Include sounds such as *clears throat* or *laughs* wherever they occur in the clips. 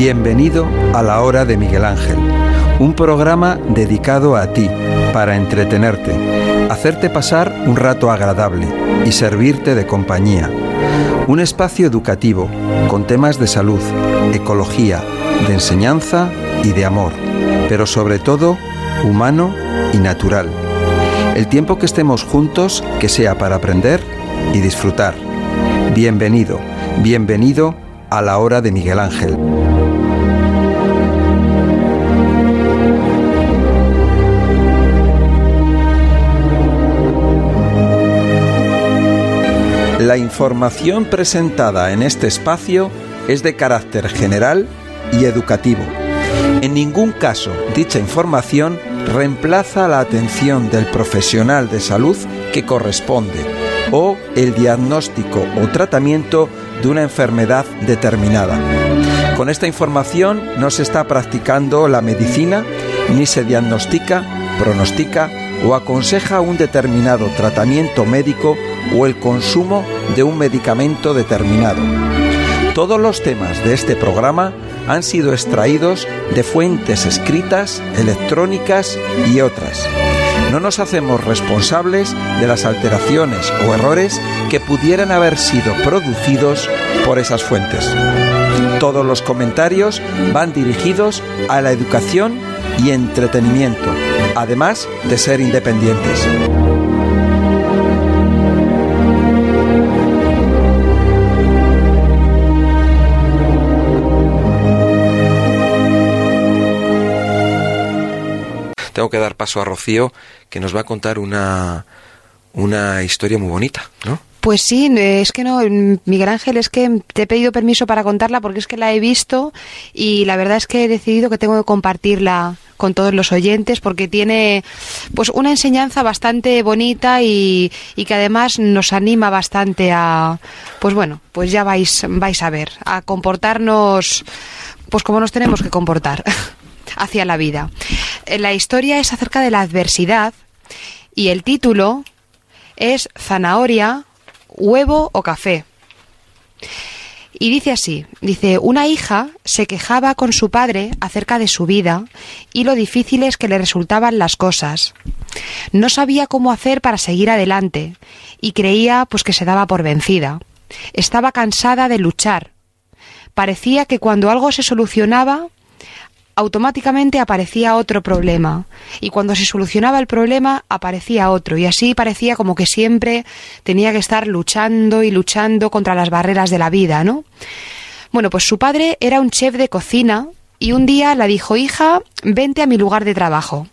Bienvenido a la hora de Miguel Ángel, un programa dedicado a ti, para entretenerte, hacerte pasar un rato agradable y servirte de compañía. Un espacio educativo con temas de salud, ecología, de enseñanza y de amor, pero sobre todo humano y natural. El tiempo que estemos juntos, que sea para aprender y disfrutar. Bienvenido, bienvenido a la hora de Miguel Ángel. La información presentada en este espacio es de carácter general y educativo. En ningún caso dicha información reemplaza la atención del profesional de salud que corresponde o el diagnóstico o tratamiento de una enfermedad determinada. Con esta información no se está practicando la medicina ni se diagnostica, pronostica o aconseja un determinado tratamiento médico o el consumo de un medicamento determinado. Todos los temas de este programa han sido extraídos de fuentes escritas, electrónicas y otras. No nos hacemos responsables de las alteraciones o errores que pudieran haber sido producidos por esas fuentes. Todos los comentarios van dirigidos a la educación y entretenimiento, además de ser independientes. Tengo que dar paso a Rocío, que nos va a contar una, una historia muy bonita, ¿no? Pues sí, es que no, Miguel Ángel, es que te he pedido permiso para contarla porque es que la he visto y la verdad es que he decidido que tengo que compartirla con todos los oyentes porque tiene pues una enseñanza bastante bonita y, y, que además nos anima bastante a pues bueno, pues ya vais vais a ver, a comportarnos pues como nos tenemos que comportar *laughs* hacia la vida. Eh, la historia es acerca de la adversidad y el título es Zanahoria, huevo o café. Y dice así, dice, una hija se quejaba con su padre acerca de su vida y lo difíciles que le resultaban las cosas. No sabía cómo hacer para seguir adelante y creía pues que se daba por vencida. Estaba cansada de luchar. Parecía que cuando algo se solucionaba automáticamente aparecía otro problema y cuando se solucionaba el problema aparecía otro y así parecía como que siempre tenía que estar luchando y luchando contra las barreras de la vida, ¿no? Bueno, pues su padre era un chef de cocina y un día la dijo, hija, vente a mi lugar de trabajo.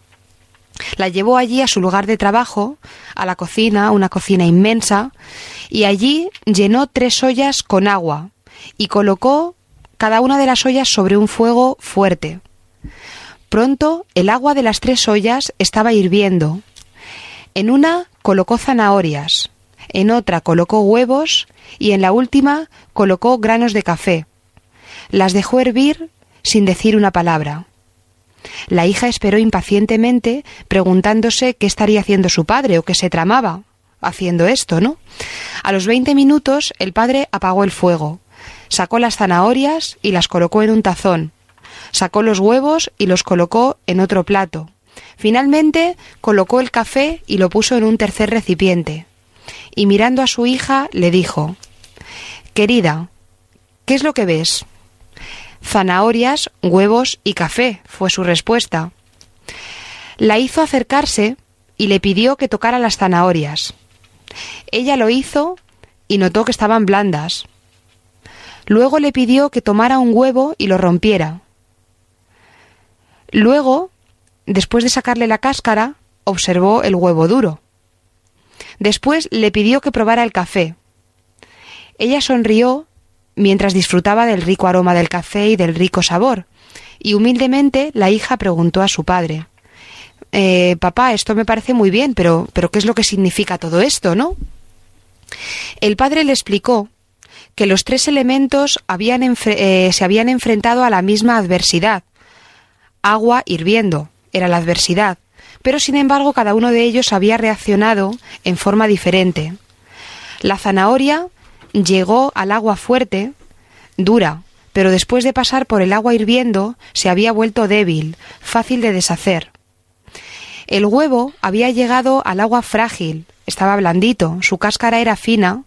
La llevó allí a su lugar de trabajo, a la cocina, una cocina inmensa, y allí llenó tres ollas con agua y colocó cada una de las ollas sobre un fuego fuerte. Pronto el agua de las tres ollas estaba hirviendo. En una colocó zanahorias, en otra colocó huevos y en la última colocó granos de café. Las dejó hervir sin decir una palabra. La hija esperó impacientemente, preguntándose qué estaría haciendo su padre o qué se tramaba haciendo esto, ¿no? A los veinte minutos el padre apagó el fuego, sacó las zanahorias y las colocó en un tazón, Sacó los huevos y los colocó en otro plato. Finalmente colocó el café y lo puso en un tercer recipiente. Y mirando a su hija le dijo Querida, ¿qué es lo que ves? Zanahorias, huevos y café, fue su respuesta. La hizo acercarse y le pidió que tocara las zanahorias. Ella lo hizo y notó que estaban blandas. Luego le pidió que tomara un huevo y lo rompiera. Luego, después de sacarle la cáscara, observó el huevo duro. Después le pidió que probara el café. Ella sonrió mientras disfrutaba del rico aroma del café y del rico sabor, y humildemente la hija preguntó a su padre eh, Papá, esto me parece muy bien, pero, pero ¿qué es lo que significa todo esto, no? El padre le explicó que los tres elementos eh, se habían enfrentado a la misma adversidad, agua hirviendo, era la adversidad, pero sin embargo cada uno de ellos había reaccionado en forma diferente. La zanahoria llegó al agua fuerte, dura, pero después de pasar por el agua hirviendo se había vuelto débil, fácil de deshacer. El huevo había llegado al agua frágil, estaba blandito, su cáscara era fina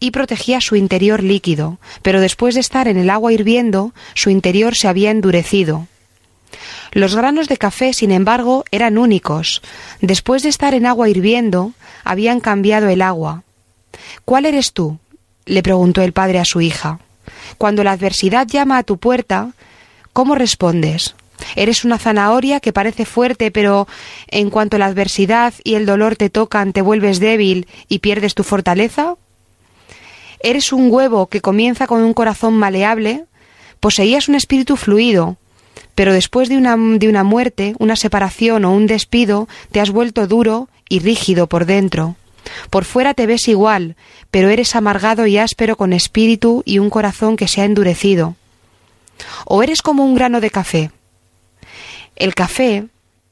y protegía su interior líquido, pero después de estar en el agua hirviendo, su interior se había endurecido. Los granos de café, sin embargo, eran únicos. Después de estar en agua hirviendo, habían cambiado el agua. ¿Cuál eres tú? le preguntó el padre a su hija. Cuando la adversidad llama a tu puerta, ¿cómo respondes? ¿Eres una zanahoria que parece fuerte, pero en cuanto la adversidad y el dolor te tocan, te vuelves débil y pierdes tu fortaleza? ¿Eres un huevo que comienza con un corazón maleable? Poseías un espíritu fluido, pero después de una, de una muerte, una separación o un despido, te has vuelto duro y rígido por dentro. Por fuera te ves igual, pero eres amargado y áspero con espíritu y un corazón que se ha endurecido. O eres como un grano de café. El café,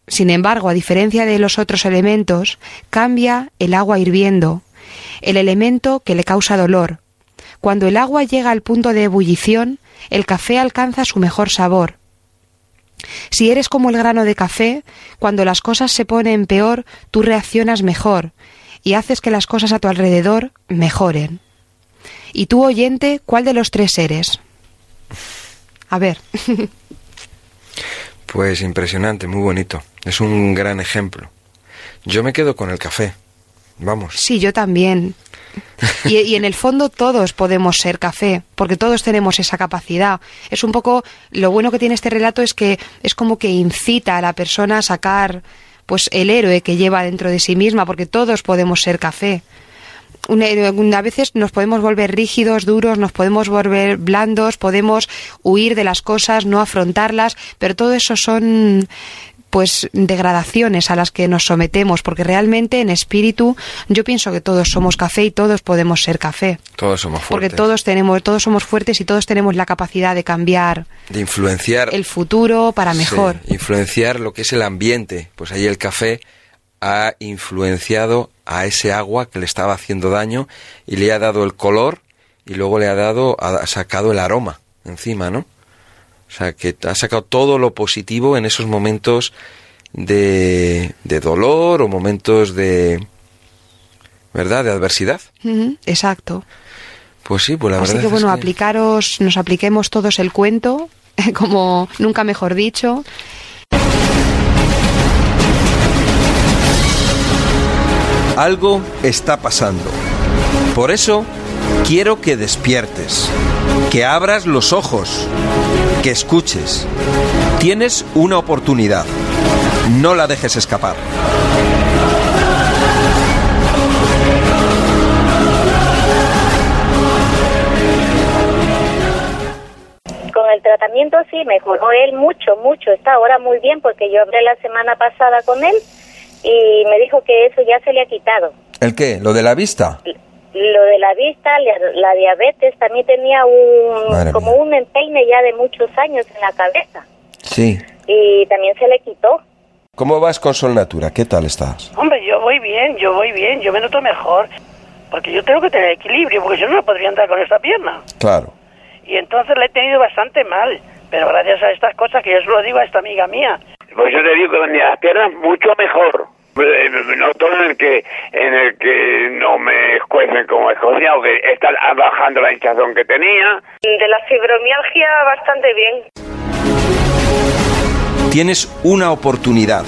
sin embargo, a diferencia de los otros elementos, cambia el agua hirviendo, el elemento que le causa dolor. Cuando el agua llega al punto de ebullición, el café alcanza su mejor sabor. Si eres como el grano de café, cuando las cosas se ponen peor, tú reaccionas mejor y haces que las cosas a tu alrededor mejoren. ¿Y tú, oyente, cuál de los tres eres? A ver. *laughs* pues impresionante, muy bonito. Es un gran ejemplo. Yo me quedo con el café. Vamos. Sí, yo también. Y, y, en el fondo todos podemos ser café, porque todos tenemos esa capacidad. Es un poco, lo bueno que tiene este relato es que es como que incita a la persona a sacar pues el héroe que lleva dentro de sí misma, porque todos podemos ser café. a veces nos podemos volver rígidos, duros, nos podemos volver blandos, podemos huir de las cosas, no afrontarlas, pero todo eso son pues degradaciones a las que nos sometemos, porque realmente en espíritu yo pienso que todos somos café y todos podemos ser café. Todos somos fuertes. Porque todos tenemos, todos somos fuertes y todos tenemos la capacidad de cambiar. De influenciar. El futuro para mejor. influenciar lo que es el ambiente. Pues ahí el café ha influenciado a ese agua que le estaba haciendo daño y le ha dado el color y luego le ha dado, ha sacado el aroma encima, ¿no? O sea, que ha sacado todo lo positivo en esos momentos de, de dolor o momentos de... ¿Verdad? De adversidad. exacto. Pues sí, pues la Así verdad. que bueno, es aplicaros, nos apliquemos todos el cuento, *laughs* como nunca mejor dicho. Algo está pasando. Por eso quiero que despiertes, que abras los ojos, que escuches. Tienes una oportunidad. No la dejes escapar. Con el tratamiento sí, mejoró él mucho, mucho. Está ahora muy bien porque yo hablé la semana pasada con él y me dijo que eso ya se le ha quitado. ¿El qué? ¿Lo de la vista? Lo de la vista, la, la diabetes, también tenía un Madre como mía. un empeine ya de muchos años en la cabeza Sí. y también se le quitó. ¿Cómo vas con Sol Natura? ¿Qué tal estás? Hombre, yo voy bien, yo voy bien, yo me noto mejor. Porque yo tengo que tener equilibrio, porque yo no podría andar con esta pierna. Claro. Y entonces le he tenido bastante mal. Pero gracias a estas cosas que yo se lo digo a esta amiga mía. Pues yo te digo que las piernas mucho mejor. Eh, Noto en el que en el que no me escuecen como Escocia o que está bajando la hinchazón que tenía. De la fibromialgia bastante bien. Tienes una oportunidad.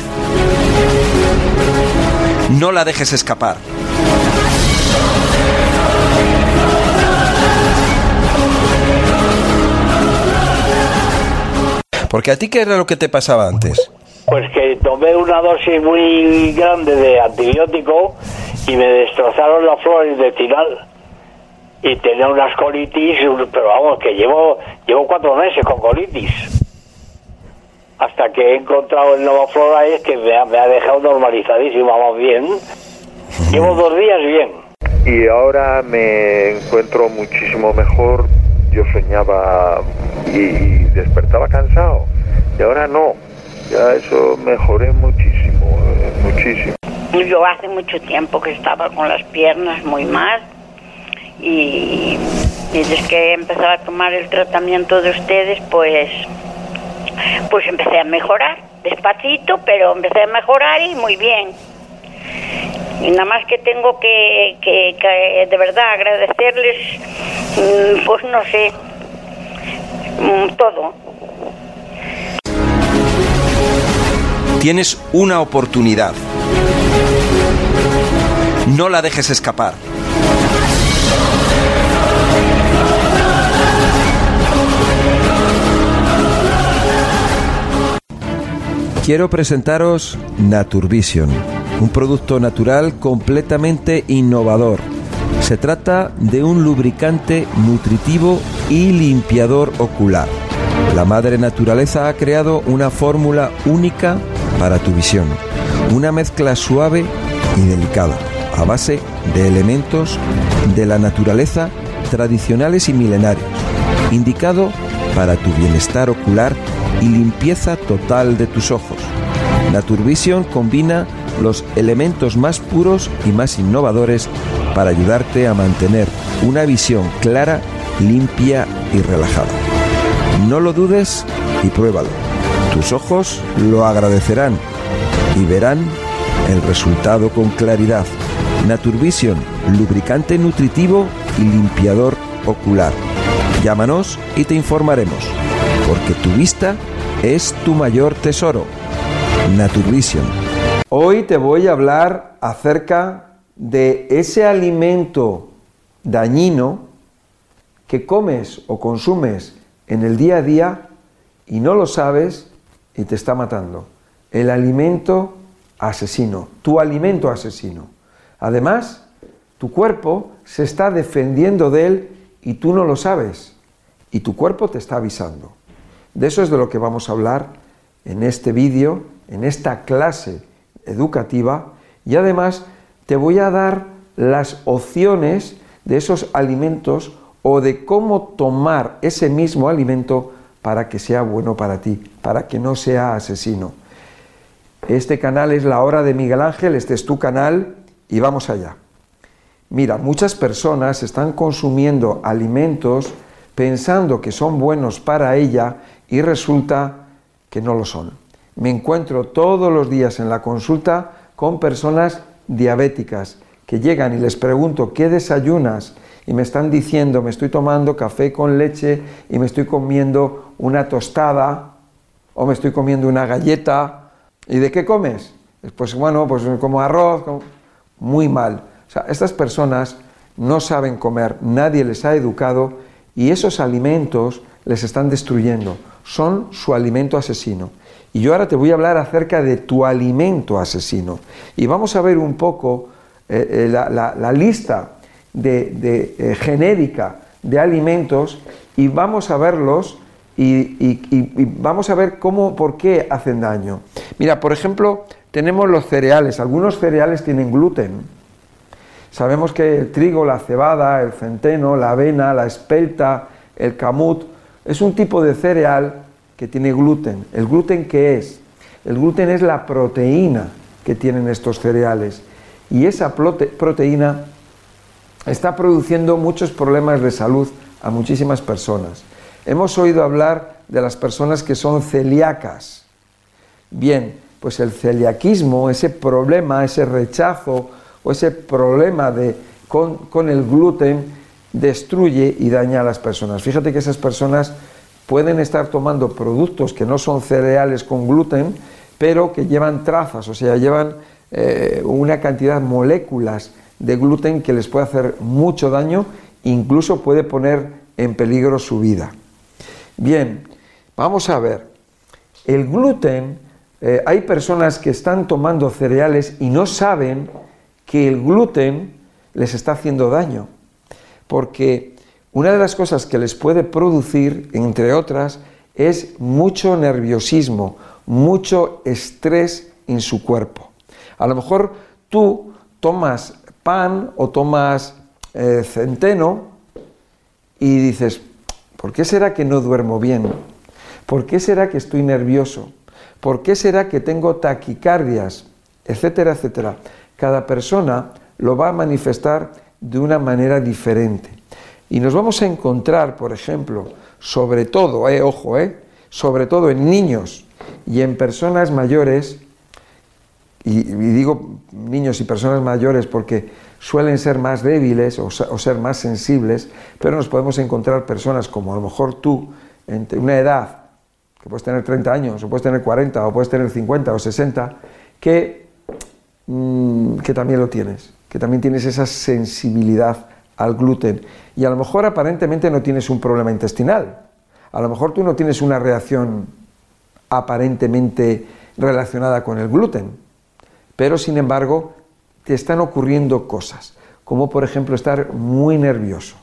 No la dejes escapar. Porque a ti qué era lo que te pasaba antes? Pues que tomé una dosis muy grande de antibiótico y me destrozaron la flora intestinal. Y tenía unas colitis, pero vamos, que llevo, llevo cuatro meses con colitis. Hasta que he encontrado el Nova Flora es que me ha, me ha dejado normalizadísima, más bien. Llevo dos días bien. y ahora me encuentro muchísimo mejor. Yo soñaba y despertaba cansado y ahora no. Ya eso mejoré muchísimo, eh, muchísimo. Yo hace mucho tiempo que estaba con las piernas muy mal y desde que empezado a tomar el tratamiento de ustedes, pues, pues empecé a mejorar, despacito, pero empecé a mejorar y muy bien. Y nada más que tengo que, que, que de verdad agradecerles, mm, pues no sé, mm, todo. Tienes una oportunidad. No la dejes escapar. Quiero presentaros Naturvision, un producto natural completamente innovador. Se trata de un lubricante nutritivo y limpiador ocular. La madre naturaleza ha creado una fórmula única para tu visión, una mezcla suave y delicada, a base de elementos de la naturaleza tradicionales y milenarios, indicado para tu bienestar ocular y limpieza total de tus ojos. Naturvision combina los elementos más puros y más innovadores para ayudarte a mantener una visión clara, limpia y relajada. No lo dudes y pruébalo. Tus ojos lo agradecerán y verán el resultado con claridad. Naturvision, lubricante nutritivo y limpiador ocular. Llámanos y te informaremos, porque tu vista es tu mayor tesoro. Naturvision. Hoy te voy a hablar acerca de ese alimento dañino que comes o consumes en el día a día y no lo sabes y te está matando. El alimento asesino, tu alimento asesino. Además, tu cuerpo se está defendiendo de él y tú no lo sabes. Y tu cuerpo te está avisando. De eso es de lo que vamos a hablar en este vídeo, en esta clase educativa. Y además te voy a dar las opciones de esos alimentos o de cómo tomar ese mismo alimento para que sea bueno para ti, para que no sea asesino. Este canal es la hora de Miguel Ángel, este es tu canal y vamos allá. Mira, muchas personas están consumiendo alimentos pensando que son buenos para ella y resulta que no lo son. Me encuentro todos los días en la consulta con personas diabéticas que llegan y les pregunto, ¿qué desayunas? Y me están diciendo, me estoy tomando café con leche y me estoy comiendo una tostada o me estoy comiendo una galleta ¿Y de qué comes? Pues bueno, pues como arroz, muy mal. O sea, estas personas no saben comer, nadie les ha educado y esos alimentos les están destruyendo. Son su alimento asesino. Y yo ahora te voy a hablar acerca de tu alimento asesino. Y vamos a ver un poco eh, eh, la, lista de, eh, genérica de alimentos y vamos a verlos y, vamos a ver cómo, por qué hacen daño. Mira, por ejemplo, tenemos los cereales. Algunos cereales tienen gluten. Sabemos que el trigo, la cebada, el centeno, la avena, la espelta, el camut, es un tipo de cereal que tiene gluten. ¿El gluten qué es? El gluten es la proteína que tienen estos cereales. Y esa proteína está produciendo muchos problemas de salud a muchísimas personas. Hemos oído hablar de las personas que son celíacas. Bien, pues el celiaquismo, ese problema, ese rechazo o ese problema de, con, el gluten destruye y daña a las personas. Fíjate que esas personas pueden estar tomando productos que no son cereales con gluten, pero que llevan trazas, o sea, llevan eh, una cantidad de moléculas de gluten que les puede hacer mucho daño, incluso puede poner en peligro su vida. Bien, vamos a ver. El gluten, eh, hay personas que están tomando cereales y no saben que el gluten les está haciendo daño. Porque una de las cosas que les puede producir, entre otras, es mucho nerviosismo, mucho estrés en su cuerpo. A lo mejor tú tomas pan o tomas eh, centeno y dices, ¿Por qué será que no duermo bien? ¿Por qué será que estoy nervioso? ¿Por qué será que tengo taquicardias? Etcétera, etcétera. Cada persona lo va a manifestar de una manera diferente. Y nos vamos a encontrar, por ejemplo, sobre todo, eh, ojo, eh, sobre todo en niños y en personas mayores, y, digo niños y personas mayores porque suelen ser más débiles o ser más sensibles, pero nos podemos encontrar personas como a lo mejor tú, entre una edad, que puedes tener 30 años, o puedes tener 40, o puedes tener 50 o 60, que, mm, que también lo tienes, que también tienes esa sensibilidad al gluten. Y a lo mejor aparentemente no tienes un problema intestinal, a lo mejor tú no tienes una reacción aparentemente relacionada con el gluten, pero sin embargo te están ocurriendo cosas, como por ejemplo estar muy nervioso,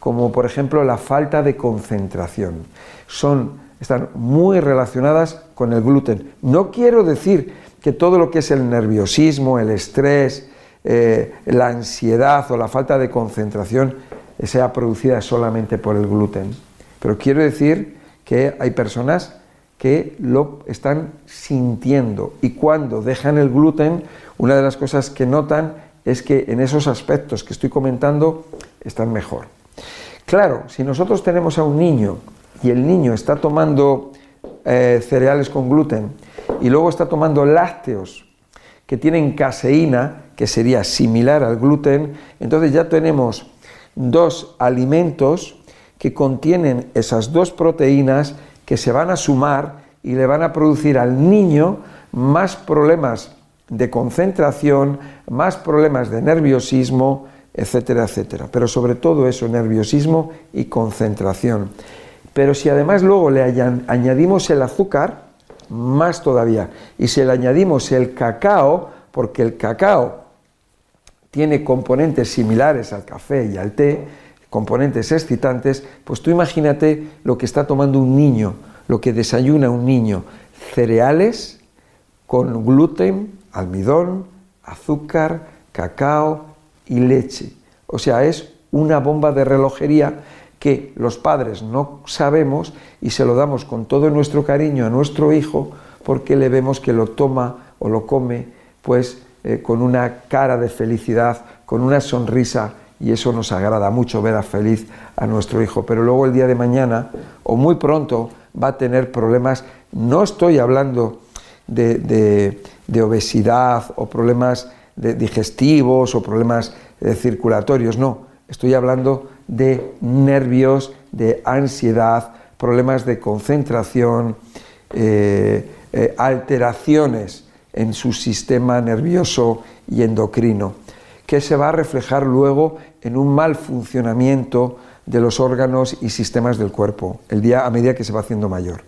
como por ejemplo la falta de concentración. Son, están muy relacionadas con el gluten. No quiero decir que todo lo que es el nerviosismo, el estrés, eh, la ansiedad o la falta de concentración sea producida solamente por el gluten. Pero quiero decir que hay personas que lo están sintiendo y cuando dejan el gluten, una de las cosas que notan es que en esos aspectos que estoy comentando están mejor. Claro, si nosotros tenemos a un niño y el niño está tomando eh, cereales con gluten y luego está tomando lácteos que tienen caseína, que sería similar al gluten, entonces ya tenemos dos alimentos que contienen esas dos proteínas que se van a sumar y le van a producir al niño más problemas de concentración, más problemas de nerviosismo, etcétera, etcétera. Pero sobre todo eso, nerviosismo y concentración. Pero si además luego le añadimos el azúcar, más todavía. Y si le añadimos el cacao, porque el cacao tiene componentes similares al café y al té, componentes excitantes, pues tú imagínate lo que está tomando un niño, lo que desayuna un niño, cereales con gluten, almidón, azúcar, cacao y leche. O sea, es una bomba de relojería que los padres no sabemos y se lo damos con todo nuestro cariño a nuestro hijo porque le vemos que lo toma o lo come pues eh, con una cara de felicidad, con una sonrisa y eso nos agrada mucho ver a feliz a nuestro hijo. Pero luego el día de mañana o muy pronto va a tener problemas. No estoy hablando de, obesidad o problemas de- digestivos o problemas eh, circulatorios, no. Estoy hablando de nervios, de ansiedad, problemas de concentración, eh, eh, alteraciones en su sistema nervioso y endocrino, que se va a reflejar luego en un mal funcionamiento de los órganos y sistemas del cuerpo el día a medida que se va haciendo mayor.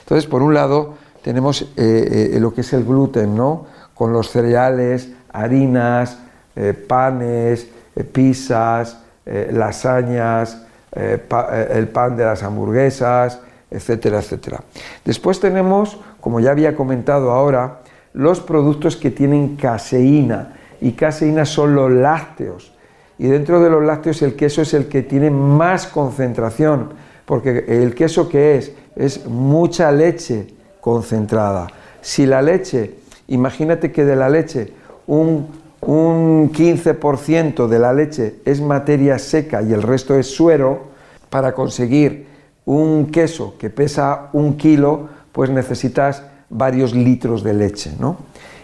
Entonces, por un lado, tenemos eh, eh, lo que es el gluten, ¿no? Con los cereales, harinas, eh, panes, pizzas, lasañas, el pan de las hamburguesas, etcétera, etcétera. Después tenemos, como ya había comentado ahora, los productos que tienen caseína, y caseína son los lácteos. Y dentro de los lácteos el queso es el que tiene más concentración, porque el queso que es es mucha leche concentrada. Si la leche, imagínate que de la leche un, un 15% de la leche es materia seca y el resto es suero, para conseguir un queso que pesa un kilo, pues necesitas varios litros de leche, ¿no?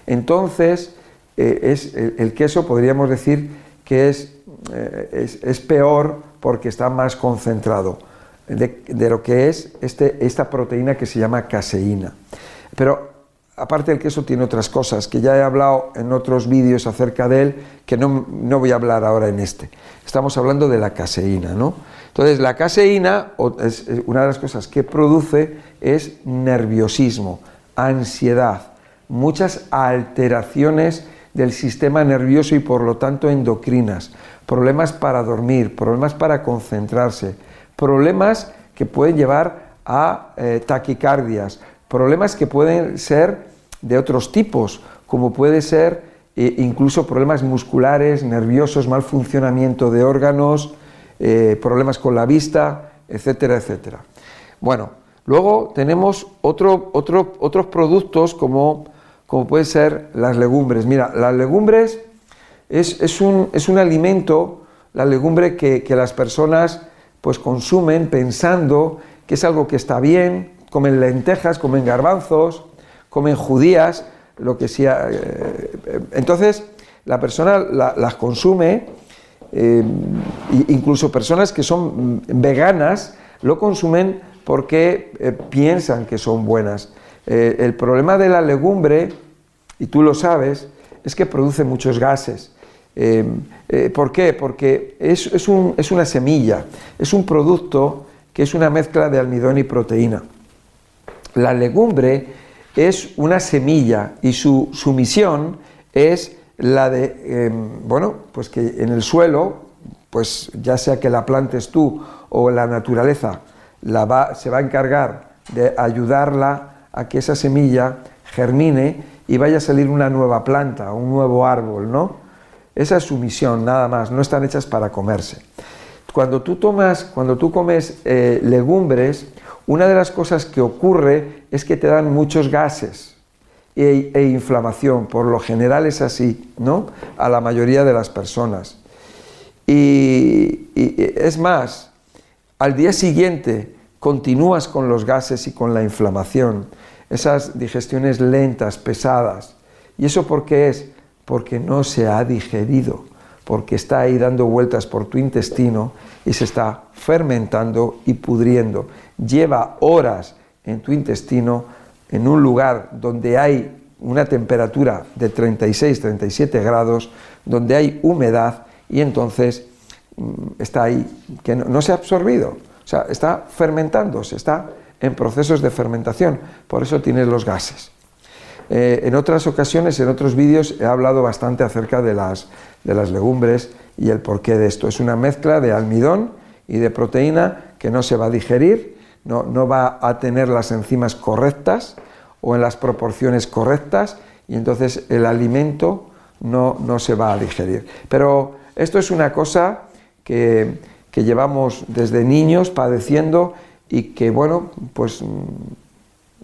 Entonces, eh, es, el, queso podríamos decir que es, eh, es, es peor porque está más concentrado de, lo que es este, esta proteína que se llama caseína. Pero aparte el queso tiene otras cosas que ya he hablado en otros vídeos acerca de él, que no, no voy a hablar ahora en este. Estamos hablando de la caseína, ¿no? Entonces, la caseína, es una de las cosas que produce es nerviosismo, ansiedad, muchas alteraciones del sistema nervioso y por lo tanto endocrinas, problemas para dormir, problemas para concentrarse, problemas que pueden llevar a eh, taquicardias, problemas que pueden ser de otros tipos, como puede ser eh, incluso problemas musculares, nerviosos, mal funcionamiento de órganos, eh, problemas con la vista, etcétera, etcétera. Bueno, luego tenemos otro, otro- otros productos como, como puede ser las legumbres. Mira, las legumbres es, es un, es un alimento, la legumbre que, que las personas pues consumen pensando que es algo que está bien, comen lentejas, comen garbanzos, comen judías, lo que sea. eh, Entonces, la persona la- las consume, eh, incluso personas que son mm, veganas lo consumen porque eh, piensan que son buenas. Eh, el problema de la legumbre, y tú lo sabes, es que produce muchos gases. Eh, eh, ¿Por qué? Porque es, es un- es una semilla, es un producto que es una mezcla de almidón y proteína. La legumbre es una semilla y su, su misión es la de, eh, bueno, pues que en el suelo, pues ya sea que la plantes tú o la naturaleza, la va, se va a encargar de ayudarla a que esa semilla germine y vaya a salir una nueva planta, un nuevo árbol, ¿no? Esa es su misión, nada más, no están hechas para comerse. Cuando tú tomas, cuando tú comes eh, legumbres, una de las cosas que ocurre es que te dan muchos gases e, e inflamación. Por lo general es así, ¿no? A la mayoría de las personas. Y, es más, al día siguiente continúas con los gases y con la inflamación, esas digestiones lentas, pesadas. ¿Y eso por qué es? Porque no se ha digerido, porque está ahí dando vueltas por tu intestino y se está fermentando y pudriendo. Lleva horas en tu intestino en un lugar donde hay una temperatura de 36, 37 grados, donde hay humedad y entonces mm, está ahí, que no, no se ha absorbido, o sea, está fermentándose, está en procesos de fermentación, por eso tienes los gases. Eh, en otras ocasiones, en otros vídeos, he hablado bastante acerca de las, de las legumbres y el porqué de esto. Es una mezcla de almidón y de proteína que no se va a digerir, no, no va a tener las enzimas correctas o en las proporciones correctas y entonces el alimento no, no se va a digerir. Pero esto es una cosa que, que llevamos desde niños padeciendo y que, bueno, pues mm,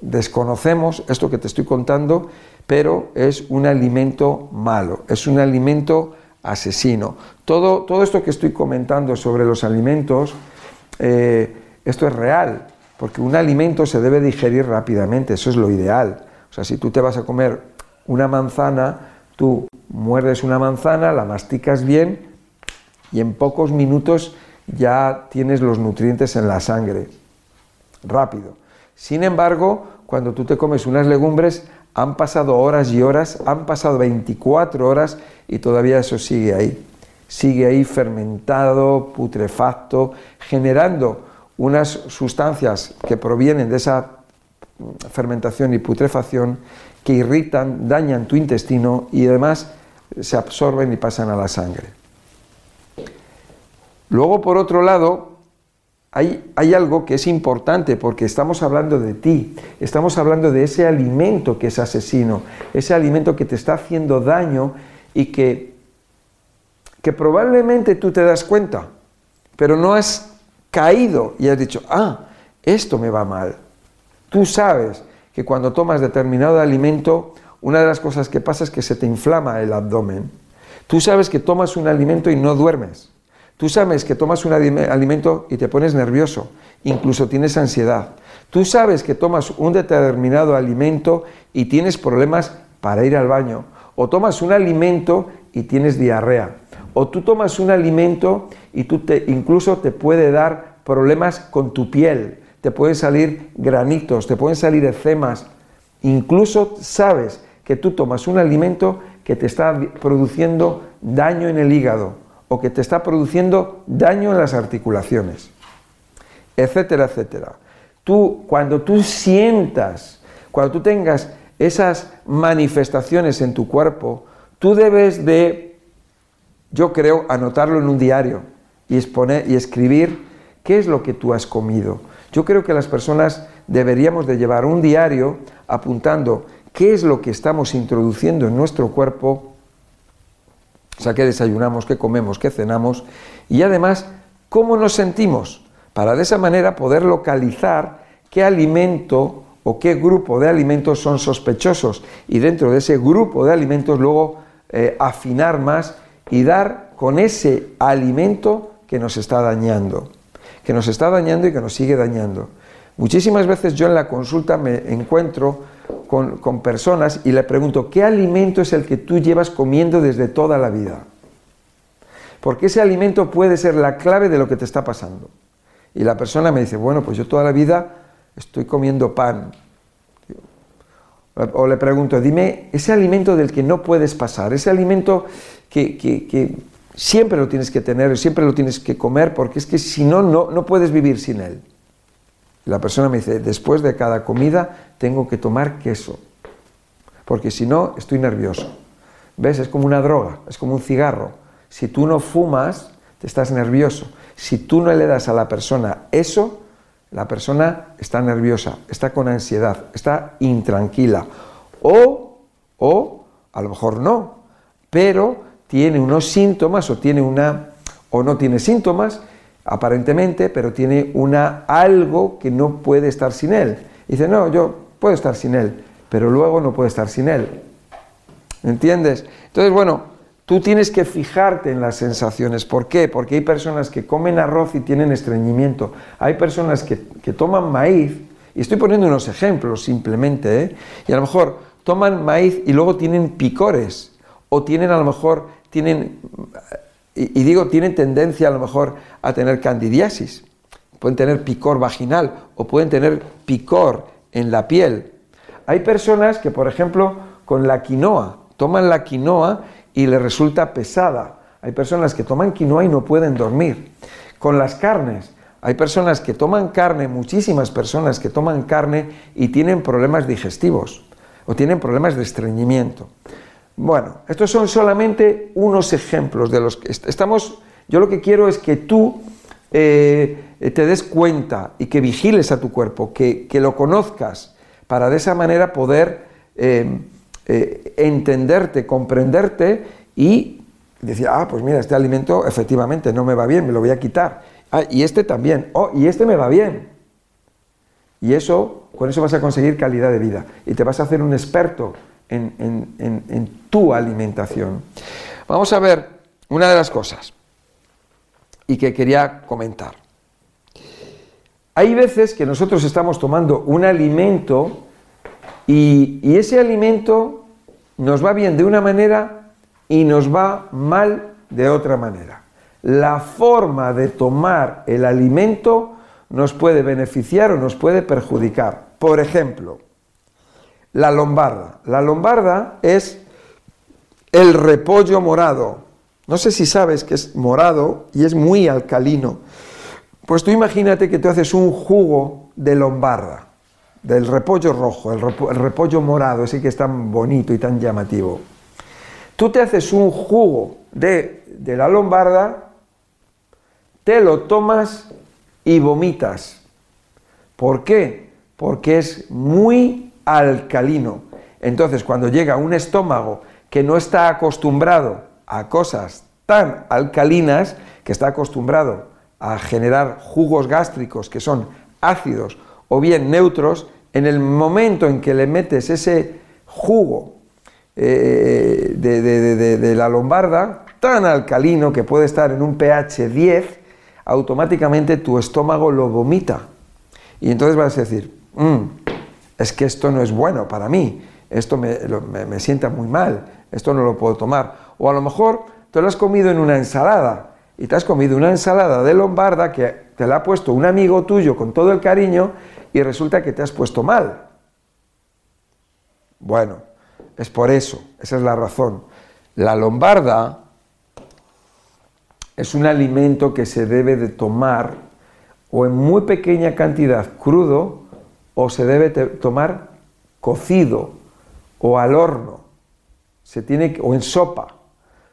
desconocemos esto que te estoy contando, pero es un alimento malo, es un alimento asesino. Todo, todo esto que estoy comentando sobre los alimentos, eh, esto es real, porque un alimento se debe digerir rápidamente, eso es lo ideal. O sea, si tú te vas a comer una manzana, tú muerdes una manzana, la masticas bien y en pocos minutos ya tienes los nutrientes en la sangre, rápido. Sin embargo, cuando tú te comes unas legumbres, han pasado horas y horas, han pasado 24 horas y todavía eso sigue ahí. Sigue ahí fermentado, putrefacto, generando unas sustancias que provienen de esa fermentación y putrefacción que irritan, dañan tu intestino y además se absorben y pasan a la sangre. Luego, por otro lado, hay, algo que es importante porque estamos hablando de ti, estamos hablando de ese alimento que es asesino, ese alimento que te está haciendo daño y que, que probablemente tú te das cuenta, pero no has caído y has dicho, ah, esto me va mal. Tú sabes que cuando tomas determinado alimento, una de las cosas que pasa es que se te inflama el abdomen. Tú sabes que tomas un alimento y no duermes. Tú sabes que tomas un alimento y te pones nervioso, incluso tienes ansiedad. Tú sabes que tomas un determinado alimento y tienes problemas para ir al baño. O tomas un alimento y tienes diarrea. O tú tomas un alimento y tú te, incluso te puede dar problemas con tu piel. Te pueden salir granitos, te pueden salir eczemas. Incluso sabes que tú tomas un alimento que te está produciendo daño en el hígado o que te está produciendo daño en las articulaciones, etcétera, etcétera. Tú, cuando tú sientas, cuando tú tengas esas manifestaciones en tu cuerpo, tú debes de, yo creo, anotarlo en un diario y, exponer, y escribir qué es lo que tú has comido. Yo creo que las personas deberíamos de llevar un diario apuntando qué es lo que estamos introduciendo en nuestro cuerpo o sea, qué desayunamos, qué comemos, qué cenamos y además cómo nos sentimos, para de esa manera poder localizar qué alimento o qué grupo de alimentos son sospechosos y dentro de ese grupo de alimentos luego eh, afinar más y dar con ese alimento que nos está dañando. que nos está dañando y que nos sigue dañando. Muchísimas veces yo en la consulta me encuentro con, personas y le pregunto, ¿qué alimento es el que tú llevas comiendo desde toda la vida? Porque ese alimento puede ser la clave de lo que te está pasando. Y la persona me dice, bueno, pues yo toda la vida estoy comiendo pan. O le pregunto, dime, ese alimento del que no puedes pasar, ese alimento que siempre lo tienes que tener, siempre lo tienes que comer, porque es que si no, no, no puedes vivir sin él. La persona me dice, después de cada comida tengo que tomar queso, porque si no, estoy nervioso. ¿Ves? Es como una droga, es como un cigarro. Si tú no fumas, te estás nervioso. Si tú no le das a la persona eso, la persona está nerviosa, está con ansiedad, está intranquila. O, o, a lo mejor no, pero tiene unos síntomas o tiene una, o no tiene síntomas, aparentemente, pero tiene una algo que no puede estar sin él. dice, no, yo puedo estar sin él, pero luego no puedo estar sin él. ¿Entiendes? Entonces, bueno, Tú tienes que fijarte en las sensaciones. ¿Por qué? Porque hay personas que comen arroz y tienen estreñimiento. Hay personas que, toman maíz, y estoy poniendo unos ejemplos simplemente, ¿eh? y a lo mejor toman maíz y luego tienen picores, o tienen a lo mejor, tienen, y, digo, tienen tendencia a lo mejor a tener candidiasis. Pueden tener picor vaginal o pueden tener picor en la piel. Hay personas que, por ejemplo, con la quinoa, toman la quinoa y le resulta pesada. Hay personas que toman quinoa y no pueden dormir. Con las carnes, hay personas que toman carne, muchísimas personas que toman carne y tienen problemas digestivos o tienen problemas de estreñimiento. Bueno, estos son solamente unos ejemplos de los que estamos. Yo lo que quiero es que tú eh, te des cuenta y que vigiles a tu cuerpo, que, lo conozcas, para de esa manera poder eh, eh, entenderte, comprenderte y decir, ah, pues mira, este alimento efectivamente no me va bien, me lo voy a quitar. Ah, y este también, oh, y este me va bien. Y eso, con eso vas a conseguir calidad de vida y te vas a hacer un experto en, tu alimentación. Vamos a ver una de las cosas y que quería comentar. Hay veces que nosotros estamos tomando un alimento y, ese alimento nos va bien de una manera y nos va mal de otra manera. La forma de tomar el alimento nos puede beneficiar o nos puede perjudicar. Por ejemplo, la lombarda. La lombarda es el repollo morado. No sé si sabes que es morado y es muy alcalino. Pues tú imagínate que tú haces un jugo de lombarda del repollo rojo, el, repollo morado, ese que es tan bonito y tan llamativo. Tú te haces un jugo de, de la lombarda, te lo tomas y vomitas. ¿Por qué? Porque es muy alcalino. Entonces, cuando llega un estómago que no está acostumbrado a cosas tan alcalinas, que está acostumbrado a generar jugos gástricos que son ácidos o bien neutros, en el momento en que le metes ese jugo eh, de, la lombarda, tan alcalino que puede estar en un pH 10, automáticamente tu estómago lo vomita. Y entonces vas a decir, mm, es que esto no es bueno para mí, esto me, me, sienta muy mal, esto no lo puedo tomar. O a lo mejor te lo has comido en una ensalada y te has comido una ensalada de lombarda que te la ha puesto un amigo tuyo con todo el cariño y resulta que te has puesto mal. Bueno, es por eso, esa es la razón. La lombarda es un alimento que se debe de tomar o en muy pequeña cantidad crudo o se debe tomar cocido o al horno. Se tiene o en sopa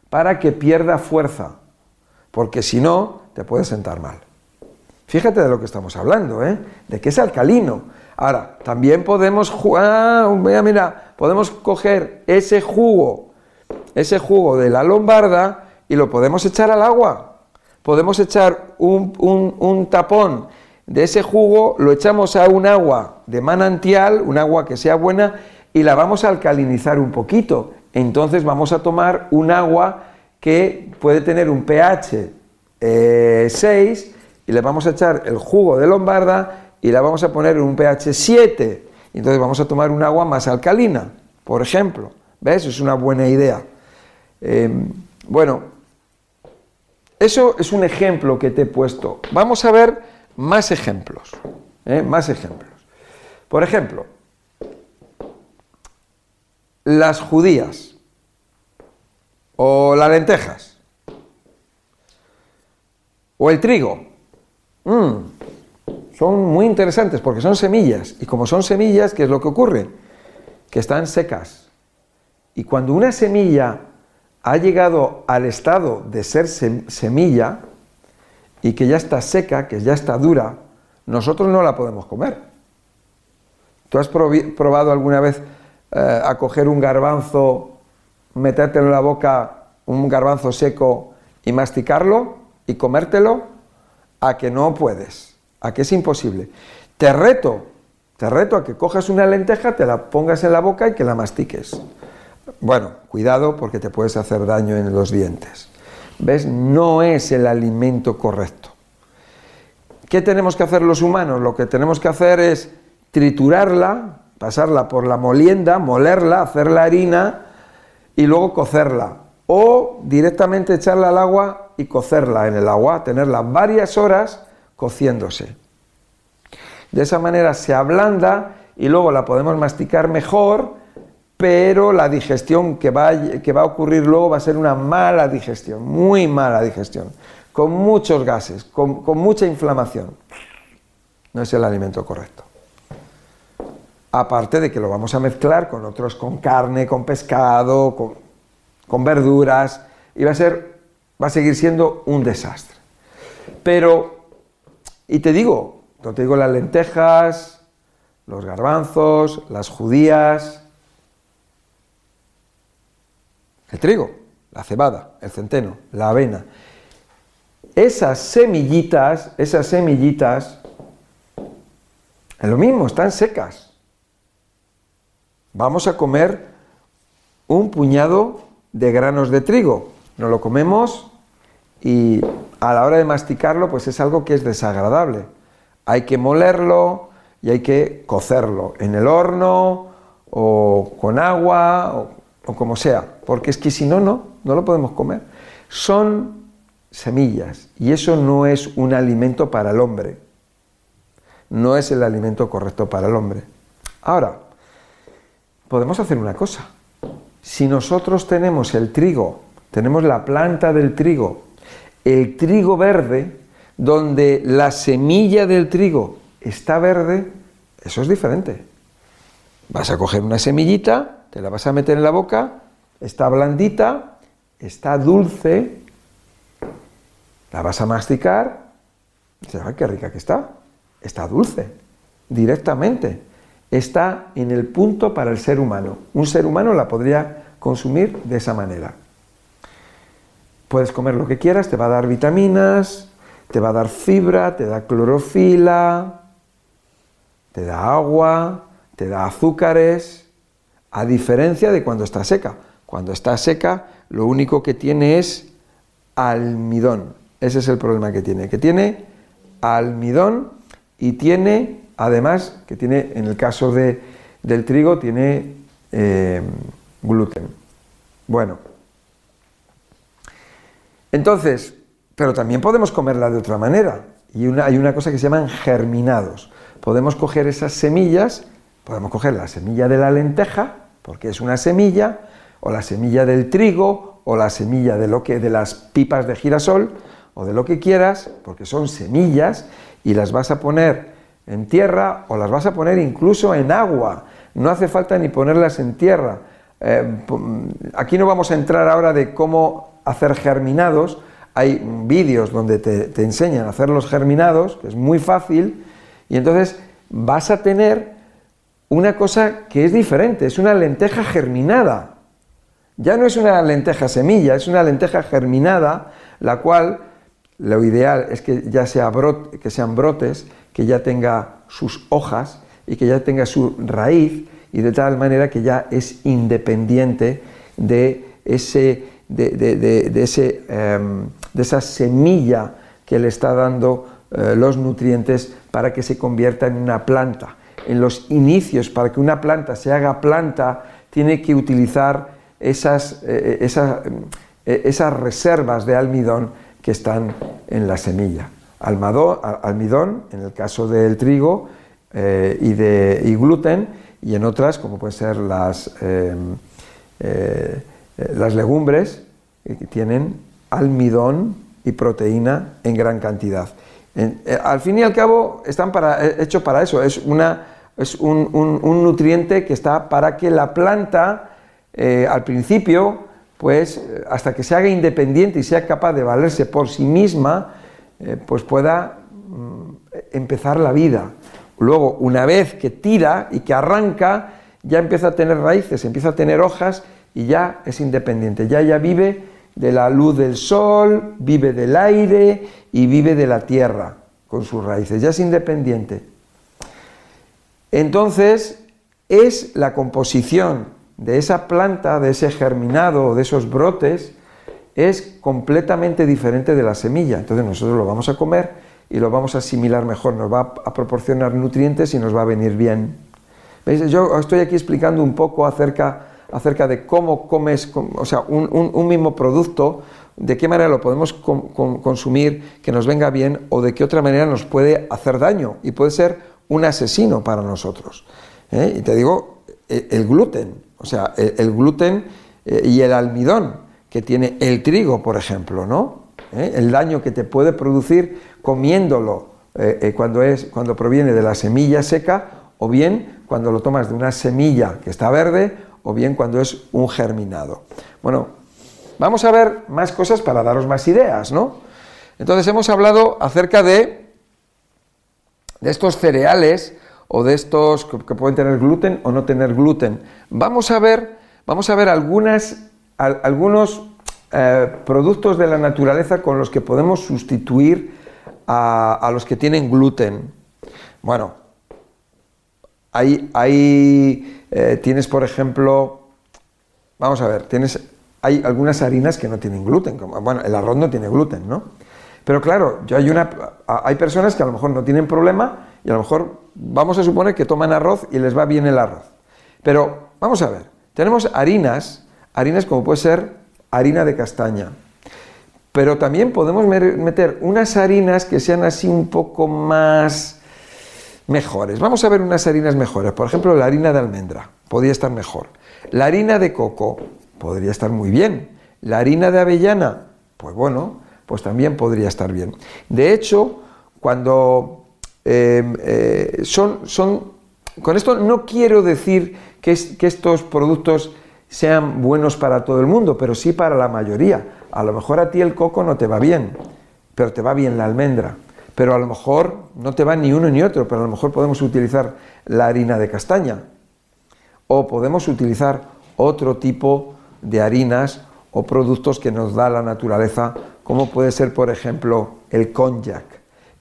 para que pierda fuerza, porque si no te puede sentar mal. Fíjate de lo que estamos hablando, ¿eh? De que es alcalino. Ahora, también podemos jugar, mira, mira, podemos coger ese jugo, ese jugo de la lombarda y lo podemos echar al agua. Podemos echar un, un tapón de ese jugo, lo echamos a un agua de manantial, un agua que sea buena, y la vamos a alcalinizar un poquito. Entonces vamos a tomar un agua que puede tener un pH 6 eh, y le vamos a echar el jugo de lombarda y la vamos a poner en un pH 7. Y entonces vamos a tomar un agua más alcalina, por ejemplo. ¿Ves? Es una buena idea. Eh, bueno, eso es un ejemplo que te he puesto. Vamos a ver más ejemplos. ¿eh? Más ejemplos. Por ejemplo, las judías o las lentejas o el trigo. Mm, son muy interesantes porque son semillas. Y como son semillas, ¿qué es lo que ocurre? Que están secas. Y cuando una semilla ha llegado al estado de ser semilla y que ya está seca, que ya está dura, nosotros no la podemos comer. ¿Tú has probado alguna vez eh, a coger un garbanzo, metértelo en la boca, un garbanzo seco y masticarlo y comértelo? A que no puedes, a que es imposible. Te reto, te reto a que cojas una lenteja, te la pongas en la boca y que la mastiques. Bueno, cuidado porque te puedes hacer daño en los dientes. ¿Ves? No es el alimento correcto. ¿Qué tenemos que hacer los humanos? Lo que tenemos que hacer es triturarla, pasarla por la molienda, molerla, hacer la harina y luego cocerla. O directamente echarla al agua y cocerla en el agua, tenerla varias horas cociéndose. De esa manera se ablanda y luego la podemos masticar mejor pero la digestión que va, que va a ocurrir luego va a ser una mala digestión, muy mala digestión, con muchos gases, con, mucha inflamación. No es el alimento correcto. Aparte de que lo vamos a mezclar con otros, con carne, con pescado, con, con verduras, y va a ser, va a seguir siendo un desastre. Pero, y te digo, no te digo las lentejas, los garbanzos, las judías, el trigo, la cebada, el centeno, la avena. Esas semillitas, esas semillitas, es lo mismo, están secas. Vamos a comer un puñado de granos de trigo. Nos lo comemos y a la hora de masticarlo, pues es algo que es desagradable. Hay que molerlo y hay que cocerlo en el horno o con agua o o como sea, porque es que si no, no, no lo podemos comer. Son semillas y eso no es un alimento para el hombre. No es el alimento correcto para el hombre. Ahora, podemos hacer una cosa. Si nosotros tenemos el trigo, tenemos la planta del trigo, el trigo verde, donde la semilla del trigo está verde, eso es diferente. Vas a coger una semillita, te la vas a meter en la boca, está blandita, está dulce, la vas a masticar, y dices, ¡ay, qué rica que está! Está dulce, directamente. Está en el punto para el ser humano. Un ser humano la podría consumir de esa manera. Puedes comer lo que quieras, te va a dar vitaminas, te va a dar fibra, te da clorofila, te da agua, te da azúcares, a diferencia de cuando está seca. Cuando está seca, lo único que tiene es almidón. Ese es el problema que tiene, que tiene almidón y tiene, además, que tiene, en el caso de, del trigo, tiene eh, gluten. Bueno, entonces, pero también podemos comerla de otra manera. Y hay una cosa que se llaman germinados. Podemos coger esas semillas, podemos coger la semilla de la lenteja, porque es una semilla, o la semilla del trigo, o la semilla de lo que de las pipas de girasol, o de lo que quieras, porque son semillas y las vas a poner en tierra o las vas a poner incluso en agua. No hace falta ni ponerlas en tierra. Eh, aquí no vamos a entrar ahora de cómo hacer germinados. Hay vídeos donde te, te enseñan a hacer los germinados, que es muy fácil, y entonces vas a tener una cosa que es diferente, es una lenteja germinada. Ya no es una lenteja semilla, es una lenteja germinada, la cual lo ideal es que ya sea que sean brotes, que ya tenga sus hojas y que ya tenga su raíz y de tal manera que ya es independiente de, ese, de, ese, em, de esa semilla que le está dando eh, los nutrientes para que se convierta en una planta. En los inicios, para que una planta se haga planta, tiene que utilizar esas, eh, eh, esas reservas de almidón que están en la semilla. Almado- almidón, en el caso del trigo, eh, y, gluten, y en otras, como pueden ser las, eh, eh, eh, las legumbres, eh, que tienen almidón y proteína en gran cantidad. Eh, al fin y al cabo, están para, eh, para eso, es, una, es un, nutriente que está para que la planta, eh, al principio, pues hasta que se haga independiente y sea capaz de valerse por sí misma, pues pueda mm, empezar la vida. Luego, una vez que tira y que arranca, ya empieza a tener raíces, empieza a tener hojas y ya es independiente, ya ya vive de la luz del sol, vive del aire y vive de la tierra con sus raíces, ya es independiente. Entonces, es la composición de esa planta, de ese germinado, de esos brotes, es completamente diferente de la semilla. Entonces nosotros lo vamos a comer y lo vamos a asimilar mejor, nos va a proporcionar nutrientes y nos va a venir bien. ¿Veis? Yo estoy aquí explicando un poco acerca, acerca de cómo comes, com- o sea, un, un- mismo producto, de qué manera lo podemos consumir que nos venga bien o de qué otra manera nos puede hacer daño y puede ser un asesino para nosotros. ¿eh? Y te digo, eh, el gluten, o sea, el, el gluten eh, y el almidón que tiene el trigo, por ejemplo, ¿no? ¿Eh? El daño que te puede producir comiéndolo eh, cuando, es, cuando proviene de la semilla seca o bien cuando lo tomas de una semilla que está verde o bien cuando es un germinado. Bueno, vamos a ver más cosas para daros más ideas, ¿no? Entonces hemos hablado acerca de, de estos cereales o de estos que, pueden tener gluten o no tener gluten. Vamos a ver, vamos a ver algunos eh, productos de la naturaleza con los que podemos sustituir a, a los que tienen gluten. Bueno, hay, hay, eh, tienes, por ejemplo, vamos a ver, tienes, hay algunas harinas que no tienen gluten, como, bueno, el arroz no tiene gluten, ¿no? Pero claro, yo hay, una, hay personas que a lo mejor no tienen problema y a lo mejor vamos a suponer que toman arroz y les va bien el arroz. Pero vamos a ver, tenemos harinas, harinas como puede ser harina de castaña, pero también podemos meter unas harinas que sean así un poco más mejores. Vamos a ver unas harinas mejores. Por ejemplo, la harina de almendra podría estar mejor. La harina de coco podría estar muy bien. La harina de avellana, pues bueno, pues también podría estar bien. De hecho, cuando eh, eh, son, son, con esto no quiero decir que, es- que estos productos sean buenos para todo el mundo, pero sí para la mayoría. A lo mejor a ti el coco no te va bien, pero te va bien la almendra. Pero a lo mejor no te va ni uno ni otro, pero a lo mejor podemos utilizar la harina de castaña. O podemos utilizar otro tipo de harinas o productos que nos da la naturaleza, como puede ser, por ejemplo, el konjac.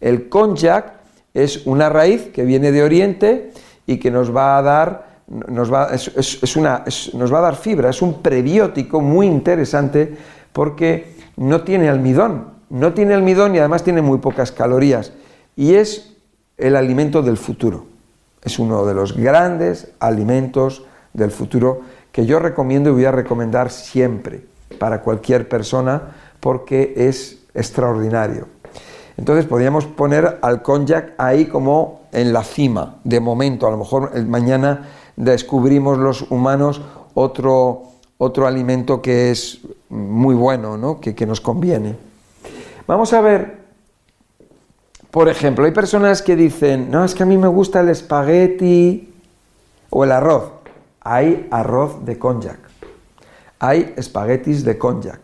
El konjac es una raíz que viene de Oriente y que nos va a dar, nos va, es- es- una- nos va a dar fibra, es un prebiótico muy interesante porque no tiene almidón, no tiene almidón y además tiene muy pocas calorías y es el alimento del futuro. Es uno de los grandes alimentos del futuro que yo recomiendo y voy a recomendar siempre para cualquier persona porque es extraordinario. Entonces podríamos poner al konjac ahí como en la cima, de momento. A lo mejor el mañana descubrimos los humanos otro, otro alimento que es muy bueno, ¿no? que, que nos conviene. Vamos a ver, por ejemplo, hay personas que dicen, no, es que a mí me gusta el espagueti o el arroz. Hay arroz de konjac, hay espaguetis de konjac.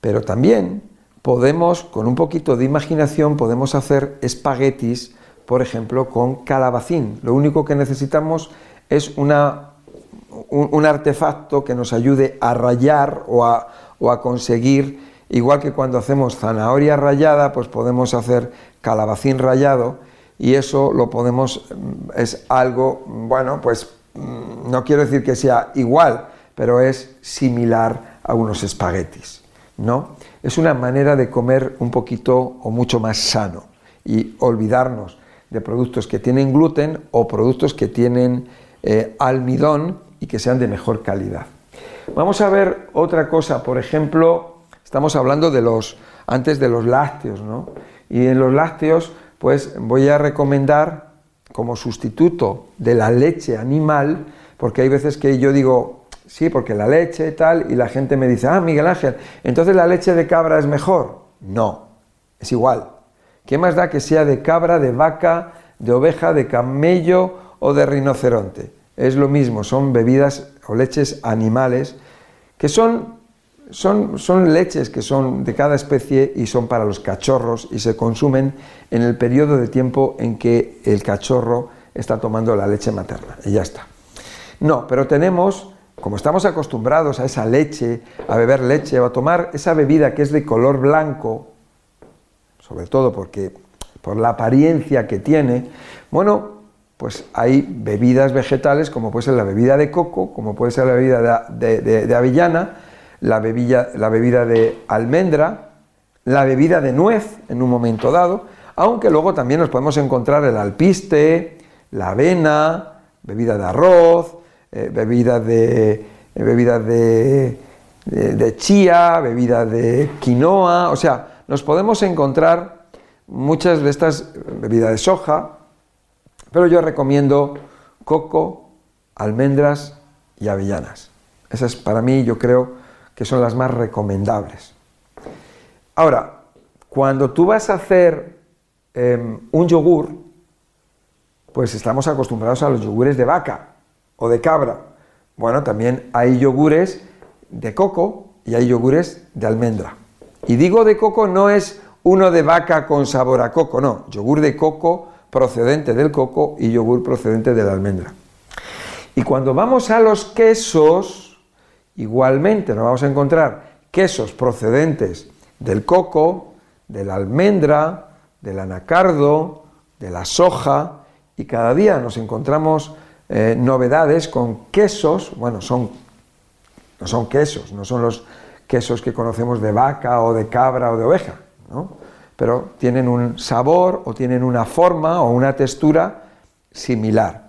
Pero también podemos, con un poquito de imaginación, podemos hacer espaguetis, por ejemplo, con calabacín. Lo único que necesitamos es una, un, artefacto que nos ayude a rayar o a, o a conseguir, igual que cuando hacemos zanahoria rallada, pues podemos hacer calabacín rallado y eso lo podemos, mm, es algo, bueno, pues mm, no quiero decir que sea igual, pero es similar a unos espaguetis. No, es una manera de comer un poquito o mucho más sano y olvidarnos de productos que tienen gluten o productos que tienen eh, almidón y que sean de mejor calidad. Vamos a ver otra cosa, por ejemplo, estamos hablando de los antes de los lácteos, ¿no? Y en los lácteos, pues voy a recomendar como sustituto de la leche animal, porque hay veces que yo digo, sí, porque la leche tal, y la gente me dice, ah, Miguel Ángel, entonces la leche de cabra es mejor. No, es igual. ¿Qué más da que sea de cabra, de vaca, de oveja, de camello o de rinoceronte? Es lo mismo, son bebidas o leches animales que son son, leches que son de cada especie y son para los cachorros y se consumen en el periodo de tiempo en que el cachorro está tomando la leche materna y ya está. No, pero tenemos, como estamos acostumbrados a esa leche, a beber leche o a tomar esa bebida que es de color blanco, sobre todo porque por la apariencia que tiene, bueno, pues hay bebidas vegetales como puede ser la bebida de coco, como puede ser la bebida de avellana, la bebida, la bebida de almendra, la bebida de nuez en un momento dado, aunque luego también nos podemos encontrar el alpiste, la avena, bebida de arroz, eh, bebida, de, bebida de, de, chía, bebida de quinoa, o sea, nos podemos encontrar muchas de estas bebidas de soja, pero yo recomiendo coco, almendras y avellanas. Esa es para mí, yo creo, que son las más recomendables. Ahora, cuando tú vas a hacer em, un yogur, pues estamos acostumbrados a los yogures de vaca o de cabra. Bueno, también hay yogures de coco y hay yogures de almendra. Y digo de coco no es uno de vaca con sabor a coco, no, yogur de coco procedente del coco y yogur procedente de la almendra. Y cuando vamos a los quesos, Igualmente nos vamos a encontrar quesos procedentes del coco, de la almendra, del anacardo, de la soja, y cada día nos encontramos eh, novedades con quesos, bueno, son, no son quesos, no son los quesos que conocemos de vaca o de cabra o de oveja, pero tienen un sabor o tienen una forma o una textura similar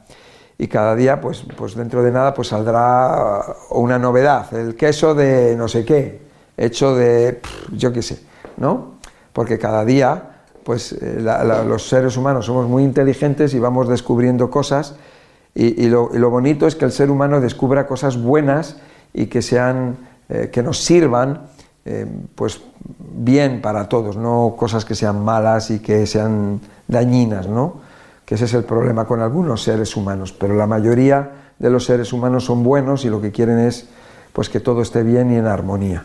y cada día, pues, pues dentro de nada, pues saldrá una novedad, el queso de no sé qué, hecho de, yo qué sé, ¿no? Porque cada día, pues eh, los seres humanos somos muy inteligentes y vamos descubriendo cosas y, lo, bonito es que el ser humano descubra cosas buenas y que sean, eh, que nos sirvan, eh, pues bien para todos, no cosas que sean malas y que sean dañinas, ¿no? Que ese es el problema con algunos seres humanos, pero la mayoría de los seres humanos son buenos y lo que quieren es pues que todo esté bien y en armonía.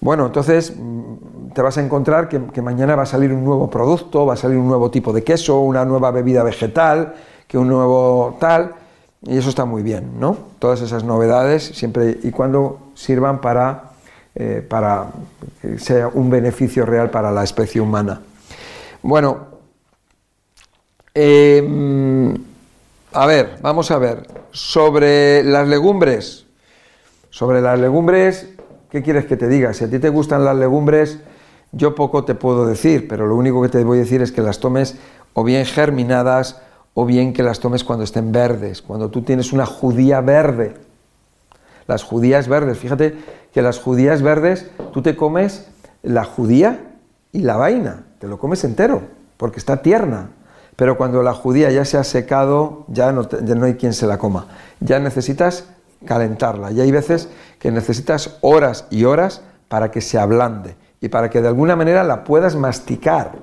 Bueno, entonces mm, te vas a encontrar que, mañana va a salir un nuevo producto, va a salir un nuevo tipo de queso, una nueva bebida vegetal, que un nuevo tal, y eso está muy bien, ¿no? Todas esas novedades, siempre y cuando sirvan para, eh, para que sea un beneficio real para la especie humana. Bueno, Em, a ver, vamos a ver. Sobre las legumbres. Sobre las legumbres, ¿qué quieres que te diga? Si a ti te gustan las legumbres, yo poco te puedo decir, pero lo único que te voy a decir es que las tomes o bien germinadas o bien que las tomes cuando estén verdes, cuando tú tienes una judía verde. Las judías verdes, fíjate que las judías verdes, tú te comes la judía y la vaina, te lo comes entero, porque está tierna. Pero cuando la judía ya se ha secado, ya no, hay quien se la coma. Ya necesitas calentarla. Y hay veces que necesitas horas y horas para que se ablande y para que de alguna manera la puedas masticar.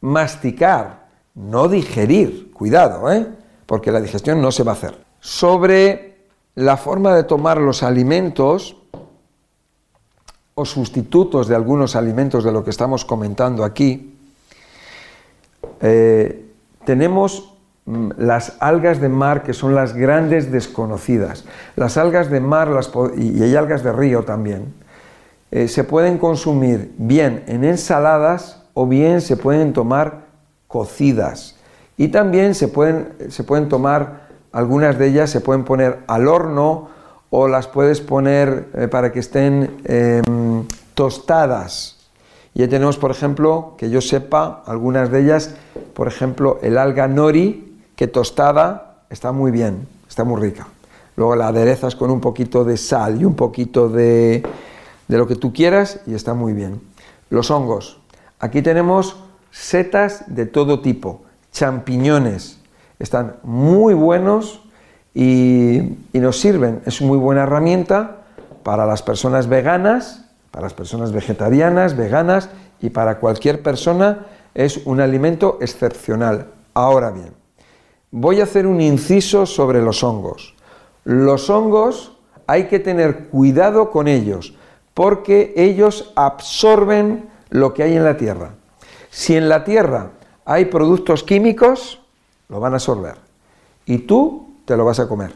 Masticar, no digerir. Cuidado, ¿eh? porque la digestión no se va a hacer. Sobre la forma de tomar los alimentos o sustitutos de algunos alimentos de lo que estamos comentando aquí, eh, tenemos mm, las algas de mar que son las grandes desconocidas. Las algas de mar y hay algas de río también. Eh, se pueden consumir bien en ensaladas o bien se pueden tomar cocidas. Y también se pueden, se pueden tomar, algunas de ellas se pueden poner al horno o las puedes poner eh, para que estén em, tostadas. Y ahí tenemos, por ejemplo, que yo sepa, algunas de ellas, por ejemplo, el alga nori, que tostada está muy bien, está muy rica. Luego la aderezas con un poquito de sal y un poquito de, de lo que tú quieras y está muy bien. Los hongos. Aquí tenemos setas de todo tipo, champiñones. Están muy buenos y, y nos sirven. Es muy buena herramienta para las personas veganas, para las personas vegetarianas, veganas y para cualquier persona es un alimento excepcional. Ahora bien, voy a hacer un inciso sobre los hongos. Los hongos hay que tener cuidado con ellos porque ellos absorben lo que hay en la tierra. Si en la tierra hay productos químicos, lo van a absorber y tú te lo vas a comer.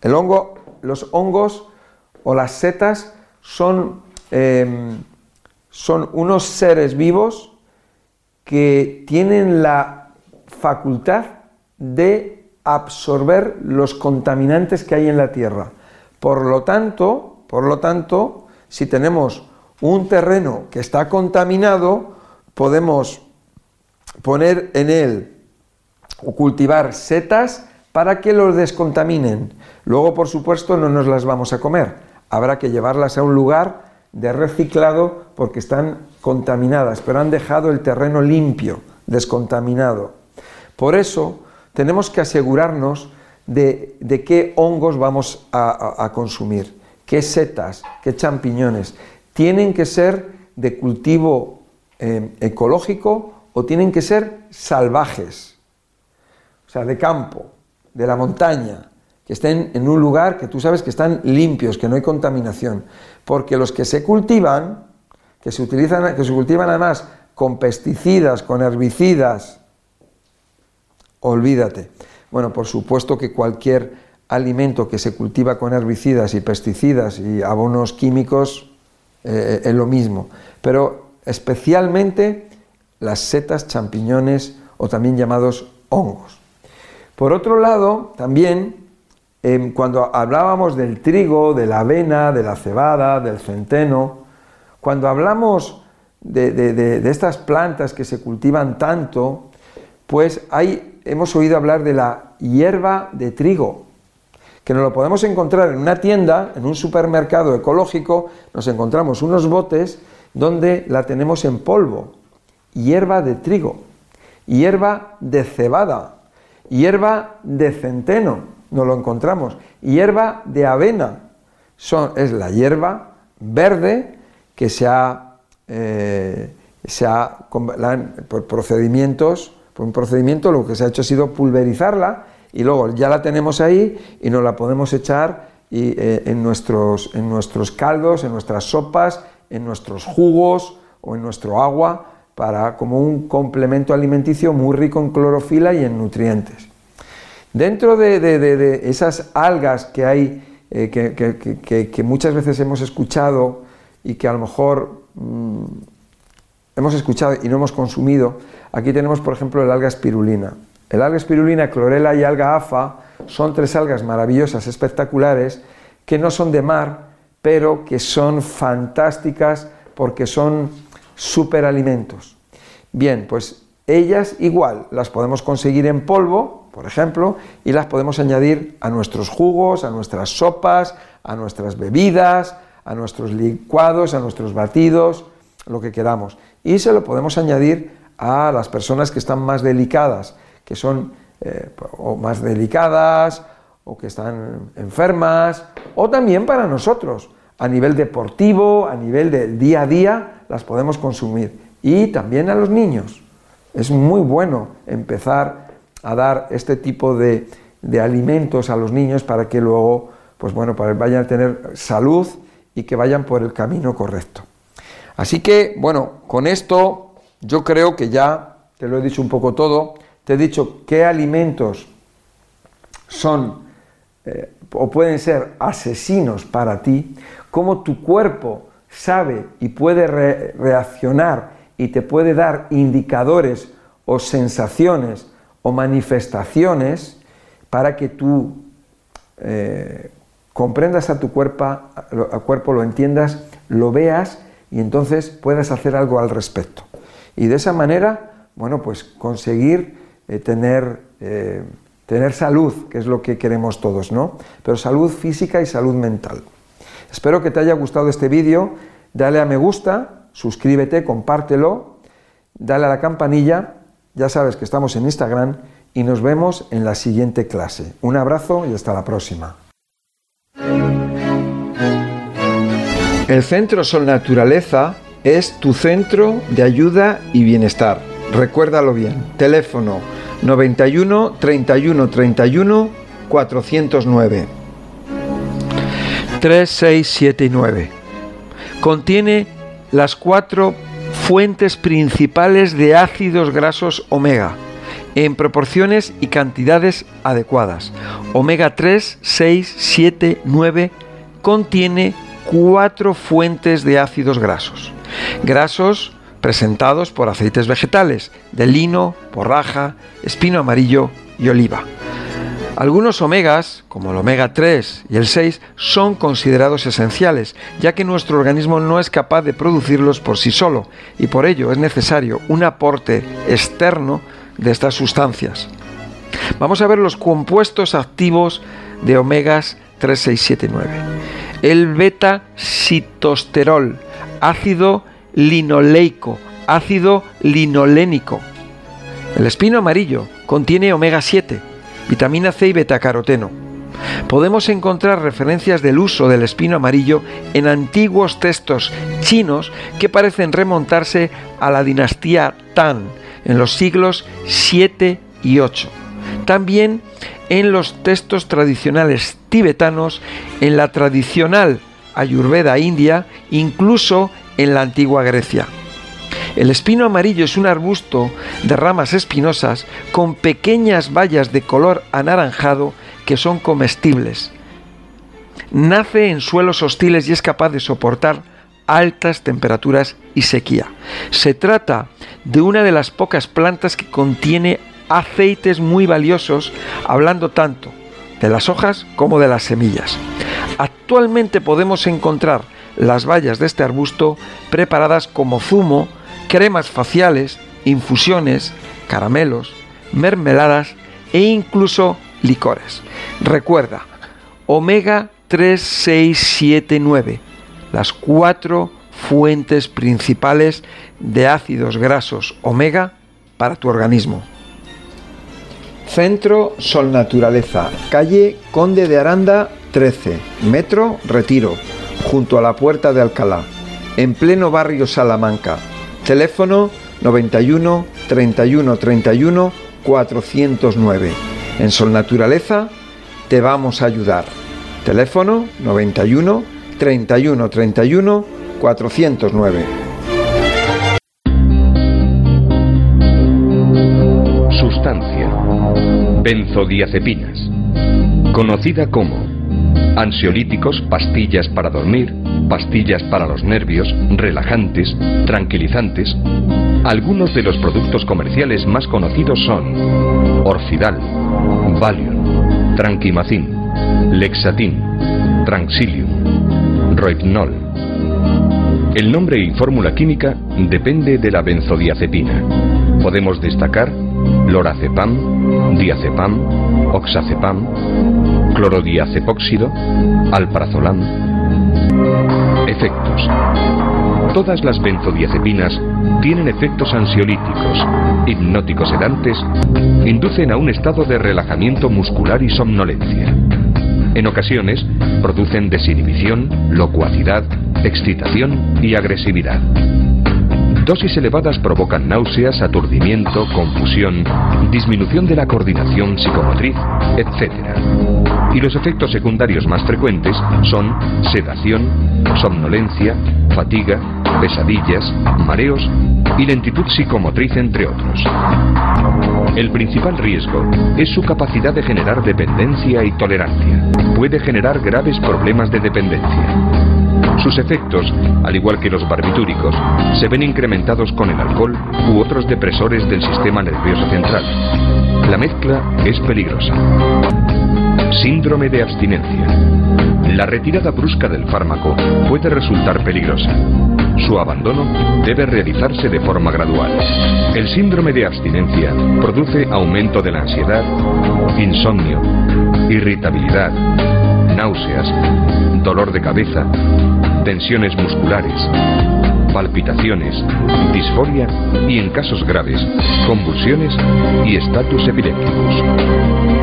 El hongo, los hongos o las setas son, em, son unos seres vivos que tienen la facultad de absorber los contaminantes que hay en la tierra. Por lo tanto, por lo tanto, si tenemos un terreno que está contaminado, podemos poner en él o cultivar setas para que los descontaminen. Luego, por supuesto, no nos las vamos a comer. Habrá que llevarlas a un lugar de reciclado porque están contaminadas, pero han dejado el terreno limpio, descontaminado. Por eso tenemos que asegurarnos de, qué hongos vamos a, consumir, qué setas, qué champiñones. ¿Tienen que ser de cultivo eh, ecológico o tienen que ser salvajes? O sea, de campo de la montaña, que estén en un lugar que tú sabes que están limpios, que no hay contaminación. Porque los que se cultivan, que se, utilizan, que se cultivan además con pesticidas, con herbicidas, olvídate. Bueno, por supuesto que cualquier alimento que se cultiva con herbicidas y pesticidas y abonos químicos eh, es lo mismo. Pero especialmente las setas, champiñones o también llamados hongos. Por otro lado, también em, cuando hablábamos del trigo, de la avena, de la cebada, del centeno, cuando hablamos de, estas plantas que se cultivan tanto, pues hemos oído hablar de la hierba de trigo, que nos lo podemos encontrar en una tienda, en un supermercado ecológico, nos encontramos unos botes donde la tenemos en polvo, hierba de trigo, hierba de cebada, hierba de centeno, no lo encontramos, hierba de avena, es la hierba verde que se ha, eh, se ha por procedimientos, por un procedimiento lo que se ha hecho ha sido pulverizarla y luego ya la tenemos ahí y nos la podemos echar eh, en, nuestros, en nuestros caldos, en nuestras sopas, en nuestros jugos o en nuestro agua para, como un complemento alimenticio muy rico en clorofila y en nutrientes. Dentro de, esas algas que hay, eh, que, muchas veces hemos escuchado y que a lo mejor mm, hemos escuchado y no hemos consumido, aquí tenemos por ejemplo el alga espirulina. El alga espirulina, clorela y alga afa son tres algas maravillosas, espectaculares, que no son de mar, pero que son fantásticas porque son superalimentos. Bien, pues ellas igual las podemos conseguir en polvo, por ejemplo, y las podemos añadir a nuestros jugos, a nuestras sopas, a nuestras bebidas, a nuestros licuados, a nuestros batidos, lo que queramos. Y se lo podemos añadir a las personas que están más delicadas, que son eh, o más delicadas o que están enfermas, o también para nosotros, a nivel deportivo, a nivel del día a día, las podemos consumir. Y también a los niños. Es muy bueno empezar a dar este tipo de, alimentos a los niños para que luego pues bueno, vayan a tener salud y que vayan por el camino correcto. Así que, bueno, con esto yo creo que ya te lo he dicho un poco todo, te he dicho qué alimentos son eh, o pueden ser asesinos para ti, cómo tu cuerpo sabe y puede reaccionar y te puede dar indicadores o sensaciones o manifestaciones para que tú eh, comprendas a tu cuerpo, a cuerpo, lo entiendas, lo veas y entonces puedas hacer algo al respecto. Y de esa manera, bueno, pues conseguir eh, tener, eh, tener salud, que es lo que queremos todos, ¿no? Pero salud física y salud mental. Espero que te haya gustado este vídeo. Dale a me gusta, suscríbete, compártelo, dale a la campanilla. Ya sabes que estamos en Instagram y nos vemos en la siguiente clase. Un abrazo y hasta la próxima. El Centro Sol Naturaleza es tu centro de ayuda y bienestar. Recuérdalo bien. Teléfono 91 31 31 409 3679. Contiene las cuatro fuentes principales de ácidos grasos omega en proporciones y cantidades adecuadas. Omega 3, 6, 7, 9 contiene cuatro fuentes de ácidos grasos. Grasos presentados por aceites vegetales de lino, porraja, espino amarillo y oliva. Algunos omegas, como el omega 3 y el 6, son considerados esenciales, ya que nuestro organismo no es capaz de producirlos por sí solo, y por ello es necesario un aporte externo de estas sustancias. Vamos a ver los compuestos activos de omegas 3, 6, 7, 9. El beta-citosterol, ácido linoleico, ácido linolénico. El espino amarillo contiene omega 7, vitamina C y betacaroteno. Podemos encontrar referencias del uso del espino amarillo en antiguos textos chinos que parecen remontarse a la dinastía Tang en los siglos 7 y 8. También en los textos tradicionales tibetanos, en la tradicional Ayurveda india, incluso en la antigua Grecia. El espino amarillo es un arbusto de ramas espinosas con pequeñas bayas de color anaranjado que son comestibles. Nace en suelos hostiles y es capaz de soportar altas temperaturas y sequía. Se trata de una de las pocas plantas que contiene aceites muy valiosos, hablando tanto de las hojas como de las semillas. Actualmente podemos encontrar las bayas de este arbusto preparadas como zumo, cremas faciales, infusiones, caramelos, mermeladas e incluso licores. Recuerda, omega 3, 6, 7, 9, las cuatro fuentes principales de ácidos grasos omega para tu organismo. Centro Sol Naturaleza, calle Conde de Aranda 13, Metro Retiro, junto a la Puerta de Alcalá, en pleno barrio Salamanca. Teléfono 91 31 31 409. En Sol Naturaleza te vamos a ayudar. Teléfono 91 31 31 409. Sustancia. Benzodiazepinas. Conocida como ansiolíticos, pastillas para dormir, pastillas para los nervios, relajantes, tranquilizantes. Algunos de los productos comerciales más conocidos son Orfidal, Valium, Tranquimacin, Lexatin, Tranxilium, Rohypnol. El nombre y fórmula química depende de la benzodiazepina. Podemos destacar lorazepam, diazepam, oxazepam, clorodiazepóxido, alprazolam. Efectos. Todas las benzodiazepinas tienen efectos ansiolíticos, hipnóticos sedantes, inducen a un estado de relajamiento muscular y somnolencia. En ocasiones producen desinhibición, locuacidad, excitación y agresividad. Dosis elevadas provocan náuseas, aturdimiento, confusión, disminución de la coordinación psicomotriz, etc. Y los efectos secundarios más frecuentes son sedación, somnolencia, fatiga, pesadillas, mareos y lentitud psicomotriz, entre otros. El principal riesgo es su capacidad de generar dependencia y tolerancia. Puede generar graves problemas de dependencia. Sus efectos, al igual que los barbitúricos, se ven incrementados con el alcohol u otros depresores del sistema nervioso central. La mezcla es peligrosa. Síndrome de abstinencia. La retirada brusca del fármaco puede resultar peligrosa. Su abandono debe realizarse de forma gradual. El síndrome de abstinencia produce aumento de la ansiedad, insomnio, irritabilidad, náuseas, dolor de cabeza, tensiones musculares, palpitaciones, disforia y en casos graves, convulsiones y estatus epilépticos.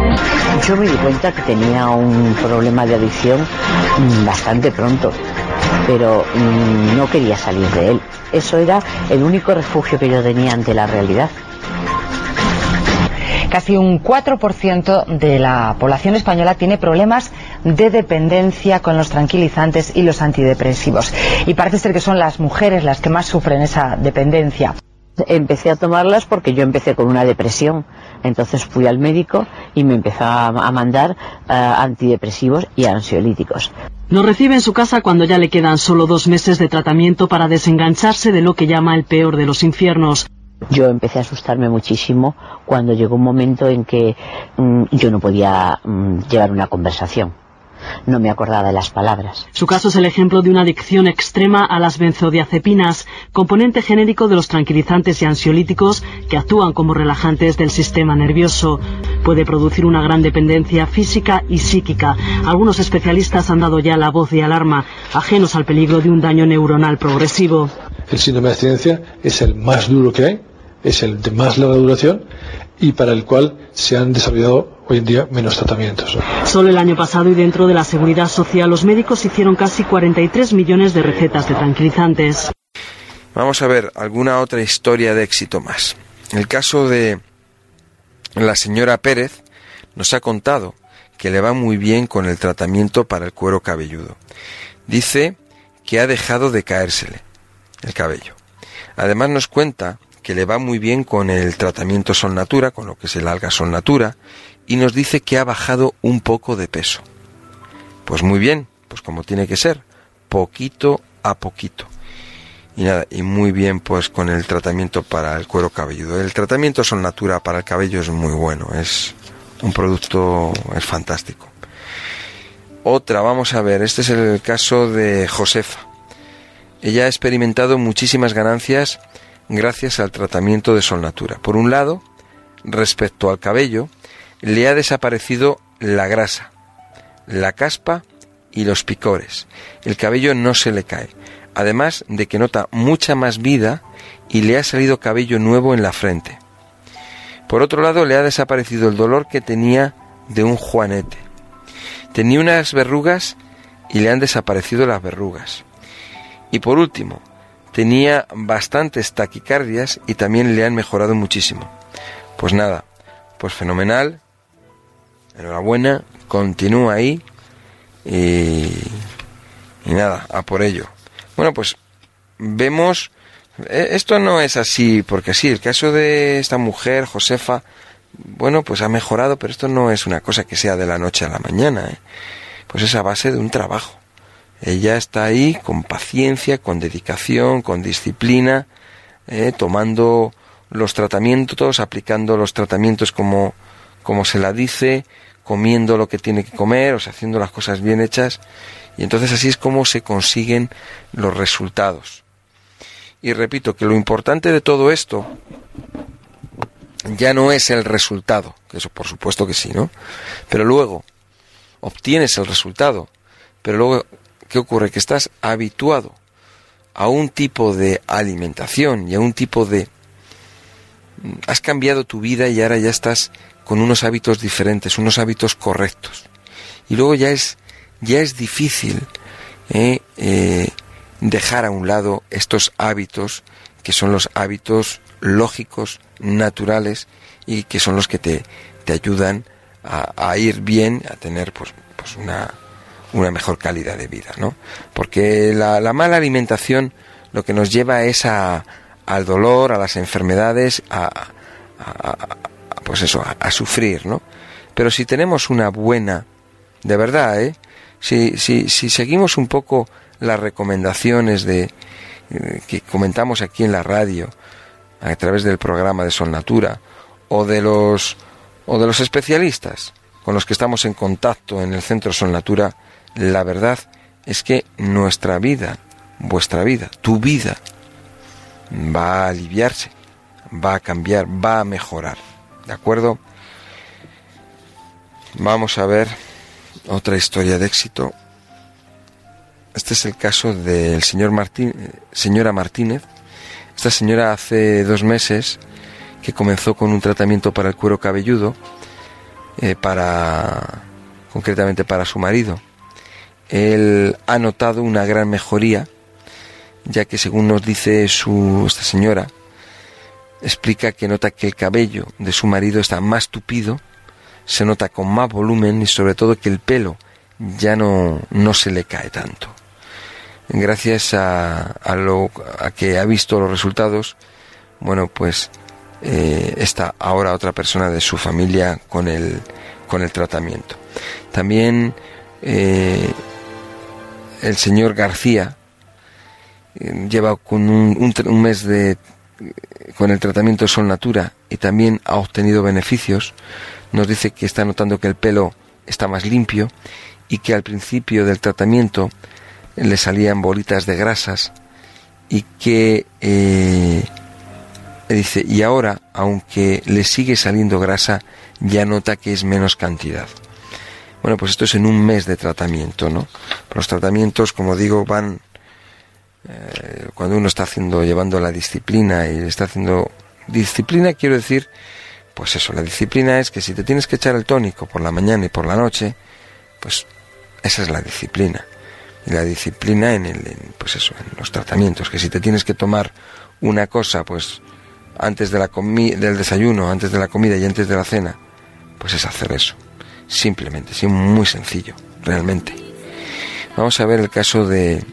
Yo me di cuenta que tenía un problema de adicción mm, bastante pronto, pero mm, no quería salir de él. Eso era el único refugio que yo tenía ante la realidad. Casi un 4% de la población española tiene problemas de dependencia con los tranquilizantes y los antidepresivos. Y parece ser que son las mujeres las que más sufren esa dependencia. Empecé a tomarlas porque yo empecé con una depresión. Entonces fui al médico y me empezó a mandar eh, antidepresivos y ansiolíticos. Nos recibe en su casa cuando ya le quedan solo dos meses de tratamiento para desengancharse de lo que llama el peor de los infiernos. Yo empecé a asustarme muchísimo cuando llegó un momento en que mm, yo no podía mm, llevar una conversación. No me acordaba de las palabras. Su caso es el ejemplo de una adicción extrema a las benzodiazepinas, componente genérico de los tranquilizantes y ansiolíticos que actúan como relajantes del sistema nervioso. Puede producir una gran dependencia física y psíquica. Algunos especialistas han dado ya la voz de alarma, ajenos al peligro de un daño neuronal progresivo. El síndrome de abstinencia es el más duro que hay es el de más larga duración y para el cual se han desarrollado hoy en día menos tratamientos. Solo el año pasado y dentro de la seguridad social los médicos hicieron casi 43 millones de recetas de tranquilizantes. Vamos a ver alguna otra historia de éxito más. El caso de la señora Pérez nos ha contado que le va muy bien con el tratamiento para el cuero cabelludo. Dice que ha dejado de caérsele el cabello. Además nos cuenta que le va muy bien con el tratamiento Sol Natura, con lo que es el alga Sol Natura, y nos dice que ha bajado un poco de peso. Pues muy bien, pues como tiene que ser, poquito a poquito. Y nada, y muy bien pues con el tratamiento para el cuero cabelludo. El tratamiento Sol Natura para el cabello es muy bueno, es un producto, es fantástico. Otra, vamos a ver, este es el caso de Josefa. Ella ha experimentado muchísimas ganancias gracias al tratamiento de Sol Natura. Por un lado, respecto al cabello, le ha desaparecido la grasa, la caspa y los picores. El cabello no se le cae, además de que nota mucha más vida y le ha salido cabello nuevo en la frente. Por otro lado, le ha desaparecido el dolor que tenía de un juanete. Tenía unas verrugas y le han desaparecido las verrugas. Y por último, tenía bastantes taquicardias y también le han mejorado muchísimo. Pues nada, pues fenomenal. Enhorabuena, continúa ahí y, y nada, a por ello. Bueno, pues vemos, eh, esto no es así porque sí, el caso de esta mujer, Josefa, bueno, pues ha mejorado, pero esto no es una cosa que sea de la noche a la mañana, ¿eh? pues es a base de un trabajo. Ella está ahí con paciencia, con dedicación, con disciplina, eh, tomando los tratamientos, aplicando los tratamientos como, como se la dice, comiendo lo que tiene que comer, o sea, haciendo las cosas bien hechas. Y entonces así es como se consiguen los resultados. Y repito que lo importante de todo esto ya no es el resultado, que eso por supuesto que sí, ¿no? Pero luego obtienes el resultado, pero luego ¿qué ocurre? Que estás habituado a un tipo de alimentación y a un tipo de... Has cambiado tu vida y ahora ya estás con unos hábitos diferentes, unos hábitos correctos. Y luego ya es, ya es difícil ¿eh? Eh, dejar a un lado estos hábitos que son los hábitos lógicos, naturales y que son los que te, te ayudan a, a ir bien, a tener pues, pues una, una mejor calidad de vida, ¿no? Porque la, mala alimentación lo que nos lleva es a, al dolor, a las enfermedades, a, pues eso, a, sufrir, ¿no? Pero si tenemos una buena, de verdad, ¿eh? Si, si, si seguimos un poco las recomendaciones de eh, que comentamos aquí en la radio, a través del programa de Sol Natura, o de los o de los especialistas, con los que estamos en contacto en el Centro Sol Natura, la verdad es que nuestra vida, vuestra vida, tu vida, va a aliviarse, va a cambiar, va a mejorar. ¿De acuerdo? Vamos a ver otra historia de éxito. Este es el caso del señor Martín, señora Martínez. Esta señora hace dos meses que comenzó con un tratamiento para el cuero cabelludo eh, para concretamente para su marido. Él ha notado una gran mejoría, ya que según nos dice su, esta señora, explica que nota que el cabello de su marido está más tupido, se nota con más volumen y sobre todo que el pelo ya no, no se le cae tanto. Gracias a, a, lo, a que ha visto los resultados, bueno, pues eh, está ahora otra persona de su familia con el, con el tratamiento. También eh, el señor García eh, lleva con un, un, mes de con el tratamiento Sol Natura y también ha obtenido beneficios. Nos dice que está notando que el pelo está más limpio y que al principio del tratamiento le salían bolitas de grasas y que dice, y ahora, aunque le sigue saliendo grasa, ya nota que es menos cantidad. Bueno, pues esto es en un mes de tratamiento, ¿no? Los tratamientos, como digo, van eh, cuando uno está haciendo, llevando la disciplina y está haciendo disciplina, quiero decir, pues eso, la disciplina es que si te tienes que echar el tónico por la mañana y por la noche, pues esa es la disciplina. Y la disciplina en el, pues eso, en los tratamientos, que si te tienes que tomar una cosa, pues antes de la del desayuno, antes de la comida y antes de la cena, pues es hacer eso. Simplemente, sí, muy sencillo, realmente. Vamos a ver el caso de,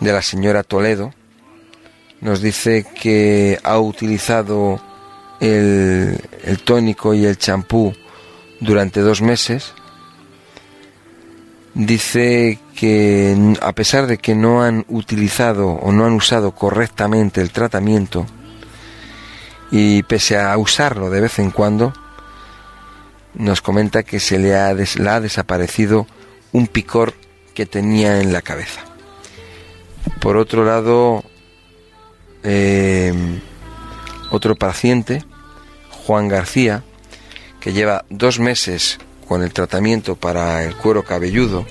de la señora Toledo. Nos dice que ha utilizado el, el tónico y el champú durante dos meses. Dice que a pesar de que no han utilizado o no han usado correctamente el tratamiento y pese a usarlo de vez en cuando, nos comenta que se le ha, ha desaparecido un picor que tenía en la cabeza. Por otro lado, em, otro paciente, Juan García, que lleva dos meses con el tratamiento para el cuero cabelludo,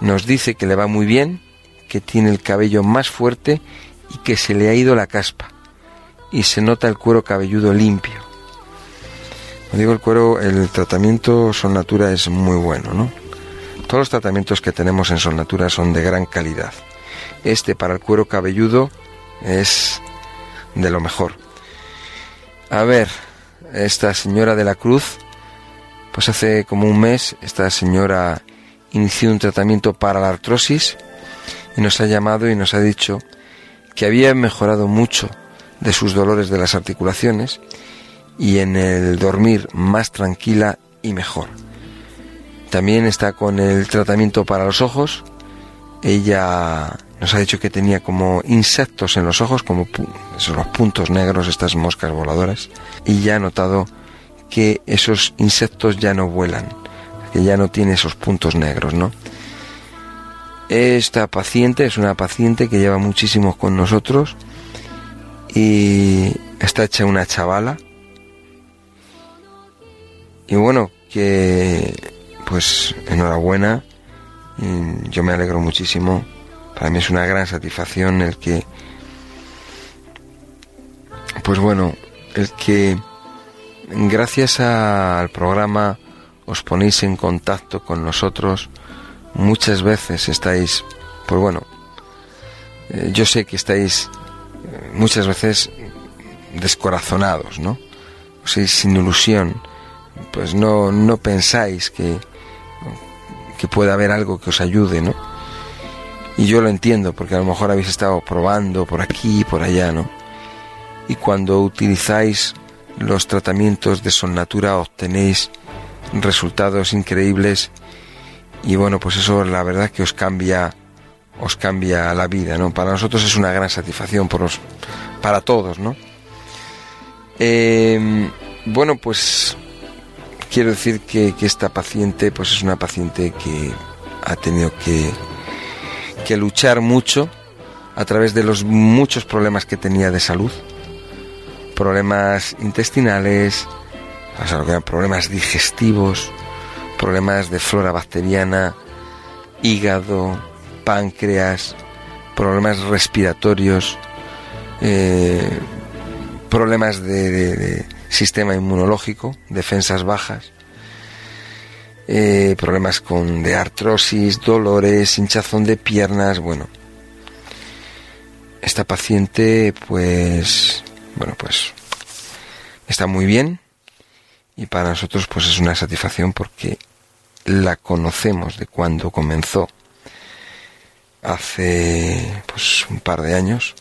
nos dice que le va muy bien, que tiene el cabello más fuerte y que se le ha ido la caspa y se nota el cuero cabelludo limpio. Digo, el cuero, el tratamiento Son Natura es muy bueno, ¿no? Todos los tratamientos que tenemos en Son Natura son de gran calidad. Este para el cuero cabelludo es de lo mejor. A ver, esta señora de la Cruz, pues hace como un mes, esta señora inició un tratamiento para la artrosis y nos ha llamado y nos ha dicho que había mejorado mucho de sus dolores de las articulaciones y en el dormir más tranquila y mejor. También está con el tratamiento para los ojos. Ella nos ha dicho que tenía como insectos en los ojos, como esos los puntos negros, estas moscas voladoras, y ya ha notado que esos insectos ya no vuelan que ya no tiene esos puntos negros, ¿no? Esta paciente es una paciente que lleva muchísimo con nosotros y está hecha una chavala. Y bueno, que pues enhorabuena, yo me alegro muchísimo. Para mí es una gran satisfacción el que, pues bueno, el que gracias al programa os ponéis en contacto con nosotros, muchas veces estáis, pues bueno, eh, yo sé que estáis eh, muchas veces descorazonados, ¿no? O sin ilusión, pues no, no pensáis que, que pueda haber algo que os ayude, ¿no? Y yo lo entiendo, porque a lo mejor habéis estado probando por aquí y por allá, ¿no? Y cuando utilizáis los tratamientos de Sonnatura obtenéis resultados increíbles y bueno, pues eso la verdad que os cambia os cambia la vida, ¿no? Para nosotros es una gran satisfacción por los, para todos, ¿no? Em, bueno, pues quiero decir que, que, esta paciente pues es una paciente que ha tenido que, que luchar mucho a través de los muchos problemas que tenía de salud, problemas intestinales, problemas digestivos, problemas de flora bacteriana, hígado, páncreas, problemas respiratorios, eh, problemas de, sistema inmunológico, defensas bajas, eh, problemas con de artrosis, dolores, hinchazón de piernas, bueno. Esta paciente, pues, bueno, pues está muy bien y para nosotros, pues es una satisfacción porque la conocemos de cuando comenzó hace pues un par de años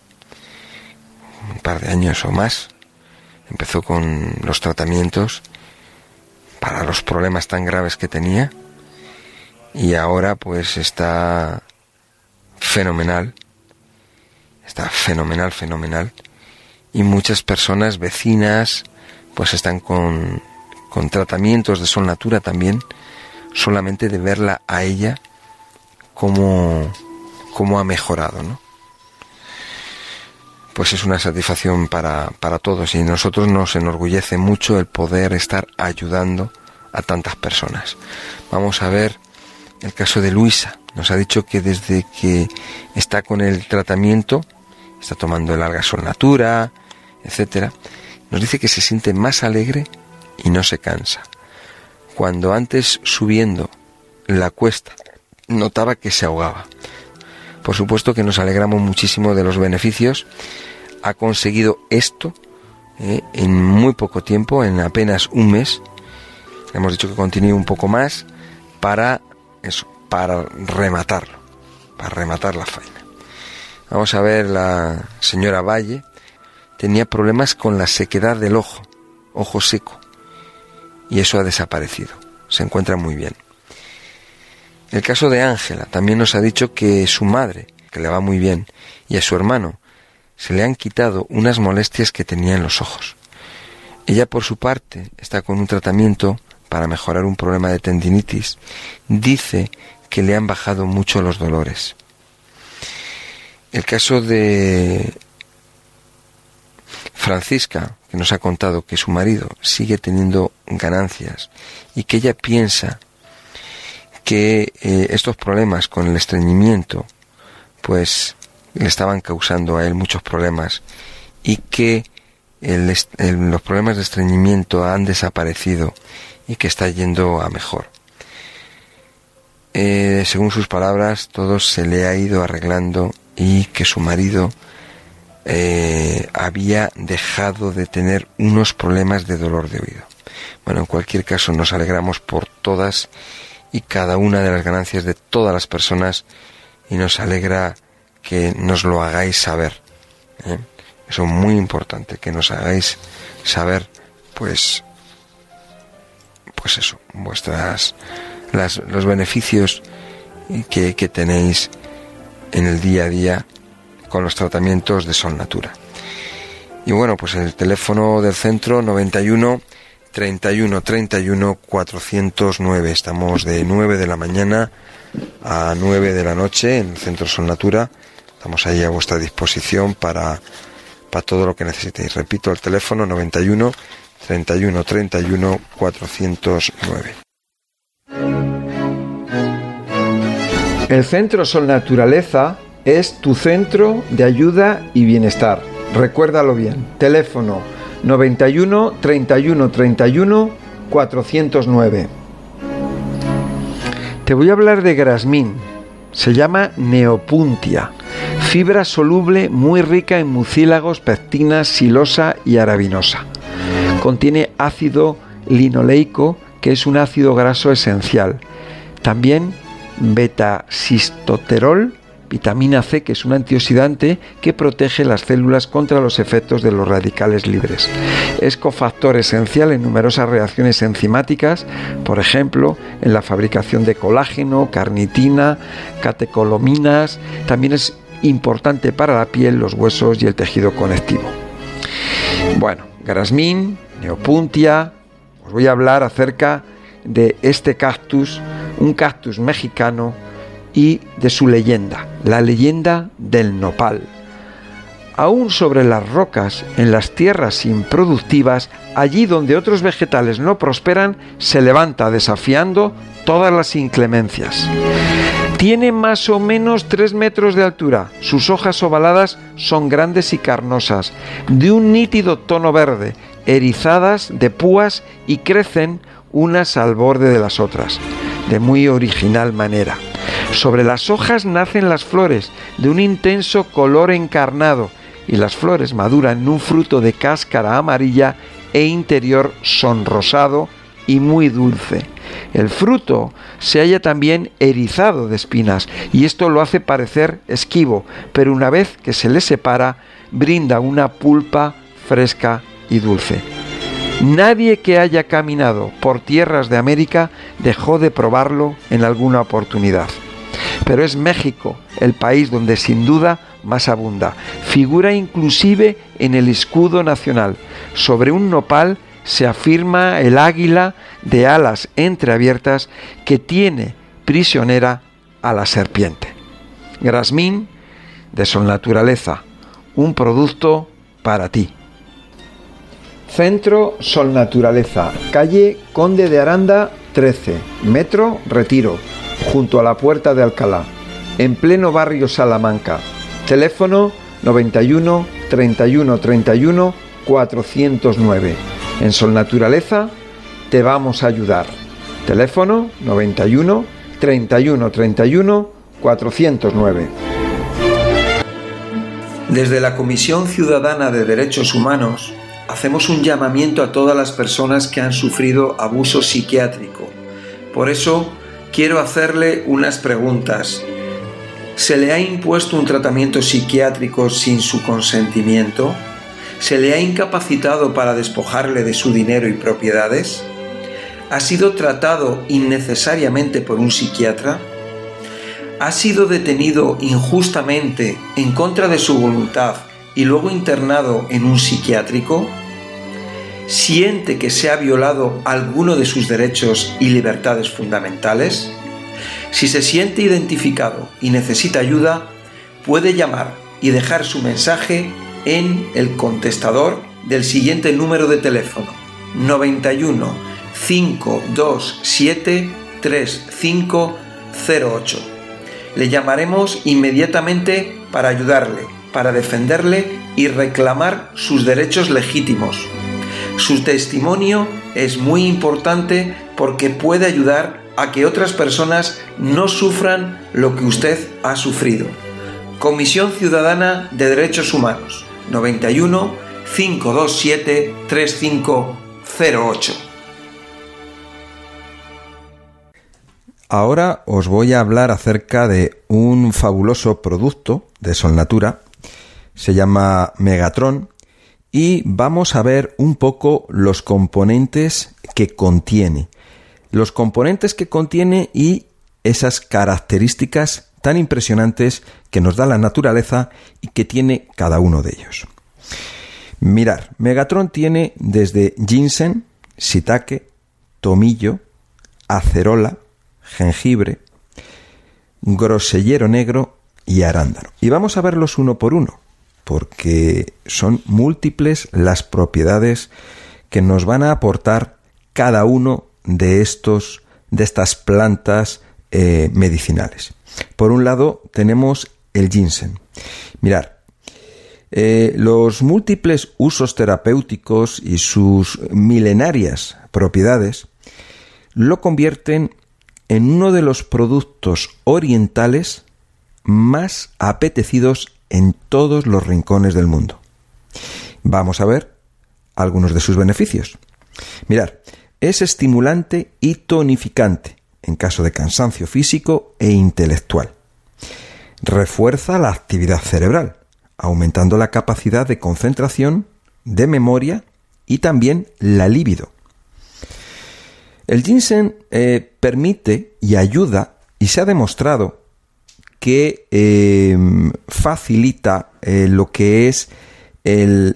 un par de años o más empezó con los tratamientos para los problemas tan graves que tenía y ahora pues está fenomenal está fenomenal fenomenal y muchas personas vecinas pues están con, con tratamientos de sol natura también solamente de verla a ella como, como ha mejorado, ¿no? Pues es una satisfacción para, para todos y nosotros nos enorgullece mucho el poder estar ayudando a tantas personas. Vamos a ver el caso de Luisa. Nos ha dicho que desde que está con el tratamiento, está tomando el alga sol natura, etcétera, nos dice que se siente más alegre y no se cansa cuando antes subiendo la cuesta notaba que se ahogaba. Por supuesto que nos alegramos muchísimo de los beneficios. Ha conseguido esto eh, en muy poco tiempo, en apenas un mes. Hemos dicho que continúe un poco más para para rematarlo, para rematar la faena. Vamos a ver la señora Valle. Tenía problemas con la sequedad del ojo, ojo seco y eso ha desaparecido. Se encuentra muy bien. El caso de Ángela también nos ha dicho que su madre, que le va muy bien, y a su hermano se le han quitado unas molestias que tenía en los ojos. Ella por su parte está con un tratamiento para mejorar un problema de tendinitis. Dice que le han bajado mucho los dolores. El caso de Francisca, que nos ha contado que su marido sigue teniendo ganancias y que ella piensa que eh, estos problemas con el estreñimiento pues le estaban causando a él muchos problemas y que los problemas de estreñimiento han desaparecido y que está yendo a mejor. Eh, según sus palabras, todo se le ha ido arreglando y que su marido eh, había dejado de tener unos problemas de dolor de oído. Bueno, en cualquier caso nos alegramos por todas y cada una de las ganancias de todas las personas y nos alegra que nos lo hagáis saber. ¿eh? Eso es muy importante, que nos hagáis saber, pues, pues eso, vuestras, las, los beneficios que, que tenéis en el día a día con los tratamientos de Sol Natura. Y bueno, pues el teléfono del centro 91 31 31 409. Estamos de 9 de la mañana a 9 de la noche en el centro Sol Natura. Estamos ahí a vuestra disposición para, para todo lo que necesitéis. Repito, el teléfono 91 31 31 409. El Centro Sol Naturaleza es tu centro de ayuda y bienestar. Recuérdalo bien. Teléfono 91 31 31 409. Te voy a hablar de Grasmin. Se llama Neopuntia. Fibra soluble muy rica en mucílagos, pectinas, silosa y arabinosa. Contiene ácido linoleico, que es un ácido graso esencial. También beta-cistoterol, vitamina C, que es un antioxidante que protege las células contra los efectos de los radicales libres. Es cofactor esencial en numerosas reacciones enzimáticas, por ejemplo, en la fabricación de colágeno, carnitina, catecolaminas. También es importante para la piel, los huesos y el tejido conectivo. Bueno, Grasmin, Neopuntia, os voy a hablar acerca de este cactus, un cactus mexicano y de su leyenda, la leyenda del nopal. Aún sobre las rocas, en las tierras improductivas, allí donde otros vegetales no prosperan, se levanta desafiando todas las inclemencias. Tiene más o menos 3 metros de altura. Sus hojas ovaladas son grandes y carnosas, de un nítido tono verde, erizadas de púas y crecen unas al borde de las otras, de muy original manera. Sobre las hojas nacen las flores, de un intenso color encarnado, y las flores maduran en un fruto de cáscara amarilla e interior sonrosado y muy dulce. El fruto se halla también erizado de espinas y esto lo hace parecer esquivo, pero una vez que se le separa, brinda una pulpa fresca y dulce. Nadie que haya caminado por tierras de América dejó de probarlo en alguna oportunidad. Pero es México el país donde sin duda más abunda. Figura inclusive en el escudo nacional. Sobre un nopal se afirma el águila de alas entreabiertas que tiene prisionera a la serpiente. Grasmín de Sol Naturaleza, un producto para ti. Centro Sol Naturaleza, calle Conde de Aranda 13, Metro Retiro, junto a la Puerta de Alcalá, en pleno barrio Salamanca. Teléfono 91 31 31 409. En Sol Naturaleza te vamos a ayudar. Teléfono 91 31 31 409. Desde la Comisión Ciudadana de Derechos Humanos hacemos un llamamiento a todas las personas que han sufrido abuso psiquiátrico. Por eso quiero hacerle unas preguntas. ¿Se le ha impuesto un tratamiento psiquiátrico sin su consentimiento? ¿Se le ha incapacitado para despojarle de su dinero y propiedades? ¿Ha sido tratado innecesariamente por un psiquiatra? ¿Ha sido detenido injustamente en contra de su voluntad y luego internado en un psiquiátrico? ¿Siente que se ha violado alguno de sus derechos y libertades fundamentales? Si se siente identificado y necesita ayuda, puede llamar y dejar su mensaje en el contestador del siguiente número de teléfono 91 527 3508. Le llamaremos inmediatamente para ayudarle para defenderle y reclamar sus derechos legítimos. Su testimonio es muy importante porque puede ayudar a que otras personas no sufran lo que usted ha sufrido. Comisión Ciudadana de Derechos Humanos 91 527 3508. Ahora os voy a hablar acerca de un fabuloso producto de Solnatura se llama Megatron y vamos a ver un poco los componentes que contiene. Los componentes que contiene y esas características tan impresionantes que nos da la naturaleza y que tiene cada uno de ellos. Mirar, Megatron tiene desde ginseng, shiitake, tomillo, acerola, jengibre, grosellero negro y arándano. Y vamos a verlos uno por uno porque son múltiples las propiedades que nos van a aportar cada uno de estos de estas plantas eh, medicinales. Por un lado tenemos el ginseng. Mirar, eh, los múltiples usos terapéuticos y sus milenarias propiedades lo convierten en uno de los productos orientales más apetecidos en todos los rincones del mundo. Vamos a ver algunos de sus beneficios. Mirar, es estimulante y tonificante en caso de cansancio físico e intelectual. Refuerza la actividad cerebral, aumentando la capacidad de concentración, de memoria y también la libido. El ginseng eh, permite y ayuda, y se ha demostrado que em, facilita eh, lo que es el,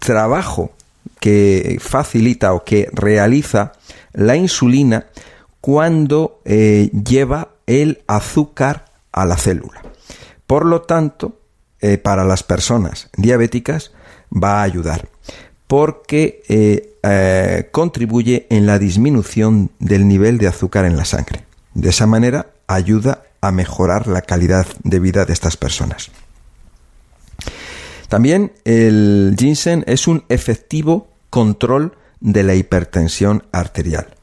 trabajo que facilita o que realiza la insulina cuando eh, lleva el azúcar a la célula. Por lo tanto, eh, para las personas diabéticas va a ayudar porque contribuye en la disminución del nivel de azúcar en la sangre. De esa manera ayuda a mejorar la calidad de vida de estas personas. También el ginseng es un efectivo control de la hipertensión arterial.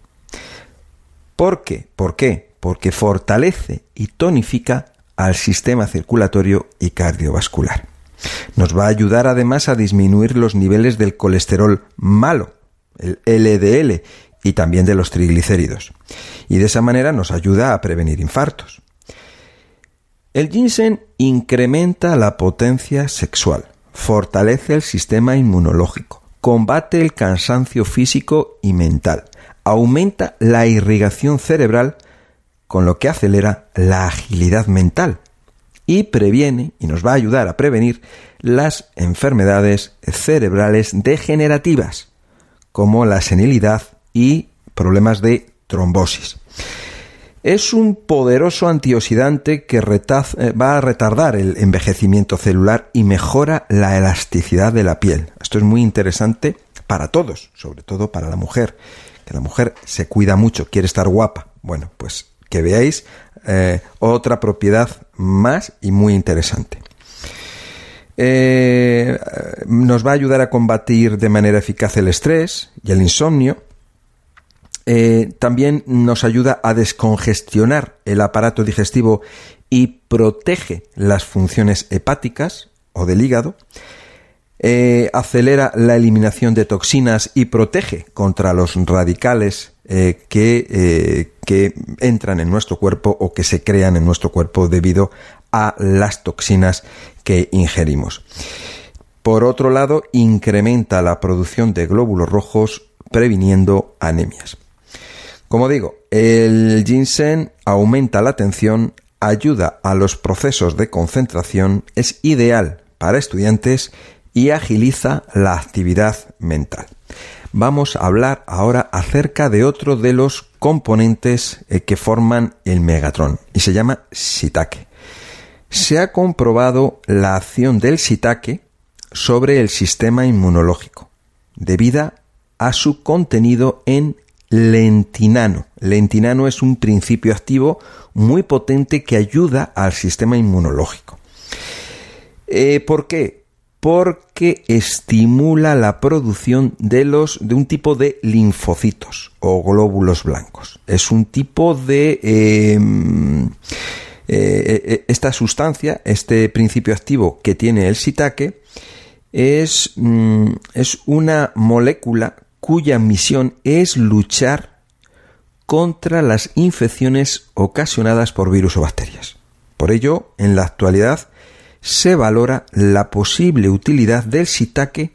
¿Por qué? ¿Por qué? Porque fortalece y tonifica al sistema circulatorio y cardiovascular. Nos va a ayudar además a disminuir los niveles del colesterol malo, el LDL, y también de los triglicéridos. Y de esa manera nos ayuda a prevenir infartos. El ginseng incrementa la potencia sexual, fortalece el sistema inmunológico, combate el cansancio físico y mental, aumenta la irrigación cerebral, con lo que acelera la agilidad mental y previene y nos va a ayudar a prevenir las enfermedades cerebrales degenerativas, como la senilidad y problemas de trombosis. Es un poderoso antioxidante que eh, va a retardar el envejecimiento celular y mejora la elasticidad de la piel. Esto es muy interesante para todos, sobre todo para la mujer, que la mujer se cuida mucho, quiere estar guapa. Bueno, pues que veáis eh, otra propiedad más y muy interesante. Eh, nos va a ayudar a combatir de manera eficaz el estrés y el insomnio eh, también nos ayuda a descongestionar el aparato digestivo y protege las funciones hepáticas o del hígado. Eh, acelera la eliminación de toxinas y protege contra los radicales eh, que, que entran en nuestro cuerpo o que se crean en nuestro cuerpo debido a las toxinas que ingerimos. Por otro lado, incrementa la producción de glóbulos rojos previniendo anemias. Como digo, el ginseng aumenta la atención, ayuda a los procesos de concentración, es ideal para estudiantes y agiliza la actividad mental. Vamos a hablar ahora acerca de otro de los componentes eh, que forman el megatrón y se llama shiitake. Se ha comprobado la acción del shiitake sobre el sistema inmunológico debido a su contenido en lentinano. Lentinano es un principio activo muy potente que ayuda al sistema inmunológico. Eh, ¿Por qué? Porque estimula la producción de los de un tipo de linfocitos o glóbulos blancos. Es un tipo de em, eh, eh, esta sustancia, este principio activo que tiene el sitaque, es, mm, es una molécula cuya misión es luchar contra las infecciones ocasionadas por virus o bacterias. Por ello, en la actualidad se valora la posible utilidad del shiitake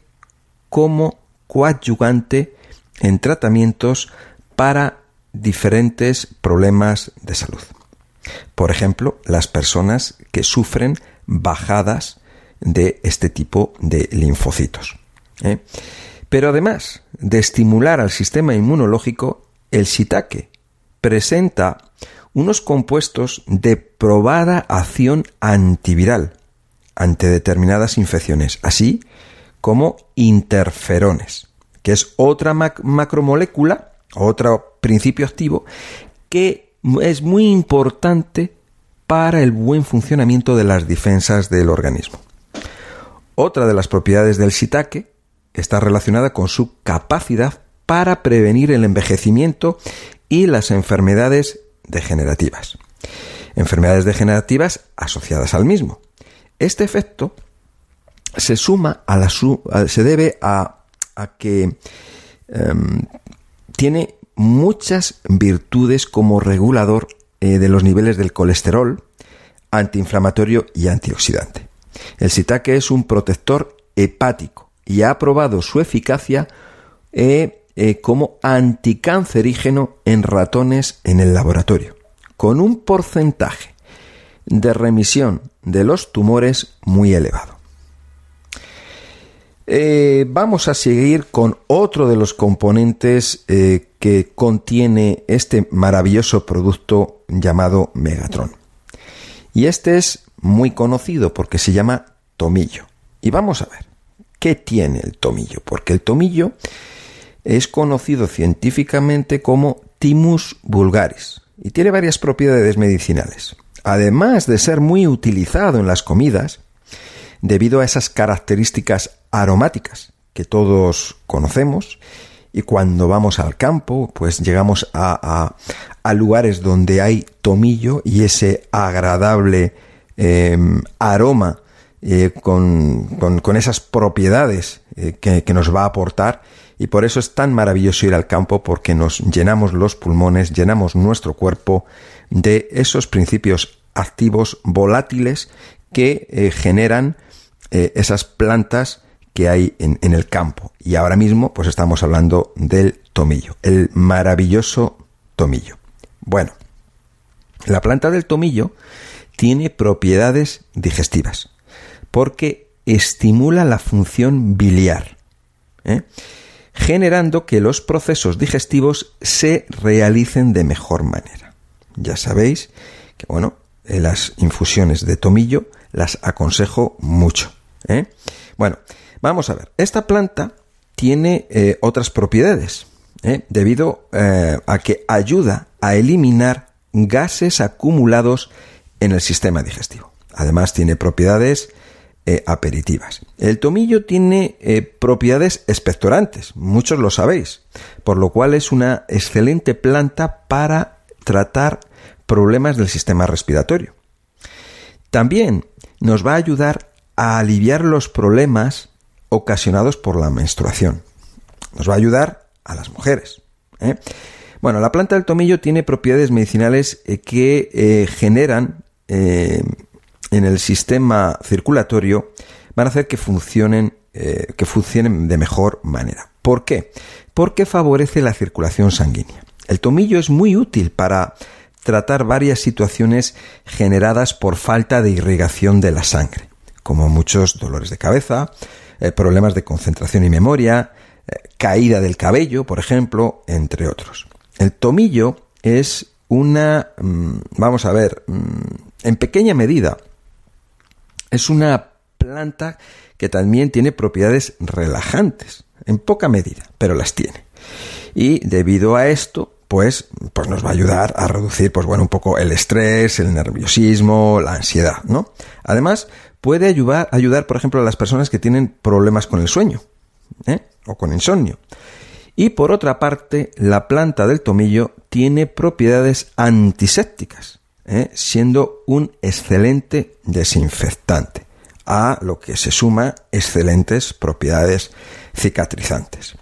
como coadyuvante en tratamientos para diferentes problemas de salud. Por ejemplo, las personas que sufren bajadas de este tipo de linfocitos. ¿eh? Pero además de estimular al sistema inmunológico, el shiitake presenta unos compuestos de probada acción antiviral ante determinadas infecciones, así como interferones, que es otra macromolécula, otro principio activo, que es muy importante para el buen funcionamiento de las defensas del organismo. Otra de las propiedades del shiitake está relacionada con su capacidad para prevenir el envejecimiento y las enfermedades degenerativas. Enfermedades degenerativas asociadas al mismo. Este efecto se suma a la se debe a, que em, tiene muchas virtudes como regulador eh, de los niveles del colesterol, antiinflamatorio y antioxidante. El sitaque es un protector hepático y ha probado su eficacia eh, eh, como anticancerígeno en ratones en el laboratorio, con un porcentaje de remisión de los tumores muy elevado. Eh, vamos a seguir con otro de los componentes que contiene este maravilloso producto llamado Megatron. Y este es muy conocido porque se llama tomillo. Y vamos a ver, ¿qué tiene el tomillo? Porque el tomillo es conocido científicamente como Timus vulgaris y tiene varias propiedades medicinales. Además de ser muy utilizado en las comidas, debido a esas características aromáticas que todos conocemos y cuando vamos al campo pues llegamos a, lugares donde hay tomillo y ese agradable em, aroma eh, con, esas propiedades eh, que, que nos va a aportar y por eso es tan maravilloso ir al campo porque nos llenamos los pulmones, llenamos nuestro cuerpo de esos principios activos volátiles que eh, generan esas plantas que hay en, en, el campo. Y ahora mismo, pues estamos hablando del tomillo, el maravilloso tomillo. Bueno, la planta del tomillo tiene propiedades digestivas, porque estimula la función biliar, ¿eh? generando que los procesos digestivos se realicen de mejor manera. Ya sabéis que, bueno, las infusiones de tomillo las aconsejo mucho. ¿eh? Bueno, vamos a ver. Esta planta tiene eh, otras propiedades, ¿eh? debido a que ayuda a eliminar gases acumulados en el sistema digestivo. Además tiene propiedades aperitivas. El tomillo tiene propiedades expectorantes, muchos lo sabéis, por lo cual es una excelente planta para tratar problemas del sistema respiratorio. También nos va a ayudar a aliviar los problemas ocasionados por la menstruación. Nos va a ayudar a las mujeres. ¿eh? Bueno, la planta del tomillo tiene propiedades medicinales eh, que eh, generan en el sistema circulatorio, van a hacer que funcionen, que funcionen de mejor manera. ¿Por qué? Porque favorece la circulación sanguínea. El tomillo es muy útil para tratar varias situaciones generadas por falta de irrigación de la sangre como muchos dolores de cabeza, eh, problemas de concentración y memoria, eh, caída del cabello, por ejemplo, entre otros. El tomillo es una, mm, vamos a ver, mm, en pequeña medida, es una planta que también tiene propiedades relajantes, en poca medida, pero las tiene. Y debido a esto, pues, pues nos va a ayudar a reducir, pues bueno, un poco el estrés, el nerviosismo, la ansiedad, ¿no? Además, puede ayudar, ayudar, por ejemplo, a las personas que tienen problemas con el sueño ¿eh? o con insomnio. Y por otra parte, la planta del tomillo tiene propiedades antisépticas, ¿eh? siendo un excelente desinfectante, a lo que se suma excelentes propiedades cicatrizantes.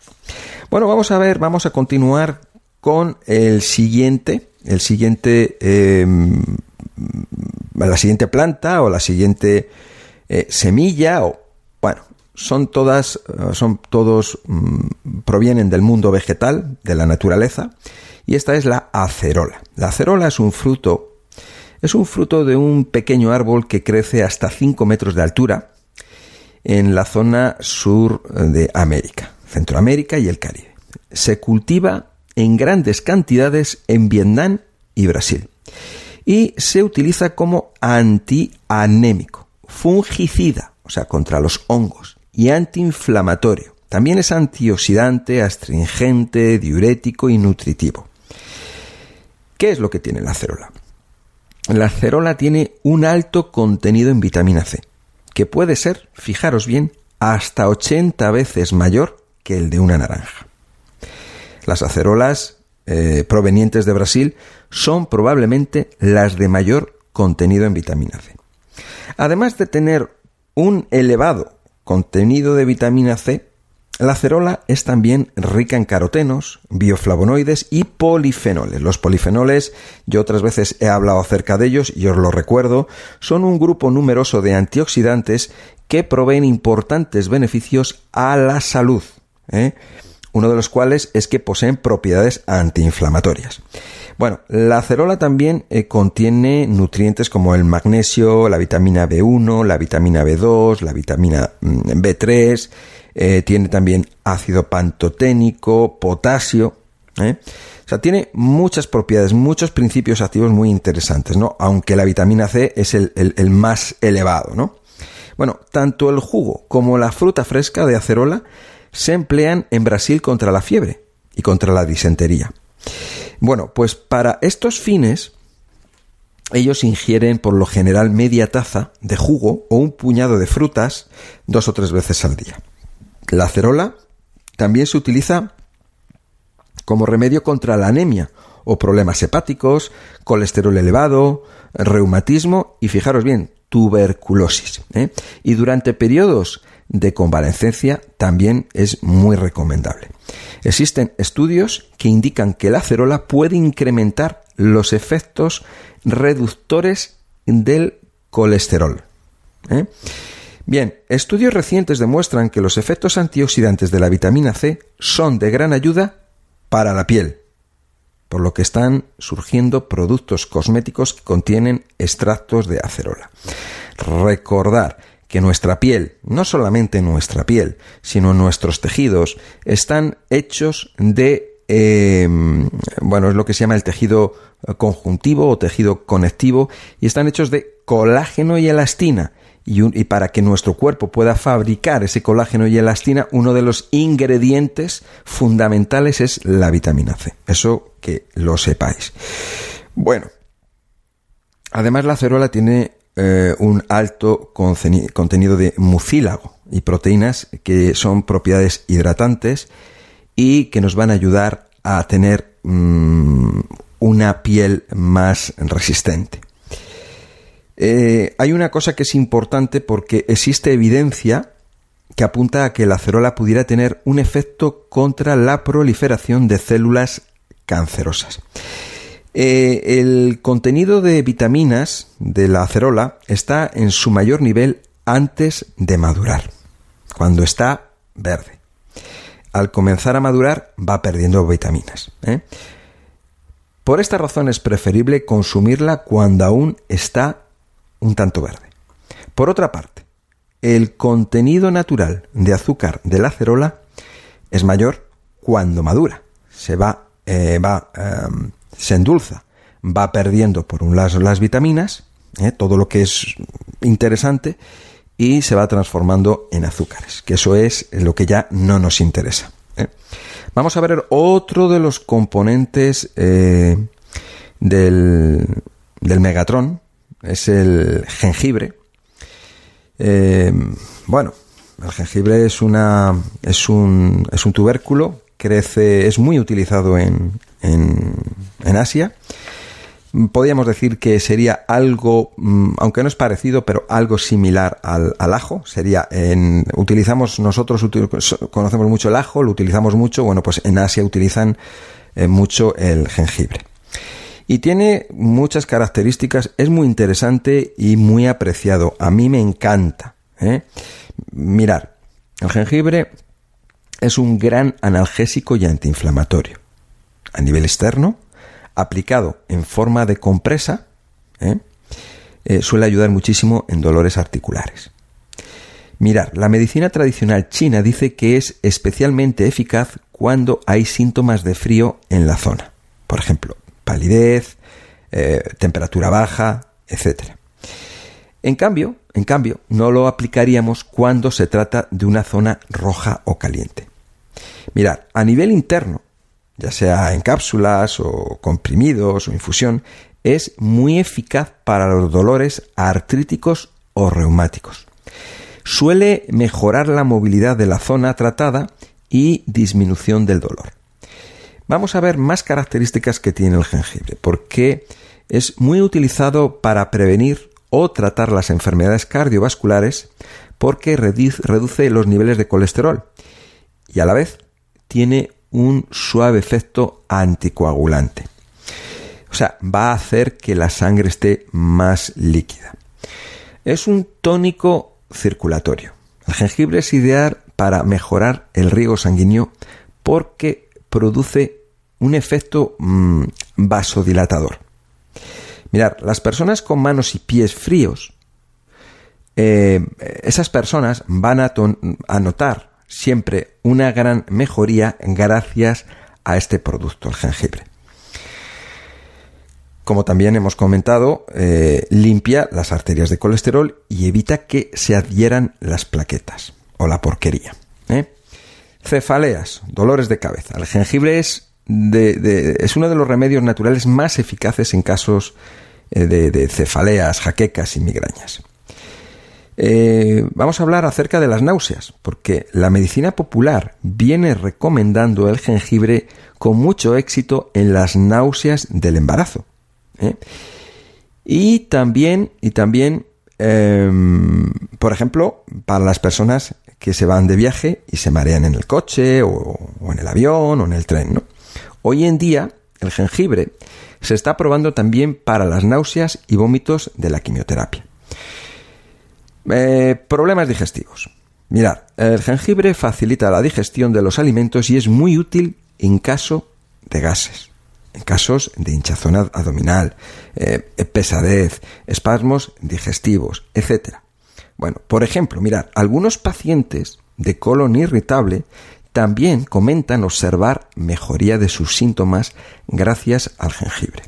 Bueno, vamos a ver, vamos a continuar con el siguiente, el siguiente em, la siguiente planta o la siguiente eh, semilla o bueno son todas son todos mm, provienen del mundo vegetal de la naturaleza y esta es la acerola la acerola es un fruto es un fruto de un pequeño árbol que crece hasta 5 metros de altura en la zona sur de América Centroamérica y el Caribe se cultiva en grandes cantidades en Vietnam y Brasil y se utiliza como antianémico, fungicida, o sea, contra los hongos, y antiinflamatorio. También es antioxidante, astringente, diurético y nutritivo. ¿Qué es lo que tiene la acerola? La acerola tiene un alto contenido en vitamina C, que puede ser, fijaros bien, hasta 80 veces mayor que el de una naranja. Las acerolas eh, provenientes de Brasil son probablemente las de mayor contenido en vitamina C. Además de tener un elevado contenido de vitamina C, la acerola es también rica en carotenos, bioflavonoides y polifenoles. Los polifenoles, yo otras veces he hablado acerca de ellos y os lo recuerdo, son un grupo numeroso de antioxidantes que proveen importantes beneficios a la salud. ¿eh? uno de los cuales es que poseen propiedades antiinflamatorias. Bueno, la acerola también eh, contiene nutrientes como el magnesio, la vitamina B1, la vitamina B2, la vitamina mm, B3, eh, tiene también ácido pantoténico, potasio. ¿eh? O sea, tiene muchas propiedades, muchos principios activos muy interesantes, ¿no? Aunque la vitamina C es el, el más elevado, ¿no? Bueno, tanto el jugo como la fruta fresca de acerola se emplean en Brasil contra la fiebre y contra la disentería. Bueno, pues para estos fines, ellos ingieren por lo general media taza de jugo o un puñado de frutas dos o tres veces al día. La acerola también se utiliza como remedio contra la anemia o problemas hepáticos, colesterol elevado, reumatismo y fijaros bien, tuberculosis. ¿eh? Y durante periodos de convalescencia también es muy recomendable. Existen estudios que indican que la acerola puede incrementar los efectos reductores del colesterol. ¿eh? Bien, estudios recientes demuestran que los efectos antioxidantes de la vitamina C son de gran ayuda para la piel, por lo que están surgiendo productos cosméticos que contienen extractos de acerola. Recordar que nuestra piel, no solamente nuestra piel, sino nuestros tejidos, están hechos de eh, bueno, es lo que se llama el tejido conjuntivo o tejido conectivo y están hechos de colágeno y elastina. Y, para que nuestro cuerpo pueda fabricar ese colágeno y elastina, uno de los ingredientes fundamentales es la vitamina C. Eso que lo sepáis. Bueno, además la acerola tiene eh, un alto contenido de mucílago y proteínas que son propiedades hidratantes y que nos van a ayudar a tener mm, una piel más resistente. Eh, hay una cosa que es importante porque existe evidencia que apunta a que la acerola pudiera tener un efecto contra la proliferación de células cancerosas. Eh, el contenido de vitaminas de la acerola está en su mayor nivel antes de madurar, cuando está verde. Al comenzar a madurar va perdiendo vitaminas. ¿eh? Por esta razón es preferible consumirla cuando aún está un tanto verde. Por otra parte, el contenido natural de azúcar de la acerola es mayor cuando madura. Se va, eh, va em, se endulza, va perdiendo por un lado las vitaminas, ¿eh? todo lo que es interesante, y se va transformando en azúcares, que eso es lo que ya no nos interesa. ¿eh? Vamos a ver otro de los componentes del, del Megatron, es el jengibre. bueno, el jengibre es una es un, es un tubérculo, crece, es muy utilizado en, en, Asia. Podríamos decir que sería algo, mm, aunque no es parecido, pero algo similar al, ajo. Sería en, utilizamos nosotros conocemos mucho el ajo, lo utilizamos mucho. Bueno, pues en Asia utilizan eh, mucho el jengibre. Y tiene muchas características, es muy interesante y muy apreciado. A mí me encanta. ¿eh? Mirar, el jengibre es un gran analgésico y antiinflamatorio a nivel externo, aplicado en forma de compresa, ¿eh? Eh, suele ayudar muchísimo en dolores articulares. Mirar, la medicina tradicional china dice que es especialmente eficaz cuando hay síntomas de frío en la zona. Por ejemplo, palidez, eh, temperatura baja, etc. En cambio, en cambio, no lo aplicaríamos cuando se trata de una zona roja o caliente. Mirar, a nivel interno, ya sea en cápsulas o comprimidos o infusión, es muy eficaz para los dolores artríticos o reumáticos. Suele mejorar la movilidad de la zona tratada y disminución del dolor. Vamos a ver más características que tiene el jengibre, porque es muy utilizado para prevenir o tratar las enfermedades cardiovasculares porque reduce los niveles de colesterol y a la vez tiene un suave efecto anticoagulante. O sea, va a hacer que la sangre esté más líquida. Es un tónico circulatorio. El jengibre es ideal para mejorar el riego sanguíneo porque produce un efecto mm, vasodilatador. Mirar, las personas con manos y pies fríos, eh, esas personas van a, notar siempre una gran mejoría gracias a este producto, el jengibre. Como también hemos comentado, eh, limpia las arterias de colesterol y evita que se adhieran las plaquetas o la porquería. ¿Eh? Cefaleas, dolores de cabeza. El jengibre es, es uno de los remedios naturales más eficaces en casos eh, de, cefaleas, jaquecas y migrañas. vamos a hablar acerca de las náuseas, porque la medicina popular viene recomendando el jengibre con mucho éxito en las náuseas del embarazo. ¿eh? Y también, y también em, por ejemplo, para las personas que se van de viaje y se marean en el coche o, en el avión o en el tren. Hoy en día, el jengibre se está probando también para las náuseas y vómitos de la quimioterapia. Eh, problemas digestivos. Mirad, el jengibre facilita la digestión de los alimentos y es muy útil en caso de gases en casos de hinchazón abdominal, eh, pesadez, espasmos digestivos, etc. Bueno, por ejemplo, mirad, algunos pacientes de colon irritable también comentan observar mejoría de sus síntomas gracias al jengibre.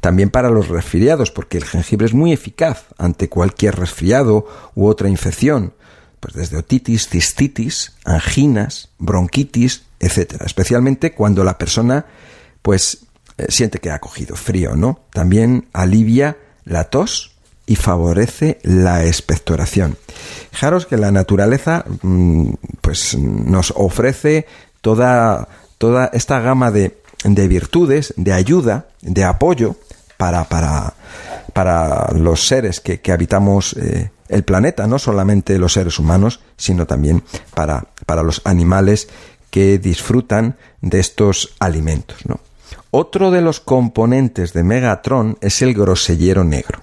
También para los resfriados, porque el jengibre es muy eficaz ante cualquier resfriado u otra infección, pues desde otitis, cistitis, anginas, bronquitis, etc. Especialmente cuando la persona pues eh, siente que ha cogido frío, ¿no? También alivia la tos y favorece la expectoración. Fijaros que la naturaleza mm, pues nos ofrece toda, toda esta gama de, de virtudes, de ayuda, de apoyo para, para, para los seres que, habitamos eh, el planeta, no solamente los seres humanos, sino también para, para los animales que disfrutan de estos alimentos. ¿no? Otro de los componentes de Megatron es el grosellero negro.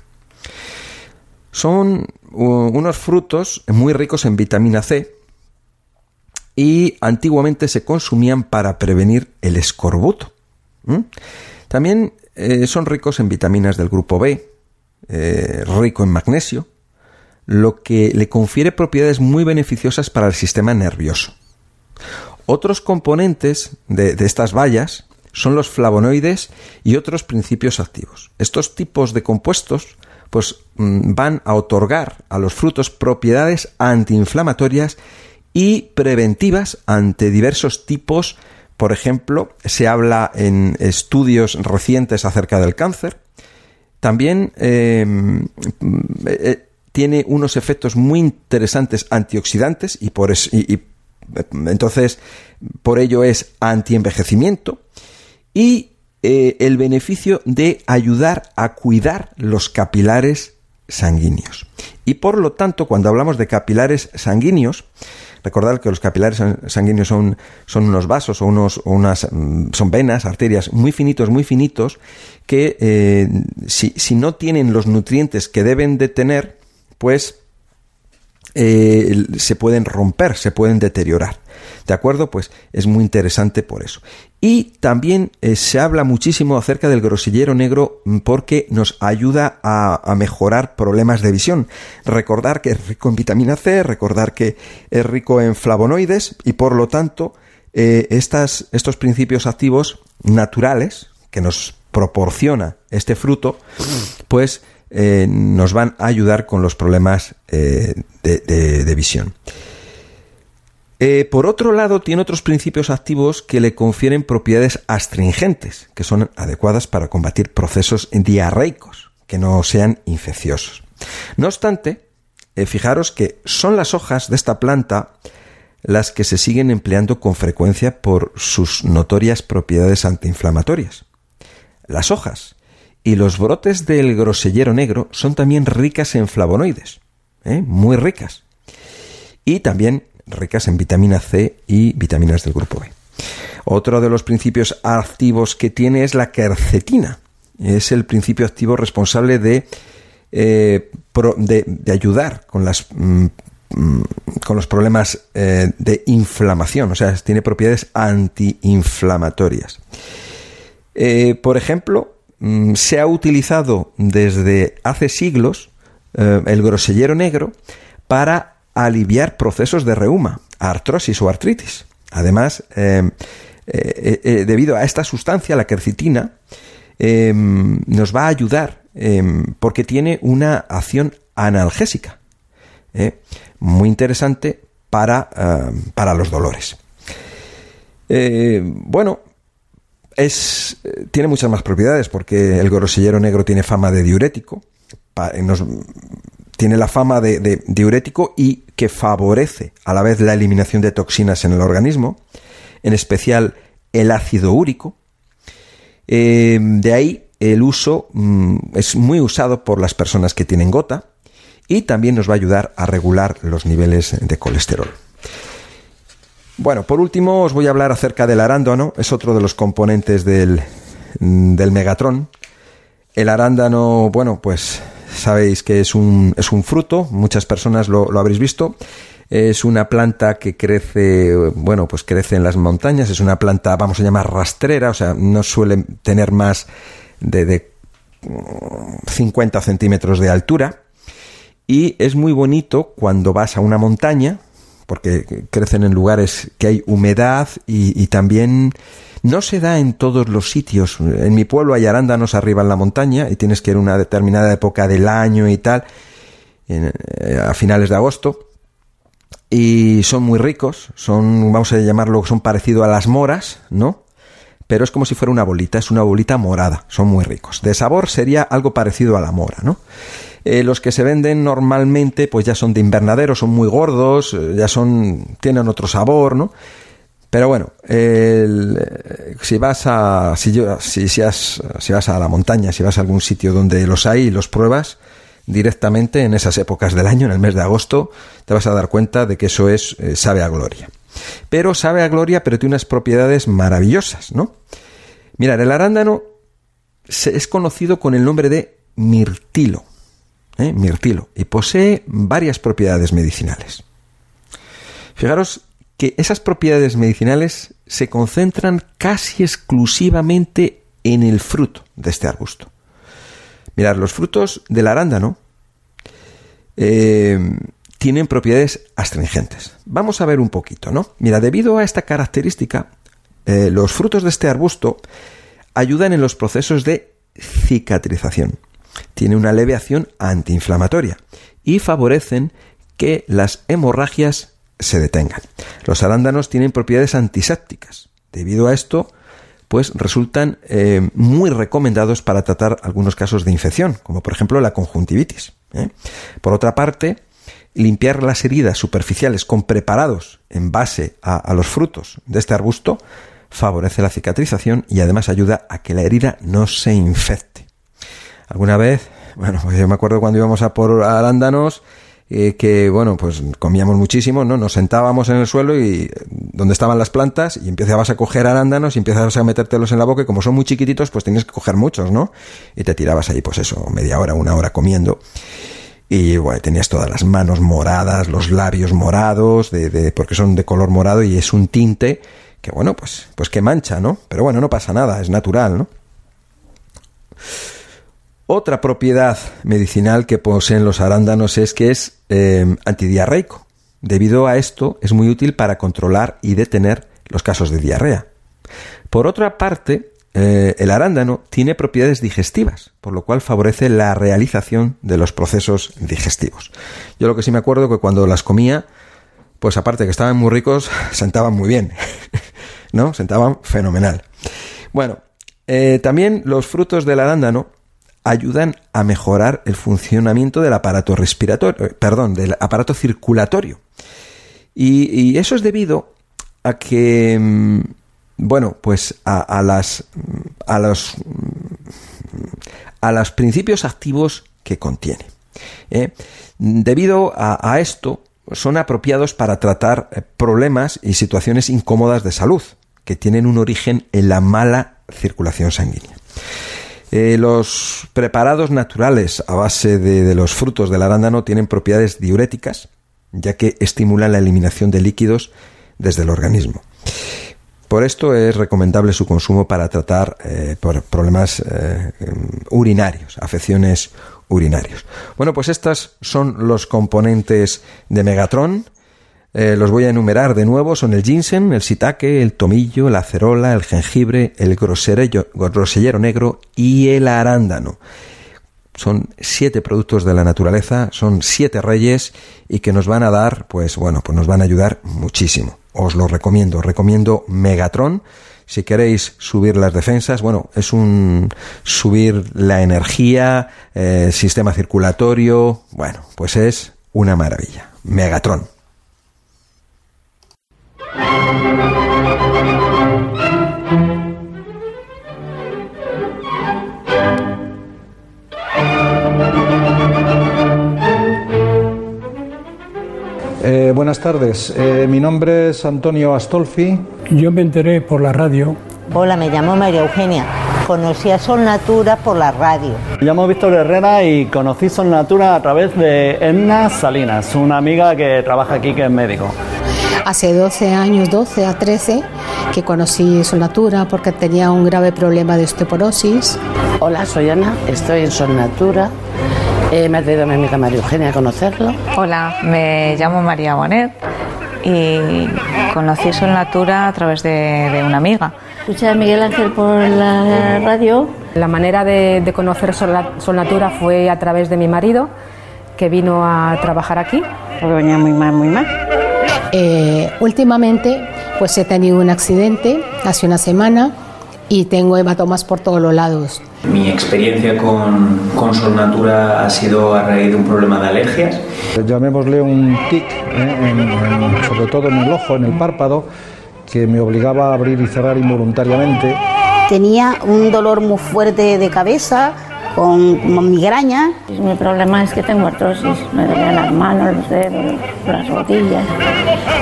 Son unos frutos muy ricos en vitamina C y antiguamente se consumían para prevenir el escorbuto. También eh, son ricos en vitaminas del grupo B, eh, rico en magnesio, lo que le confiere propiedades muy beneficiosas para el sistema nervioso. Otros componentes de estas bayas son los flavonoides y otros principios activos. Estos tipos de compuestos pues mm, van a otorgar a los frutos propiedades antiinflamatorias y preventivas ante diversos tipos. Por ejemplo, se habla en estudios recientes acerca del cáncer. También em, eh, tiene unos efectos muy interesantes antioxidantes y por y, entonces por ello es antienvejecimiento y eh, el beneficio de ayudar a cuidar los capilares sanguíneos. Y por lo tanto, cuando hablamos de capilares sanguíneos, recordad que los capilares sanguíneos son, son unos vasos o, unos, unas, mm, son venas, arterias muy finitos, muy finitos, que eh, si, si, no tienen los nutrientes que deben de tener, pues eh, se pueden romper, se pueden deteriorar. ¿De acuerdo? Pues es muy interesante por eso. Y también eh, se habla muchísimo acerca del grosillero negro mm, porque nos ayuda a, mejorar problemas de visión. Recordar que es rico en vitamina C, recordar que es rico en flavonoides y por lo tanto eh, estas, estos principios activos naturales que nos proporciona este fruto, pues eh, nos van a ayudar con los problemas de visión. Eh, por otro lado, tiene otros principios activos que le confieren propiedades astringentes, que son adecuadas para combatir procesos diarreicos, que no sean infecciosos. No obstante, eh, fijaros que son las hojas de esta planta las que se siguen empleando con frecuencia por sus notorias propiedades antiinflamatorias. Las hojas y los brotes del grosellero negro son también ricas en flavonoides, ¿eh? muy ricas. Y también ricas en vitamina C y vitaminas del grupo B. Otro de los principios activos que tiene es la quercetina. Es el principio activo responsable de, eh, de, ayudar con las mm, mm, con los problemas eh, de inflamación, o sea, tiene propiedades antiinflamatorias. Eh, por ejemplo, mm, se ha utilizado desde hace siglos el grosellero negro para aliviar procesos de reuma, artrosis o artritis. Además, eh, eh, eh, debido a esta sustancia, la quercitina, nos va a ayudar porque tiene una acción analgésica. Muy interesante para, para los dolores. bueno, es, tiene muchas más propiedades porque el grosellero negro tiene fama de diurético, tiene la fama de, diurético y que favorece a la vez la eliminación de toxinas en el organismo, en especial el ácido úrico. Eh, de ahí el uso mm, es muy usado por las personas que tienen gota y también nos va a ayudar a regular los niveles de colesterol. Bueno, por último os voy a hablar acerca del arándano, es otro de los componentes del, del megatron. El arándano, bueno, pues sabéis que es un, es un fruto, muchas personas lo, habréis visto. Es una planta que crece, bueno, pues crece en las montañas, es una planta, vamos a llamar rastrera, o sea, no suele tener más de, de 50 centímetros de altura. Y es muy bonito cuando vas a una montaña, porque crecen en lugares que hay humedad y, también no se da en todos los sitios. En mi pueblo hay arándanos arriba en la montaña y tienes que ir a una determinada época del año y tal, eh, a finales de agosto. Y son muy ricos, son, vamos a llamarlo, son parecidos a las moras, ¿no? Pero es como si fuera una bolita, es una bolita morada, son muy ricos. De sabor sería algo parecido a la mora, ¿no? Eh, los que se venden normalmente, pues ya son de invernadero, son muy gordos, eh, ya son, tienen otro sabor, ¿no? Pero bueno, si vas a si, si, si, si, vas a la montaña, si vas a algún sitio donde los hay y los pruebas directamente en esas épocas del año, en el mes de agosto, te vas a dar cuenta de que eso es eh, sabe a gloria. Pero sabe a gloria, pero tiene unas propiedades maravillosas, ¿no? Mira, el arándano es conocido con el nombre de mirtilo, ¿eh? mirtilo, y posee varias propiedades medicinales. Fijaros que esas propiedades medicinales se concentran casi exclusivamente en el fruto de este arbusto. Mirad, los frutos del arándano eh, tienen propiedades astringentes. Vamos a ver un poquito, ¿no? Mira, debido a esta característica, eh, los frutos de este arbusto ayudan en los procesos de cicatrización. Tiene una leve acción antiinflamatoria y favorecen que las hemorragias se detengan. Los arándanos tienen propiedades antisépticas. Debido a esto, pues resultan eh, muy recomendados para tratar algunos casos de infección, como por ejemplo la conjuntivitis. ¿eh? Por otra parte, limpiar las heridas superficiales con preparados en base a, los frutos de este arbusto favorece la cicatrización y además ayuda a que la herida no se infecte. Alguna vez, bueno, pues yo me acuerdo cuando íbamos a por arándanos, eh, que, bueno, pues comíamos muchísimo, ¿no? Nos sentábamos en el suelo y donde estaban las plantas y empezabas a coger arándanos y empiezas a metértelos en la boca y como son muy chiquititos, pues tienes que coger muchos, ¿no? Y te tirabas ahí, pues eso, media hora, una hora comiendo. Y bueno, tenías todas las manos moradas, los labios morados, de, de, porque son de color morado y es un tinte que, bueno, pues, pues que mancha, ¿no? Pero bueno, no pasa nada, es natural, ¿no? Otra propiedad medicinal que poseen los arándanos es que es eh, antidiarreico. Debido a esto, es muy útil para controlar y detener los casos de diarrea. Por otra parte, eh, el arándano tiene propiedades digestivas, por lo cual favorece la realización de los procesos digestivos. Yo lo que sí me acuerdo que cuando las comía, pues aparte que estaban muy ricos, *laughs* sentaban muy bien, *laughs* ¿no? Sentaban fenomenal. Bueno, eh, también los frutos del arándano ayudan a mejorar el funcionamiento del aparato respiratorio, eh, perdón, del aparato circulatorio. Y, eso es debido a que, mm, bueno, pues a, las, a los, a los principios activos que contiene. ¿eh? Debido a, a esto, son apropiados para tratar eh, problemas y situaciones incómodas de salud, que tienen un origen en la mala circulación sanguínea. Eh, los preparados naturales a base de, los frutos del arándano tienen propiedades diuréticas, ya que estimulan la eliminación de líquidos desde el organismo. Por esto es recomendable su consumo para tratar eh, problemas eh, urinarios, afecciones urinarios. Bueno, pues estos son los componentes de Megatron. Eh, los voy a enumerar de nuevo. Son el ginseng, el shiitake, el tomillo, la acerola, el jengibre, el grosellero negro y el arándano. Son siete productos de la naturaleza, son siete reyes y que nos van a dar, pues bueno, pues nos van a ayudar muchísimo. Os lo recomiendo, recomiendo Megatron. Si queréis subir las defensas, bueno, es un subir la energía, eh, sistema circulatorio, bueno, pues es una maravilla. Megatron. Eh, buenas tardes, eh, mi nombre es Antonio Astolfi. Yo me enteré por la radio. Hola, me llamo María Eugenia. Conocí a Sol Natura por la radio. Me llamo Víctor Herrera y conocí Sol Natura a través de Edna Salinas, una amiga que trabaja aquí que es médico. Hace 12 años, 12 a 13, que conocí Sol Natura porque tenía un grave problema de osteoporosis. Hola, soy Ana, estoy en Sol Natura eh, me ha traído mi amiga María Eugenia a conocerlo. Hola, me llamo María Bonet y conocí Sol Natura a través de, una amiga. Escuché a Miguel Ángel por la radio. La manera de, conocer Sol, Natura fue a través de mi marido, que vino a trabajar aquí. Porque venía muy mal, muy mal. Eh, últimamente, pues he tenido un accidente hace una semana y tengo hematomas por todos los lados. Mi experiencia con, con Sol Natura ha sido a raíz de un problema de alergias. Llamémosle un tic, ¿eh? sobre todo en el ojo, en el párpado, que me obligaba a abrir y cerrar involuntariamente. Tenía un dolor muy fuerte de cabeza, con migraña. Mi problema es que tengo artrosis, me duelen las manos, los dedos, las rodillas.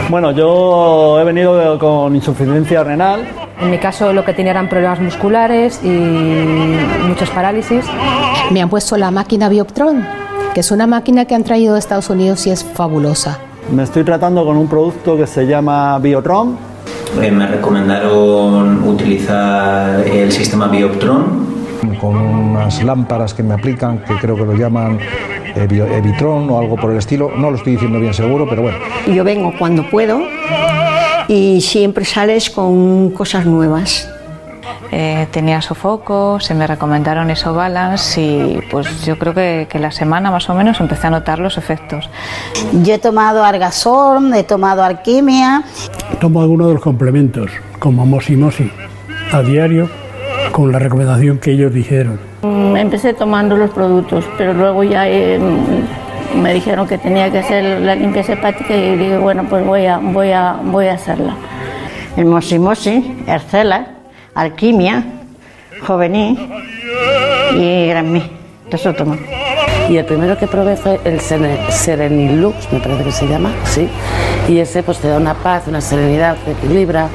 Bueno, yo he venido con insuficiencia renal. En mi caso lo que tenía eran problemas musculares y muchas parálisis. Me han puesto la máquina Bioptron, que es una máquina que han traído de Estados Unidos y es fabulosa. Me estoy tratando con un producto que se llama Biotron. Eh, me recomendaron utilizar el sistema Bioptron con unas lámparas que me aplican, que creo que lo llaman Evitron o algo por el estilo. No lo estoy diciendo bien seguro, pero bueno. Yo vengo cuando puedo y siempre sales con cosas nuevas. Eh, tenía sofoco, se me recomendaron eso balance y pues yo creo que, que, la semana más o menos empecé a notar los efectos. Yo he tomado argasol, he tomado alquimia. Tomo algunos de los complementos, como mosimosi, a diario con la recomendación que ellos dijeron. Mm, empecé tomando los productos, pero luego ya eh, me dijeron que tenía que hacer la limpieza hepática y dije, bueno, pues voy a, voy a, voy a hacerla. El Mosimosi, Ercela, Alquimia, Juvenil y Granmí. Eso tomé. Y el primero que probé fue el Serenilux, me parece que se llama, sí. Y ese pues te da una paz, una serenidad, te equilibra.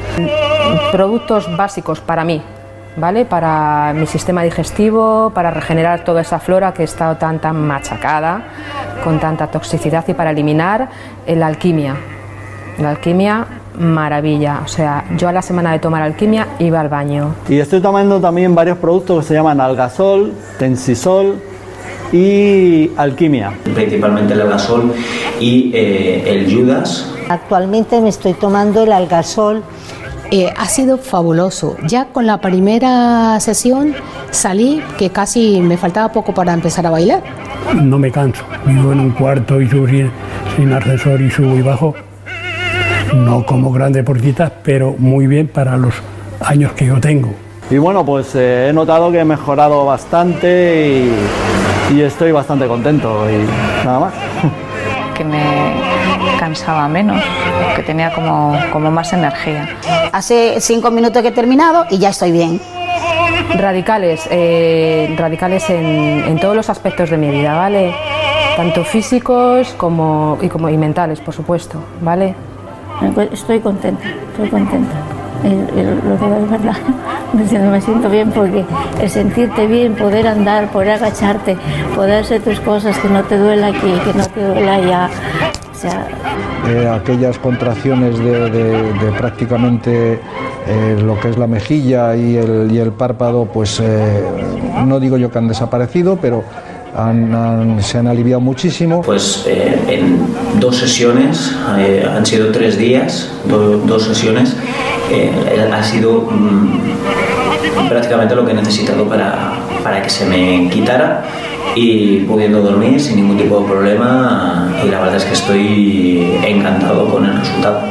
Productos básicos para mí, ¿vale? Para mi sistema digestivo, para regenerar toda esa flora que ha estado tan, tan machacada, con tanta toxicidad y para eliminar la alquimia. La alquimia, maravilla. O sea, yo a la semana de tomar alquimia iba al baño. Y estoy tomando también varios productos que se llaman algasol, tensisol y alquimia. Principalmente el algasol y eh, el judas. Actualmente me estoy tomando el algasol eh, ha sido fabuloso. Ya con la primera sesión salí que casi me faltaba poco para empezar a bailar. No me canso. Vivo en un cuarto y subo sin, ascensor y subo y bajo. No como gran deportista, pero muy bien para los años que yo tengo. Y bueno, pues eh, he notado que he mejorado bastante y, y estoy bastante contento y nada más. Que me cansaba menos, que tenía como, como más energía. Hace cinco minutos que he terminado y ya estoy bien. Radicales, eh, radicales en, en, todos los aspectos de mi vida, ¿vale? Tanto físicos como y, como y mentales, por supuesto, ¿vale? Estoy contenta, estoy contenta. lo digo de verdad, *laughs* me siento bien porque el sentirte bien, poder andar, poder agacharte, poder hacer tus cosas, que no te duela aquí, que no te duela allá, eh, aquellas contracciones de, prácticamente eh, lo que es la mejilla y el, y el párpado, pues eh, no digo yo que han desaparecido, pero se han aliviado muchísimo. Pues eh, en dos sesiones, eh, han sido tres días, dos sesiones, eh, ha sido mm, prácticamente lo que he necesitado para, para que se me quitara y pudiendo dormir sin ningún tipo de problema y la verdad es que estoy encantado con el resultado.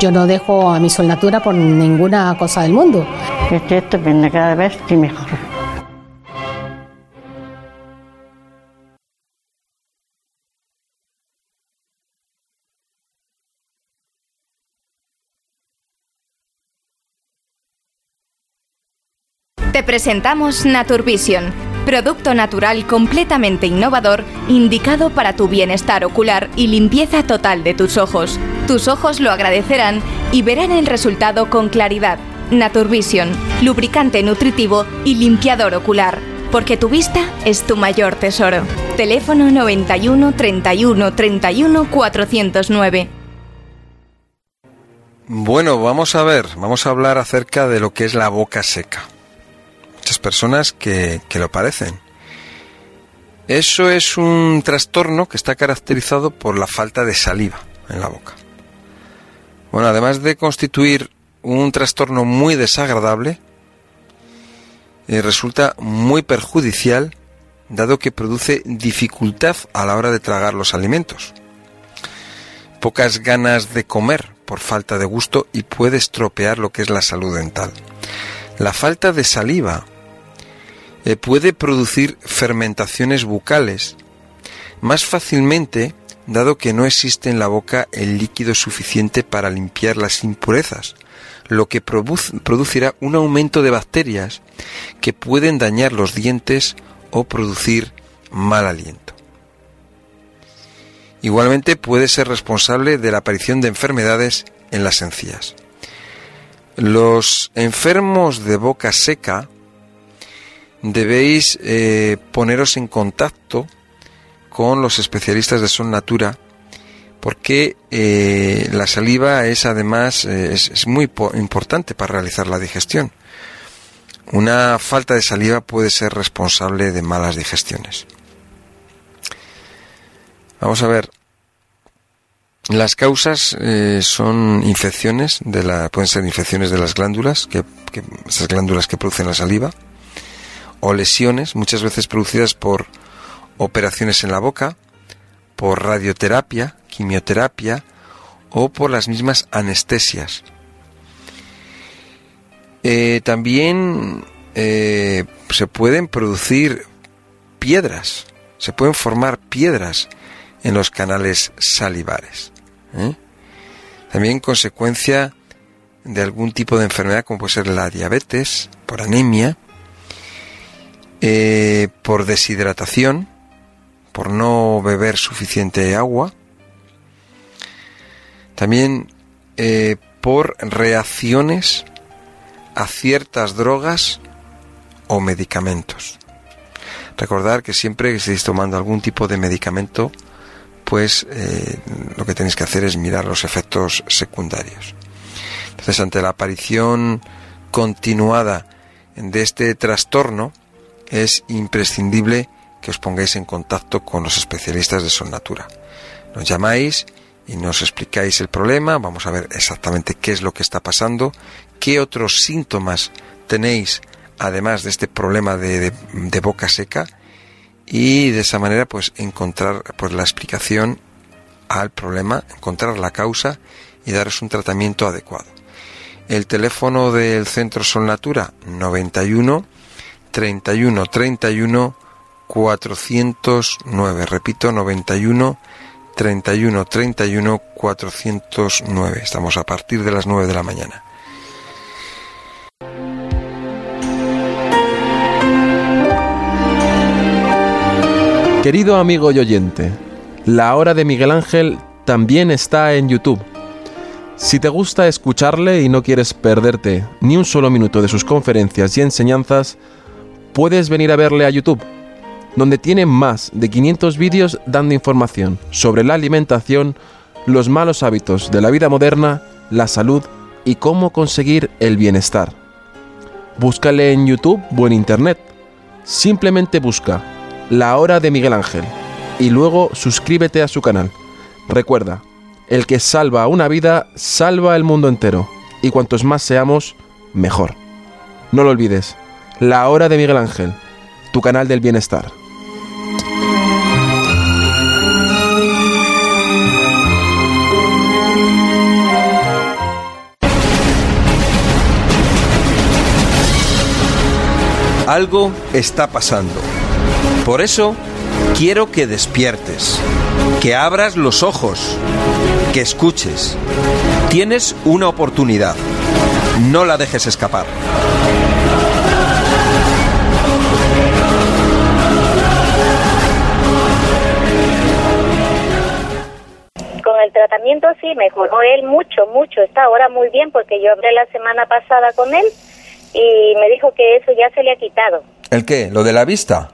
Yo no dejo a mi solnatura por ninguna cosa del mundo. Estoy estupenda, cada vez estoy mejor. Te presentamos Naturvision, producto natural completamente innovador, indicado para tu bienestar ocular y limpieza total de tus ojos. Tus ojos lo agradecerán y verán el resultado con claridad. Naturvision, lubricante nutritivo y limpiador ocular. Porque tu vista es tu mayor tesoro. Teléfono 91 31 31 409. Bueno, vamos a ver, vamos a hablar acerca de lo que es la boca seca personas que, lo padecen. Eso es un trastorno que está caracterizado por la falta de saliva en la boca. Bueno, además de constituir un trastorno muy desagradable, eh, resulta muy perjudicial dado que produce dificultad a la hora de tragar los alimentos. Pocas ganas de comer por falta de gusto y puede estropear lo que es la salud dental. La falta de saliva eh, puede producir fermentaciones bucales más fácilmente dado que no existe en la boca el líquido suficiente para limpiar las impurezas, lo que producirá un aumento de bacterias que pueden dañar los dientes o producir mal aliento. Igualmente puede ser responsable de la aparición de enfermedades en las encías. Los enfermos de boca seca debéis eh, poneros en contacto con los especialistas de Son Natura porque eh, la saliva es además eh, es, muy importante para realizar la digestión. Una falta de saliva puede ser responsable de malas digestiones. Vamos a ver. Las causas son infecciones de la, pueden ser infecciones de las glándulas, que, que, esas glándulas que producen la saliva, o lesiones, muchas veces producidas por operaciones en la boca, por radioterapia, quimioterapia o por las mismas anestesias. Eh, también eh, se pueden producir piedras, se pueden formar piedras en los canales salivares. ¿eh? También consecuencia de algún tipo de enfermedad como puede ser la diabetes, por anemia, eh, por deshidratación, por no beber suficiente agua, también eh, por reacciones a ciertas drogas o medicamentos. Recordar que siempre que estéis tomando algún tipo de medicamento, pues eh, lo que tenéis que hacer es mirar los efectos secundarios. Entonces, ante la aparición continuada de este trastorno, es imprescindible que os pongáis en contacto con los especialistas de Sonnatura. Nos llamáis y nos explicáis el problema, vamos a ver exactamente qué es lo que está pasando, qué otros síntomas tenéis además de este problema de, boca seca y de esa manera pues encontrar pues la explicación al problema, encontrar la causa y daros un tratamiento adecuado. El teléfono del Centro Son Natura 91 31 31 409. Repito, 91 31 31 409. Estamos a partir de las 9 de la mañana. Querido amigo y oyente, la hora de Miguel Ángel también está en YouTube. Si te gusta escucharle y no quieres perderte ni un solo minuto de sus conferencias y enseñanzas, puedes venir a verle a YouTube, donde tiene más de 500 vídeos dando información sobre la alimentación, los malos hábitos de la vida moderna, la salud y cómo conseguir el bienestar. Búscale en YouTube o en Internet. Simplemente busca La Hora de Miguel Ángel y luego suscríbete a su canal. Recuerda, el que salva una vida salva el mundo entero y cuantos más seamos, mejor. No lo olvides, La Hora de Miguel Ángel, tu canal del bienestar. Algo está pasando. Por eso quiero que despiertes, que abras los ojos, que escuches. Tienes una oportunidad. No la dejes escapar. Tratamiento sí, mejoró él mucho, mucho. Está ahora muy bien porque yo hablé la semana pasada con él y me dijo que eso ya se le ha quitado. ¿El qué? ¿Lo de la vista?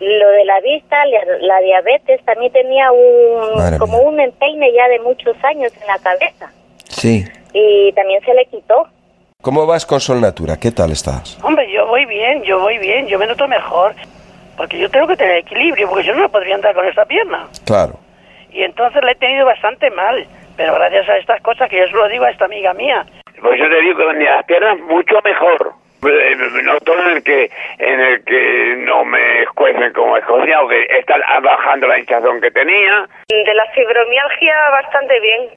Lo de la vista, la, la diabetes, también tenía un Madre como un empeine ya de muchos años en la cabeza Sí. y también se le quitó. ¿Cómo vas con Sol Natura? ¿Qué tal estás? Hombre, yo voy bien, yo voy bien, yo me noto mejor. Porque yo tengo que tener equilibrio, porque yo no podría andar con esta pierna. Claro. Y entonces la he tenido bastante mal. Pero gracias a estas cosas que yo se lo digo a esta amiga mía. Pues yo te digo que con las piernas mucho mejor. Eh, Noto en el que en el que no me escuecen como escocia o que está bajando la hinchazón que tenía. De la fibromialgia bastante bien.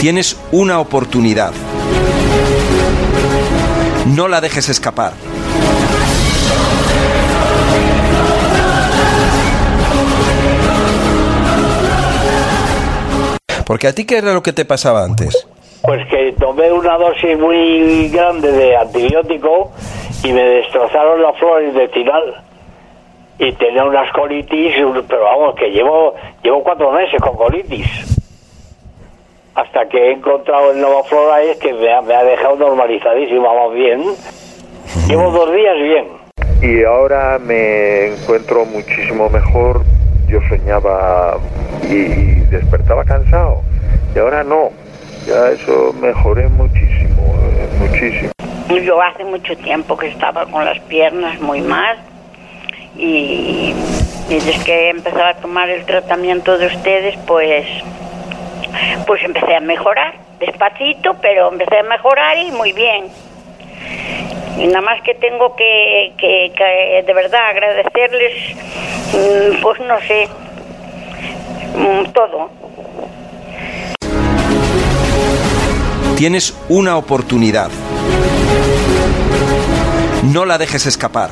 Tienes una oportunidad. No la dejes escapar. Porque a ti qué era lo que te pasaba antes? Pues que tomé una dosis muy grande de antibiótico y me destrozaron la flora intestinal. Y tenía unas colitis, pero vamos, que llevo, llevo cuatro meses con colitis. Hasta que he encontrado el Nova Flora es que me ha, me ha dejado normalizadísimo, vamos bien. Llevo dos días bien. Y ahora me encuentro muchísimo mejor. Yo soñaba y, despertaba cansado. Y ahora no. Ya eso mejoré muchísimo, eh, muchísimo. Yo hace mucho tiempo que estaba con las piernas muy mal y, y desde que empezaba a tomar el tratamiento de ustedes, pues, pues empecé a mejorar, despacito, pero empecé a mejorar y muy bien. Y nada más que tengo que, que, que de verdad agradecerles, mm, pues no sé, mm, todo. Tienes una oportunidad. No la dejes escapar.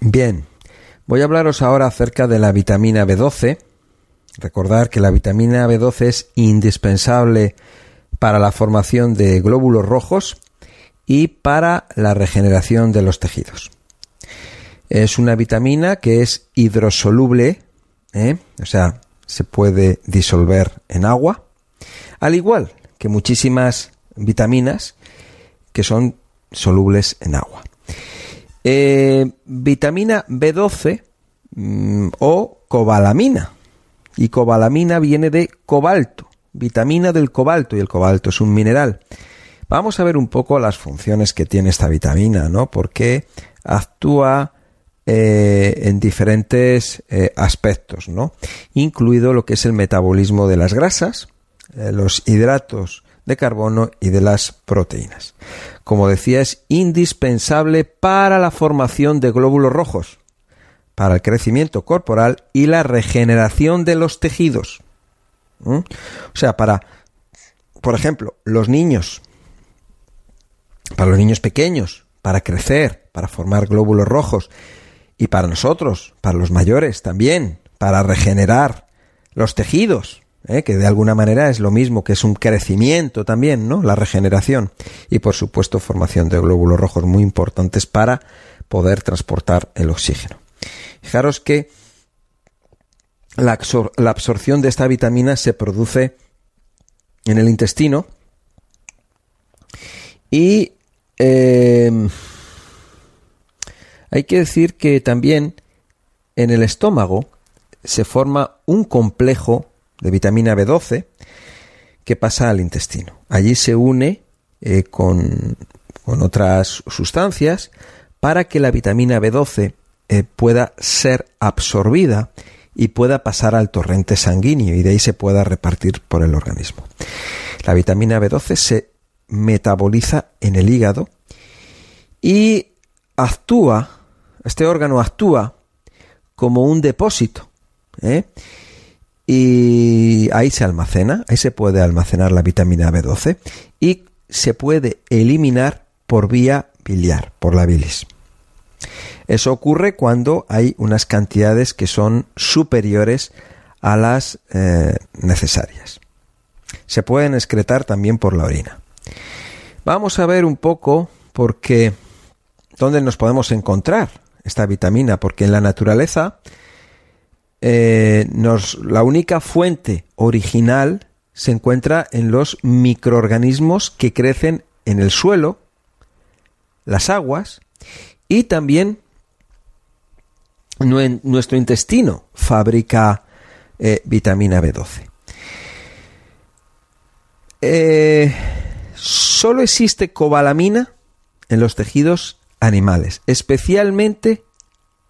Bien, voy a hablaros ahora acerca de la vitamina B12. Recordar que la vitamina B12 es indispensable para la formación de glóbulos rojos y para la regeneración de los tejidos. Es una vitamina que es hidrosoluble, ¿eh? o sea, se puede disolver en agua, al igual que muchísimas vitaminas que son solubles en agua. Eh, vitamina B12 mm, o cobalamina. Y cobalamina viene de cobalto, vitamina del cobalto, y el cobalto es un mineral. Vamos a ver un poco las funciones que tiene esta vitamina, ¿no? Porque actúa eh, en diferentes eh, aspectos, ¿no? Incluido lo que es el metabolismo de las grasas, los hidratos de carbono y de las proteínas. Como decía, es indispensable para la formación de glóbulos rojos, para el crecimiento corporal y la regeneración de los tejidos. O sea, para, por ejemplo, los niños, para los niños pequeños, para crecer, para formar glóbulos rojos, y para nosotros, para los mayores también, para regenerar los tejidos, ¿eh? que de alguna manera es lo mismo, que es un crecimiento también, ¿no? La regeneración. Y por supuesto, formación de glóbulos rojos muy importantes para poder transportar el oxígeno. Fijaros que la, absor- la absorción de esta vitamina se produce en el intestino y eh, hay que decir que también en el estómago se forma un complejo de vitamina B12 que pasa al intestino. Allí se une eh, con, con, otras sustancias para que la vitamina B12 eh, pueda ser absorbida y pueda pasar al torrente sanguíneo y de ahí se pueda repartir por el organismo. La vitamina B12 se metaboliza en el hígado y actúa, este órgano actúa como un depósito. ¿eh? Y ahí se almacena, ahí se puede almacenar la vitamina B12 y se puede eliminar por vía biliar, por la bilis. Eso ocurre cuando hay unas cantidades que son superiores a las eh, necesarias. Se pueden excretar también por la orina. Vamos a ver un poco por qué, dónde nos podemos encontrar esta vitamina, porque en la naturaleza eh, nos, la única fuente original se encuentra en los microorganismos que crecen en el suelo, las aguas y también nuestro intestino fabrica eh, vitamina B12. Eh, solo existe cobalamina en los tejidos animales, especialmente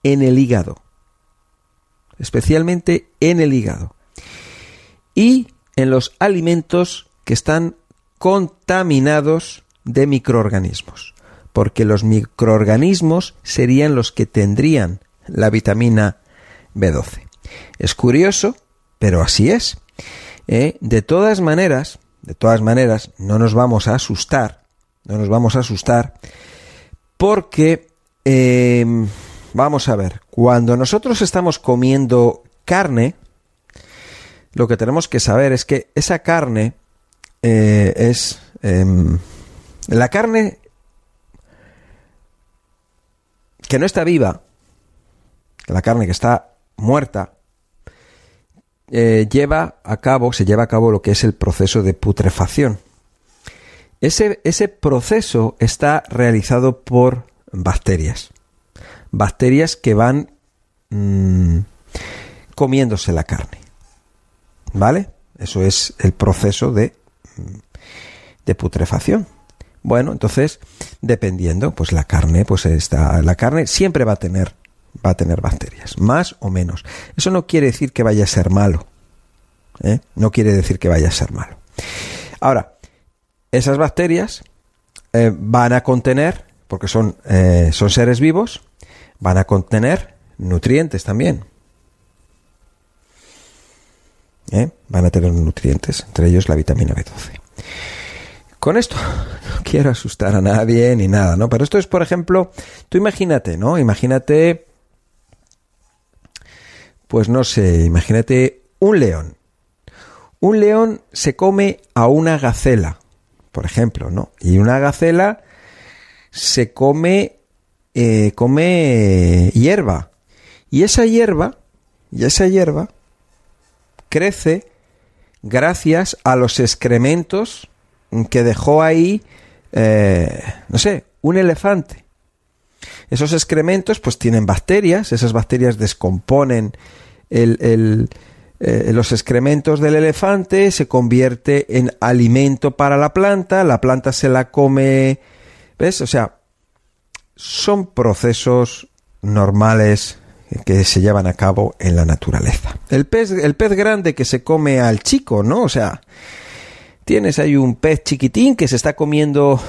en el hígado. Especialmente en el hígado. Y en los alimentos que están contaminados de microorganismos. Porque los microorganismos serían los que tendrían la vitamina B12. Es curioso, pero así es. ¿eh? De todas maneras, de todas maneras, no nos vamos a asustar, no nos vamos a asustar, porque, em, vamos a ver, cuando nosotros estamos comiendo carne, lo que tenemos que saber es que esa carne eh, es... Em, la carne que no está viva, la carne que está muerta, eh, lleva a cabo, se lleva a cabo lo que es el proceso de putrefacción. Ese, ese proceso está realizado por bacterias. Bacterias que van mm, comiéndose la carne. ¿Vale? Eso es el proceso de, mm, de putrefacción. Bueno, entonces, dependiendo, pues la carne, pues está, la carne siempre va a tener va a tener bacterias, más o menos. Eso no quiere decir que vaya a ser malo. ¿eh? No quiere decir que vaya a ser malo. Ahora, esas bacterias eh, van a contener, porque son, eh, son seres vivos, van a contener nutrientes también. Van a tener nutrientes, entre ellos la vitamina B12. Con esto *laughs* no quiero asustar a nadie ni nada, ¿no? Pero esto es, por ejemplo, tú imagínate, ¿no? Imagínate pues no sé, imagínate un león. Un león se come a una gacela, por ejemplo, ¿no? Y una gacela se come, eh, come hierba. Y esa hierba, y esa hierba crece gracias a los excrementos que dejó ahí, eh, no sé, un elefante. Esos excrementos pues tienen bacterias, esas bacterias descomponen el, eh, los excrementos del elefante, se convierte en alimento para la planta, la planta se la come, ¿ves? O sea, son procesos normales que se llevan a cabo en la naturaleza. El pez, el pez grande que se come al chico, ¿no? O sea, tienes ahí un pez chiquitín que se está comiendo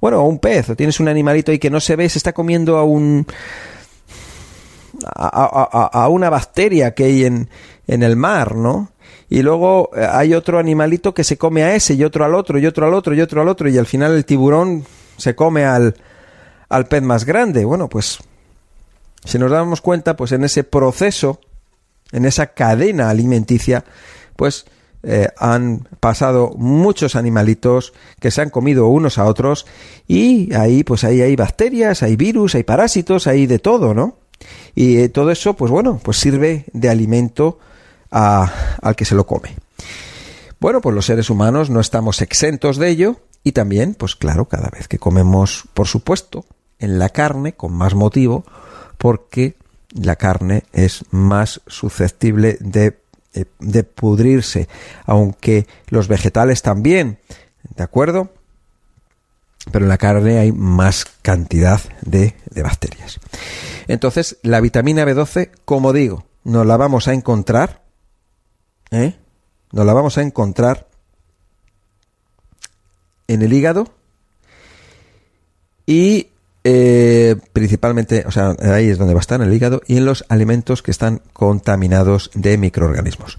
bueno, un pez, o tienes un animalito ahí que no se ve, se está comiendo a un a, una bacteria que hay en, en el mar, ¿no? Y luego eh, hay otro animalito que se come a ese y otro al otro y otro al otro y otro al otro y al final el tiburón se come al, al pez más grande. Bueno, pues si nos damos cuenta, pues en ese proceso, en esa cadena alimenticia, pues eh, han pasado muchos animalitos que se han comido unos a otros y ahí pues ahí hay bacterias, hay virus, hay parásitos, hay de todo, ¿no? Y eh, todo eso pues bueno, pues sirve de alimento al que se lo come. Bueno, pues los seres humanos no estamos exentos de ello y también, pues claro, cada vez que comemos, por supuesto, en la carne, con más motivo, porque la carne es más susceptible de eh, de pudrirse, aunque los vegetales también, ¿de acuerdo? Pero en la carne hay más cantidad de, de bacterias. Entonces, la vitamina B12, como digo, nos la vamos a encontrar, ¿eh? Nos la vamos a encontrar en el hígado y eh, principalmente, o sea, ahí es donde va a estar en el hígado y en los alimentos que están contaminados de microorganismos.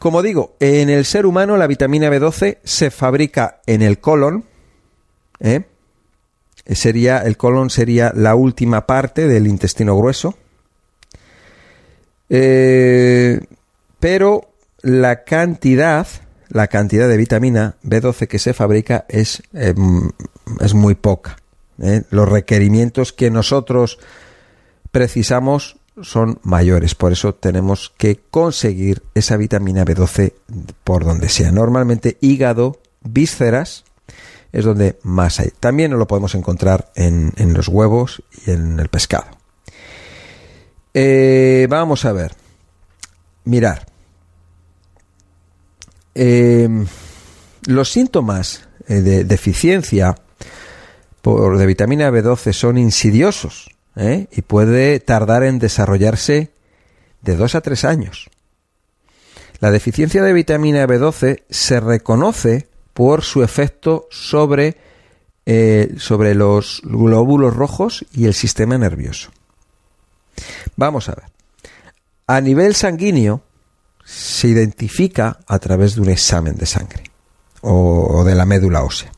Como digo, en el ser humano la vitamina B12 se fabrica en el colon. ¿eh? Sería, el colon sería la última parte del intestino grueso. Eh, pero la cantidad, la cantidad de vitamina B12 que se fabrica es, em, es muy poca. ¿Eh? Los requerimientos que nosotros precisamos son mayores, por eso tenemos que conseguir esa vitamina B12 por donde sea. Normalmente hígado, vísceras, es donde más hay. También lo podemos encontrar en, en los huevos y en el pescado. Eh, vamos a ver. Mirar. Eh, los síntomas de deficiencia por, de vitamina B12 son insidiosos y puede tardar en desarrollarse de 2 a 3 años. La deficiencia de vitamina B12 se reconoce por su efecto sobre, sobre los glóbulos rojos y el sistema nervioso. Vamos a ver. A nivel sanguíneo se identifica a través de un examen de sangre o, de la médula ósea.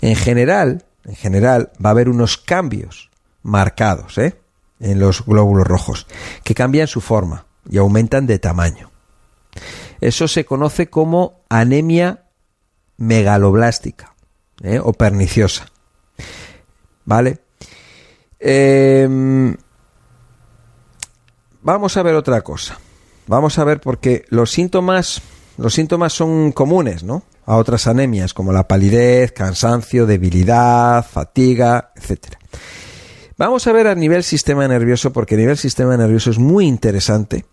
En general, en general va a haber unos cambios marcados ¿eh? en los glóbulos rojos que cambian su forma y aumentan de tamaño. Eso se conoce como anemia megaloblástica ¿eh? o perniciosa. ¿Vale? Em, vamos a ver otra cosa. Vamos a ver porque los síntomas, los síntomas son comunes, ¿no? A otras anemias como la palidez, cansancio, debilidad, fatiga, etc. Vamos a ver a nivel sistema nervioso porque a nivel sistema nervioso es muy interesante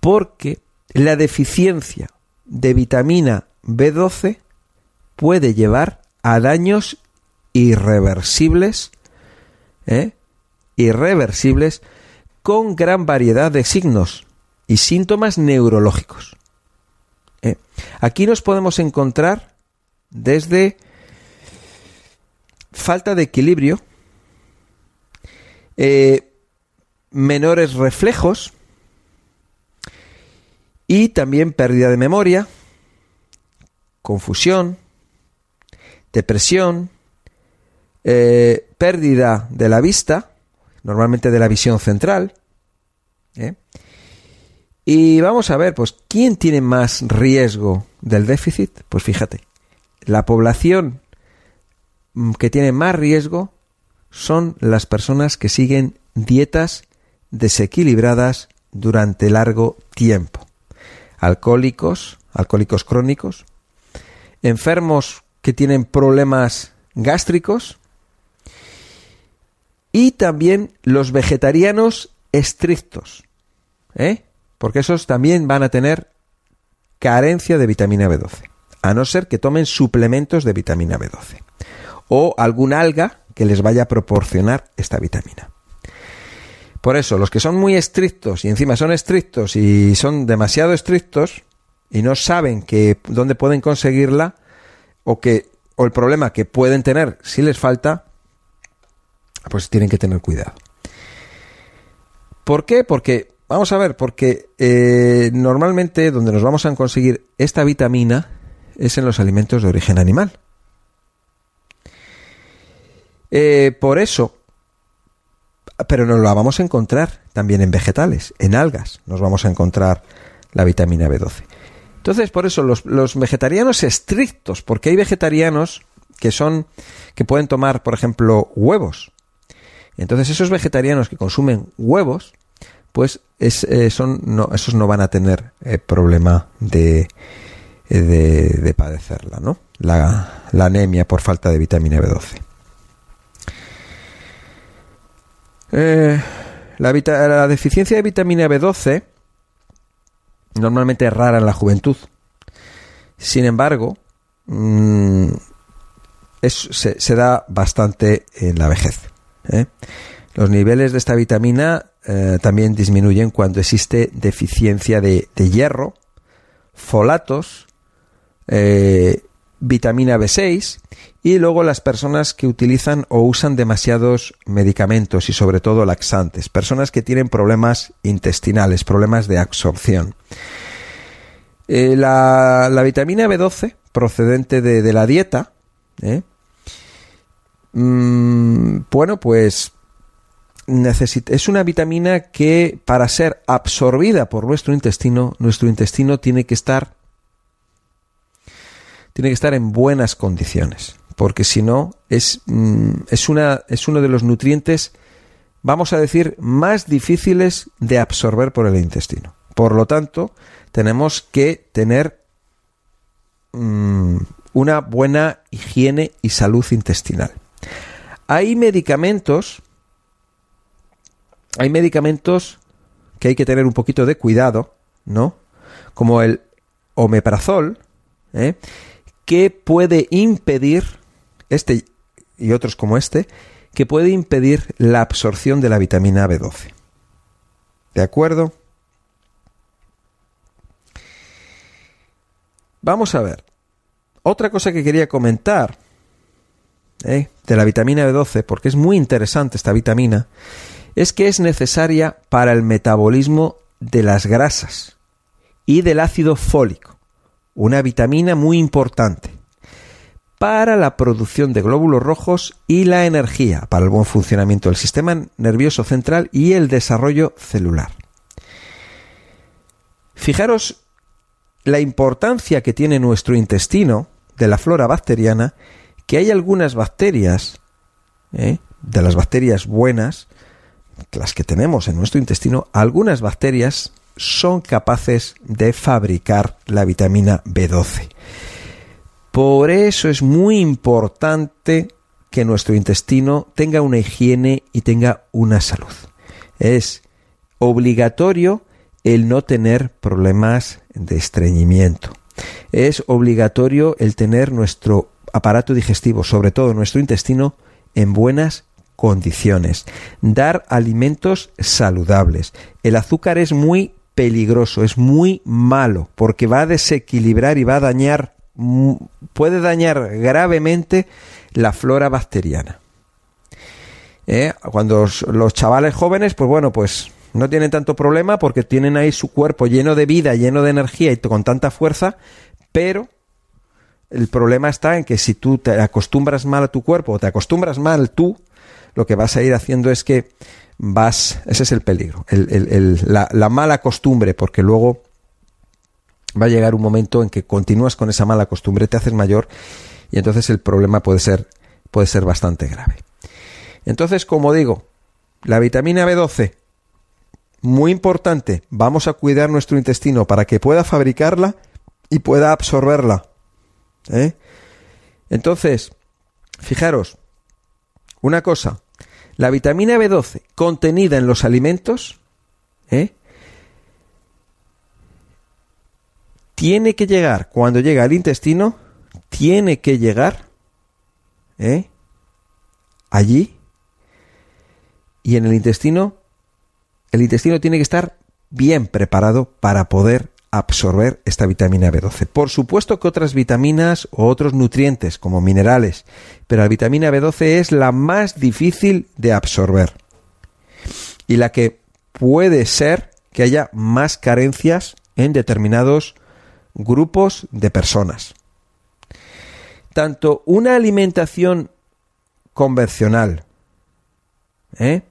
porque la deficiencia de vitamina B12 puede llevar a daños irreversibles, ¿eh? irreversibles con gran variedad de signos y síntomas neurológicos. ¿Eh? Aquí nos podemos encontrar desde falta de equilibrio, eh, menores reflejos y también pérdida de memoria, confusión, depresión, eh, pérdida de la vista, normalmente de la visión central. ¿eh? Y vamos a ver, pues, ¿quién tiene más riesgo del déficit? Pues fíjate, la población mm, que tiene más riesgo son las personas que siguen dietas desequilibradas durante largo tiempo. Alcohólicos, alcohólicos crónicos, enfermos que tienen problemas gástricos, y también los vegetarianos estrictos, ¿eh? Porque esos también van a tener carencia de vitamina B12, a no ser que tomen suplementos de vitamina B12 o algún alga que les vaya a proporcionar esta vitamina. Por eso, los que son muy estrictos y encima son estrictos y son demasiado estrictos y no saben que dónde pueden conseguirla o que o el problema que pueden tener si les falta, pues tienen que tener cuidado. ¿Por qué? Porque, vamos a ver, porque eh, normalmente donde nos vamos a conseguir esta vitamina es en los alimentos de origen animal. Eh, por eso, pero nos la vamos a encontrar también en vegetales, en algas, nos vamos a encontrar la vitamina B12. Entonces, por eso los, los vegetarianos estrictos, porque hay vegetarianos que son que pueden tomar, por ejemplo, huevos, entonces esos vegetarianos que consumen huevos, pues es, eh, esos no van a tener eh, problema de, eh, de, padecerla, ¿no? La, anemia por falta de vitamina B12. la, deficiencia de vitamina B12 normalmente rara en la juventud. Sin embargo, mm, se, da bastante en la vejez. Los niveles de esta vitamina eh, también disminuyen cuando existe deficiencia de, hierro, folatos, eh, vitamina B6 y luego las personas que utilizan o usan demasiados medicamentos y sobre todo laxantes, personas que tienen problemas intestinales, problemas de absorción. Eh, la, vitamina B12 procedente de, la dieta, mm, bueno, pues es una vitamina que para ser absorbida por nuestro intestino, nuestro intestino tiene que estar tiene que estar en buenas condiciones, porque si no es, mm, es, una, es uno de los nutrientes, vamos a decir, más difíciles de absorber por el intestino. Por lo tanto, tenemos que tener mm, una buena higiene y salud intestinal. Hay medicamentos hay medicamentos que hay que tener un poquito de cuidado, ¿no? Como el omeprazol, ¿eh? que puede impedir, este y otros como este, que puede impedir la absorción de la vitamina B12. ¿De acuerdo? Vamos a ver. Otra cosa que quería comentar ¿eh? de la vitamina B12, porque es muy interesante esta vitamina, es que es necesaria para el metabolismo de las grasas y del ácido fólico, una vitamina muy importante para la producción de glóbulos rojos y la energía, para el buen funcionamiento del sistema nervioso central y el desarrollo celular. Fijaros la importancia que tiene nuestro intestino de la flora bacteriana, que hay algunas bacterias, ¿eh? de las bacterias buenas, las que tenemos en nuestro intestino, algunas bacterias son capaces de fabricar la vitamina B12. Por eso es muy importante que nuestro intestino tenga una higiene y tenga una salud. Es obligatorio el no tener problemas de estreñimiento. Es obligatorio el tener nuestro aparato digestivo, sobre todo nuestro intestino, en buenas condiciones, dar alimentos saludables. El azúcar es muy peligroso, es muy malo, porque va a desequilibrar y va a dañar, puede dañar gravemente la flora bacteriana. ¿Eh? Cuando los chavales jóvenes, pues bueno, pues no tienen tanto problema porque tienen ahí su cuerpo lleno de vida, lleno de energía y con tanta fuerza, pero el problema está en que si tú te acostumbras mal a tu cuerpo o te acostumbras mal tú, lo que vas a ir haciendo es que vas, ese es el peligro, la, mala costumbre, porque luego va a llegar un momento en que continúas con esa mala costumbre, te haces mayor y entonces el problema puede ser, puede ser bastante grave. Entonces, como digo, la vitamina B12, muy importante, vamos a cuidar nuestro intestino para que pueda fabricarla y pueda absorberla. ¿eh? Entonces, fijaros, una cosa, la vitamina B12 contenida en los alimentos ¿eh? tiene que llegar, cuando llega al intestino, tiene que llegar ¿eh? allí y en el intestino, el intestino tiene que estar bien preparado para poder absorber esta vitamina B12. Por supuesto que otras vitaminas o otros nutrientes como minerales, pero la vitamina B12 es la más difícil de absorber y la que puede ser que haya más carencias en determinados grupos de personas. Tanto una alimentación convencional ¿eh?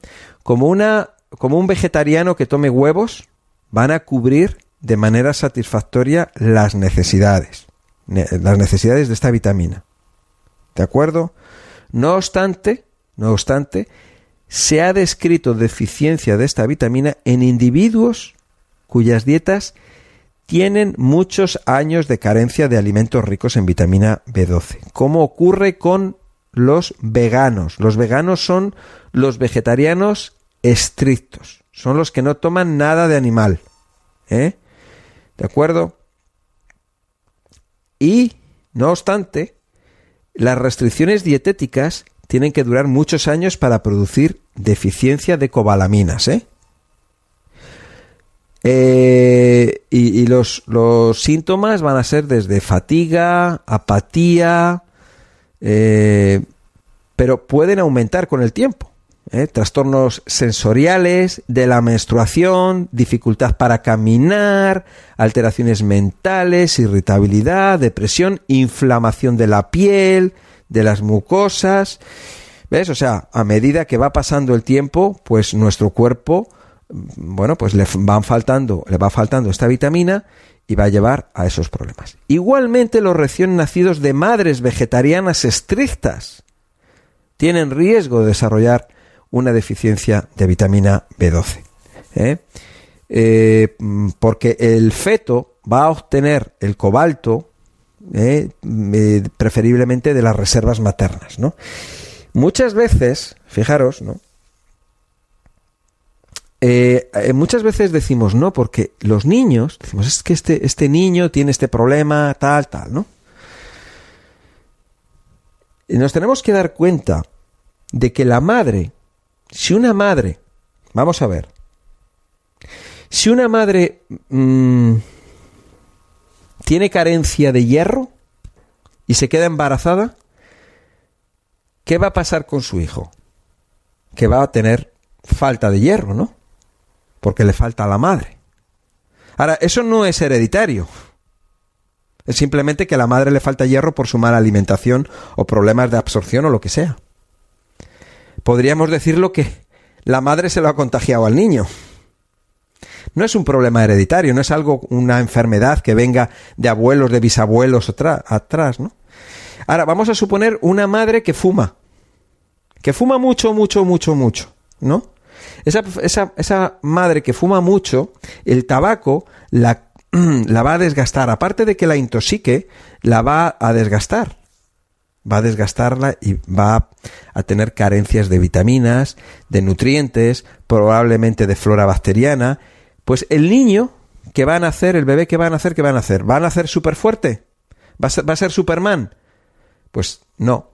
como, una, como un vegetariano que tome huevos van a cubrir de manera satisfactoria las necesidades, las necesidades de esta vitamina. ¿De acuerdo? No obstante, no obstante, se ha descrito deficiencia de esta vitamina en individuos cuyas dietas tienen muchos años de carencia de alimentos ricos en vitamina B12, como ocurre con los veganos. Los veganos son los vegetarianos estrictos, son los que no toman nada de animal. ¿eh? ¿De acuerdo? Y, no obstante, las restricciones dietéticas tienen que durar muchos años para producir deficiencia de cobalaminas, ¿eh? Eh, y, los, los, síntomas van a ser desde fatiga, apatía, eh, pero pueden aumentar con el tiempo. ¿Eh? Trastornos sensoriales, de la menstruación, dificultad para caminar, alteraciones mentales, irritabilidad, depresión, inflamación de la piel, de las mucosas. ¿Ves? O sea, a medida que va pasando el tiempo, pues nuestro cuerpo bueno, pues le van faltando, le va faltando esta vitamina y va a llevar a esos problemas. Igualmente los recién nacidos de madres vegetarianas estrictas tienen riesgo de desarrollar una deficiencia de vitamina B12. ¿eh? Eh, porque el feto va a obtener el cobalto ¿eh? preferiblemente de las reservas maternas. ¿no? Muchas veces, fijaros, ¿no? Muchas veces decimos no, porque los niños, decimos, es que este, este niño tiene este problema, tal, tal, ¿no? Y nos tenemos que dar cuenta de que la madre, si una madre, vamos a ver, si una madre mmm, tiene carencia de hierro y se queda embarazada, ¿qué va a pasar con su hijo? Que va a tener falta de hierro, ¿no? porque le falta a la madre. Ahora, eso no es hereditario. Es simplemente que a la madre le falta hierro por su mala alimentación o problemas de absorción o lo que sea. Podríamos decirlo que la madre se lo ha contagiado al niño. No es un problema hereditario, no es algo, una enfermedad que venga de abuelos, de bisabuelos atrás, ¿no? Ahora, vamos a suponer una madre que fuma. Que fuma mucho, mucho, mucho, mucho, ¿no? Esa, esa, esa madre que fuma mucho, el tabaco la, *clears throat* la va a desgastar. Aparte de que la intoxique, la va a desgastar va a desgastarla y va a tener carencias de vitaminas, de nutrientes, probablemente de flora bacteriana. Pues el niño que va a nacer, el bebé que va a nacer, ¿qué va a nacer? ¿Va a nacer súper fuerte? ¿Va a, ser, ¿Va a ser Superman? Pues no.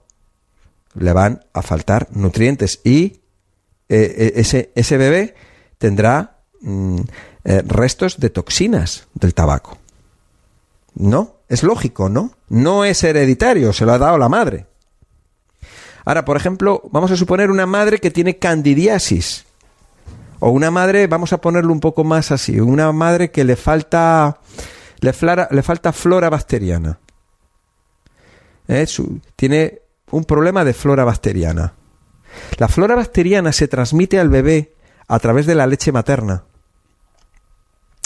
Le van a faltar nutrientes y eh, eh, ese, ese bebé tendrá mm, eh, restos de toxinas del tabaco. ¿No? Es lógico, ¿no? No es hereditario, se lo ha dado la madre. Ahora, por ejemplo, vamos a suponer una madre que tiene candidiasis. O una madre, vamos a ponerlo un poco más así, una madre que le falta, le, falta flora bacteriana. tiene un problema de flora bacteriana. La flora bacteriana se transmite al bebé a través de la leche materna.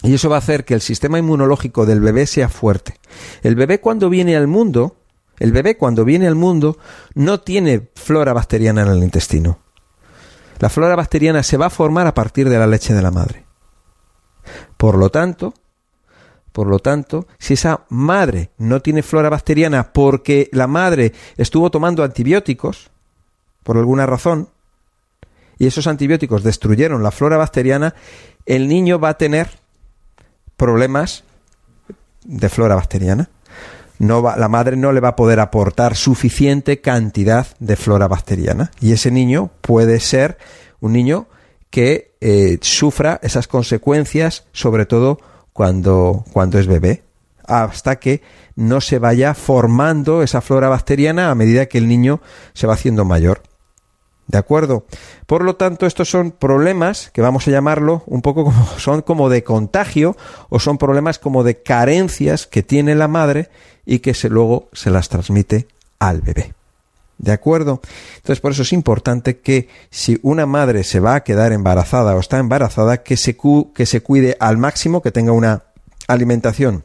Y eso va a hacer que el sistema inmunológico del bebé sea fuerte. El bebé cuando viene al mundo, el bebé cuando viene al mundo no tiene flora bacteriana en el intestino. La flora bacteriana se va a formar a partir de la leche de la madre. Por lo tanto, por lo tanto, si esa madre no tiene flora bacteriana porque la madre estuvo tomando antibióticos, por alguna razón, y esos antibióticos destruyeron la flora bacteriana, el niño va a tener problemas de flora bacteriana. La madre no le va a poder aportar suficiente cantidad de flora bacteriana. Y ese niño puede ser un niño que eh, sufra esas consecuencias, sobre todo cuando, cuando es bebé, hasta que no se vaya formando esa flora bacteriana a medida que el niño se va haciendo mayor. ¿De acuerdo? Por lo tanto, estos son problemas que vamos a llamarlo un poco como *laughs* son como de contagio o son problemas como de carencias que tiene la madre y que se, luego se las transmite al bebé. ¿De acuerdo? Entonces, por eso es importante que si una madre se va a quedar embarazada o está embarazada, que se, que se cuide al máximo, que tenga una alimentación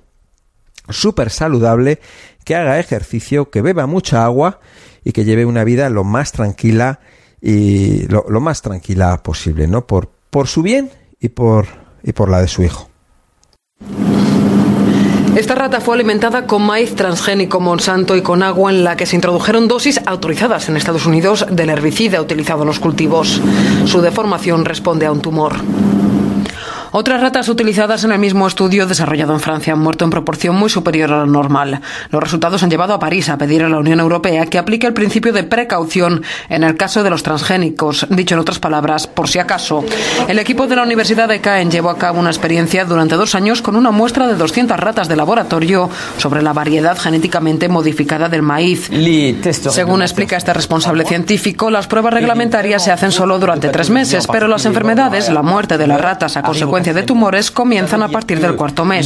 súper saludable, que haga ejercicio, que beba mucha agua y que lleve una vida lo más tranquila y lo, más tranquila posible, ¿no? Por, por su bien y por, y por la de su hijo. Esta rata fue alimentada con maíz transgénico Monsanto y con agua en la que se introdujeron dosis autorizadas en Estados Unidos del herbicida utilizado en los cultivos. Su deformación responde a un tumor. Otras ratas utilizadas en el mismo estudio desarrollado en Francia han muerto en proporción muy superior a la normal. Los resultados han llevado a París a pedir a la Unión Europea que aplique el principio de precaución en el caso de los transgénicos, dicho en otras palabras, por si acaso. El equipo de la Universidad de Caen llevó a cabo una experiencia durante dos años con una muestra de 200 ratas de laboratorio sobre la variedad genéticamente modificada del maíz. Según explica este responsable científico, las pruebas reglamentarias se hacen solo durante tres meses, pero las enfermedades, la muerte de las ratas a consecuencia de tumores comienzan a partir del cuarto mes.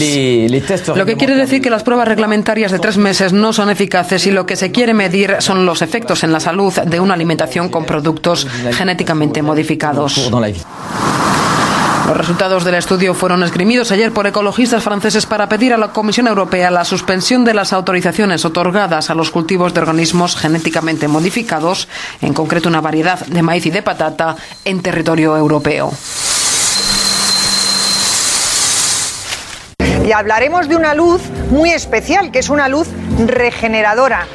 Lo que quiere decir que las pruebas reglamentarias de tres meses no son eficaces y lo que se quiere medir son los efectos en la salud de una alimentación con productos genéticamente modificados. Los resultados del estudio fueron esgrimidos ayer por ecologistas franceses para pedir a la Comisión Europea la suspensión de las autorizaciones otorgadas a los cultivos de organismos genéticamente modificados, en concreto una variedad de maíz y de patata, en territorio europeo. Y hablaremos de una luz muy especial, que es una luz regeneradora.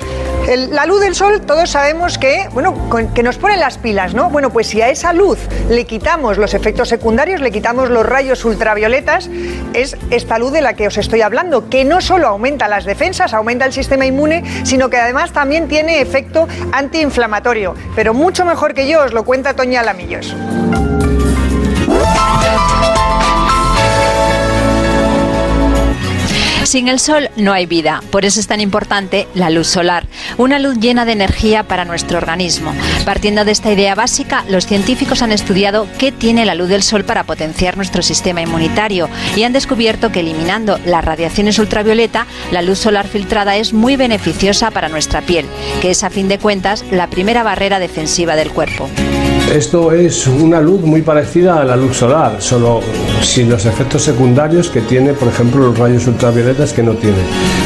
La luz del sol, todos sabemos que, bueno, que nos pone las pilas, ¿no? Bueno, pues si a esa luz le quitamos los efectos secundarios, le quitamos los rayos ultravioletas, es esta luz de la que os estoy hablando, que no solo aumenta las defensas, aumenta el sistema inmune, sino que además también tiene efecto antiinflamatorio. Pero mucho mejor que yo, os lo cuenta Toña Lamillos. Sin el sol no hay vida, por eso es tan importante la luz solar, una luz llena de energía para nuestro organismo. Partiendo de esta idea básica, los científicos han estudiado qué tiene la luz del sol para potenciar nuestro sistema inmunitario y han descubierto que eliminando las radiaciones ultravioleta, la luz solar filtrada es muy beneficiosa para nuestra piel, que es a fin de cuentas la primera barrera defensiva del cuerpo. Esto es una luz muy parecida a la luz solar, solo sin los efectos secundarios que tiene, por ejemplo, los rayos ultravioletas que no tiene.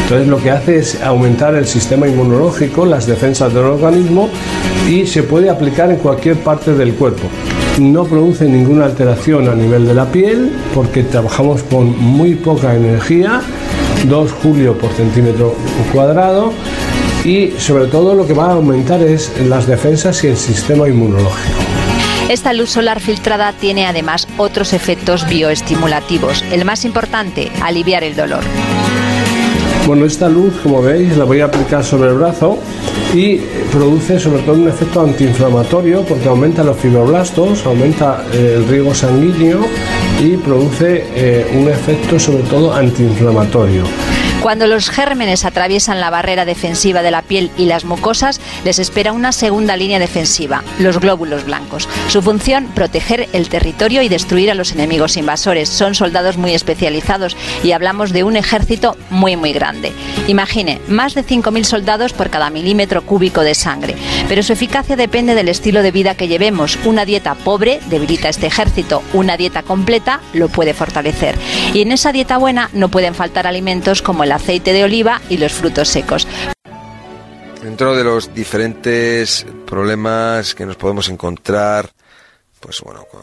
Entonces lo que hace es aumentar el sistema inmunológico, las defensas del organismo y se puede aplicar en cualquier parte del cuerpo. No produce ninguna alteración a nivel de la piel porque trabajamos con muy poca energía, 2 julio por centímetro cuadrado y sobre todo lo que va a aumentar es las defensas y el sistema inmunológico. Esta luz solar filtrada tiene además otros efectos bioestimulativos. El más importante, aliviar el dolor. Bueno, esta luz, como veis, la voy a aplicar sobre el brazo y produce sobre todo un efecto antiinflamatorio porque aumenta los fibroblastos, aumenta eh, el riego sanguíneo y produce eh, un efecto sobre todo antiinflamatorio. Cuando los gérmenes atraviesan la barrera defensiva de la piel y las mucosas, les espera una segunda línea defensiva, los glóbulos blancos. Su función, proteger el territorio y destruir a los enemigos invasores. Son soldados muy especializados y hablamos de un ejército muy muy grande. Imagine, más de 5.000 soldados por cada milímetro cúbico de sangre. Pero su eficacia depende del estilo de vida que llevemos. Una dieta pobre debilita este ejército, una dieta completa lo puede fortalecer. Y en esa dieta buena no pueden faltar alimentos como el aceite de oliva y los frutos secos. Dentro de los diferentes problemas que nos podemos encontrar, pues bueno, con,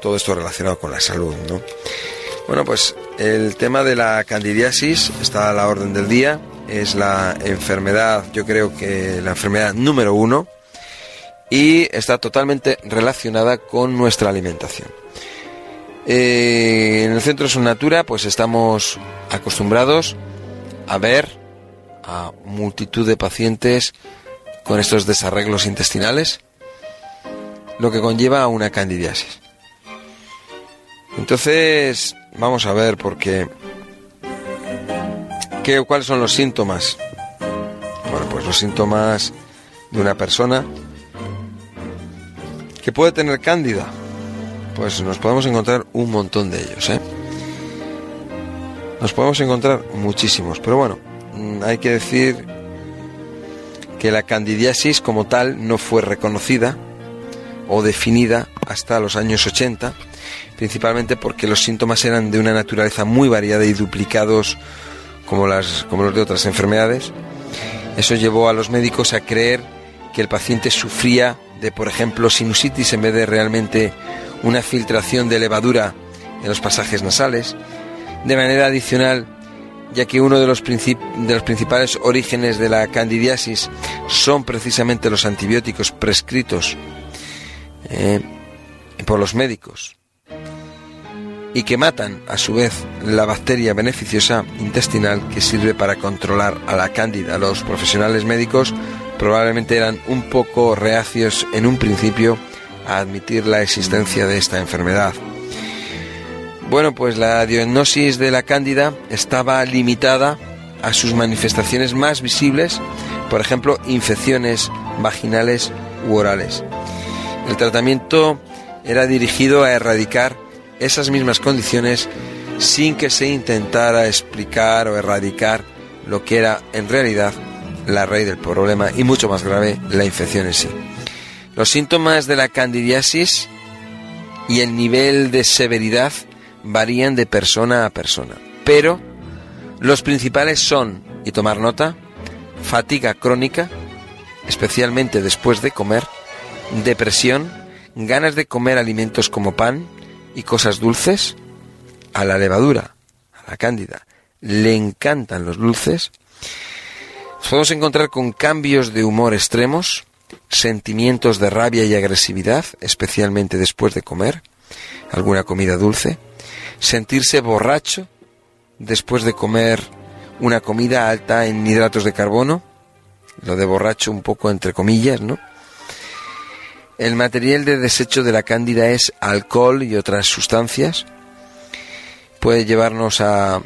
todo esto relacionado con la salud, ¿no? Bueno, pues el tema de la candidiasis está a la orden del día. Es la enfermedad, yo creo que la enfermedad número uno y está totalmente relacionada con nuestra alimentación. Eh, en el Centro Sun Natura, pues estamos acostumbrados a ver a multitud de pacientes con estos desarreglos intestinales, lo que conlleva a una candidiasis. Entonces, vamos a ver por qué. ¿Qué, ¿Cuáles son los síntomas? Bueno, pues los síntomas de una persona que puede tener cándida. Pues nos podemos encontrar un montón de ellos, ¿eh? Nos podemos encontrar muchísimos, pero bueno, mm, hay que decir que la candidiasis como tal no fue reconocida o definida hasta los años 80, principalmente porque los síntomas eran de una naturaleza muy variada y duplicados como, las, como los de otras enfermedades. Eso llevó a los médicos a creer que el paciente sufría de, por ejemplo, sinusitis en vez de realmente una filtración de levadura en los pasajes nasales. De manera adicional, ya que uno de los, de los principales orígenes de la candidiasis son precisamente los antibióticos prescritos eh, por los médicos. y que matan a su vez la bacteria beneficiosa intestinal que sirve para controlar a la cándida. Los profesionales médicos probablemente eran un poco reacios en un principio a admitir la existencia de esta enfermedad. Bueno, pues la diagnosis de la cándida estaba limitada a sus manifestaciones más visibles, por ejemplo, infecciones vaginales u orales. El tratamiento era dirigido a erradicar esas mismas condiciones sin que se intentara explicar o erradicar lo que era en realidad la raíz del problema y mucho más grave la infección en sí. Los síntomas de la candidiasis y el nivel de severidad varían de persona a persona, pero los principales son, y tomar nota, fatiga crónica, especialmente después de comer, depresión, ganas de comer alimentos como pan y cosas dulces, a la levadura, a la cándida, le encantan los dulces, podemos encontrar con cambios de humor extremos, sentimientos de rabia y agresividad, especialmente después de comer alguna comida dulce, sentirse borracho después de comer una comida alta en hidratos de carbono, lo de borracho un poco entre comillas, ¿no? El material de desecho de la cándida es alcohol y otras sustancias. Puede llevarnos a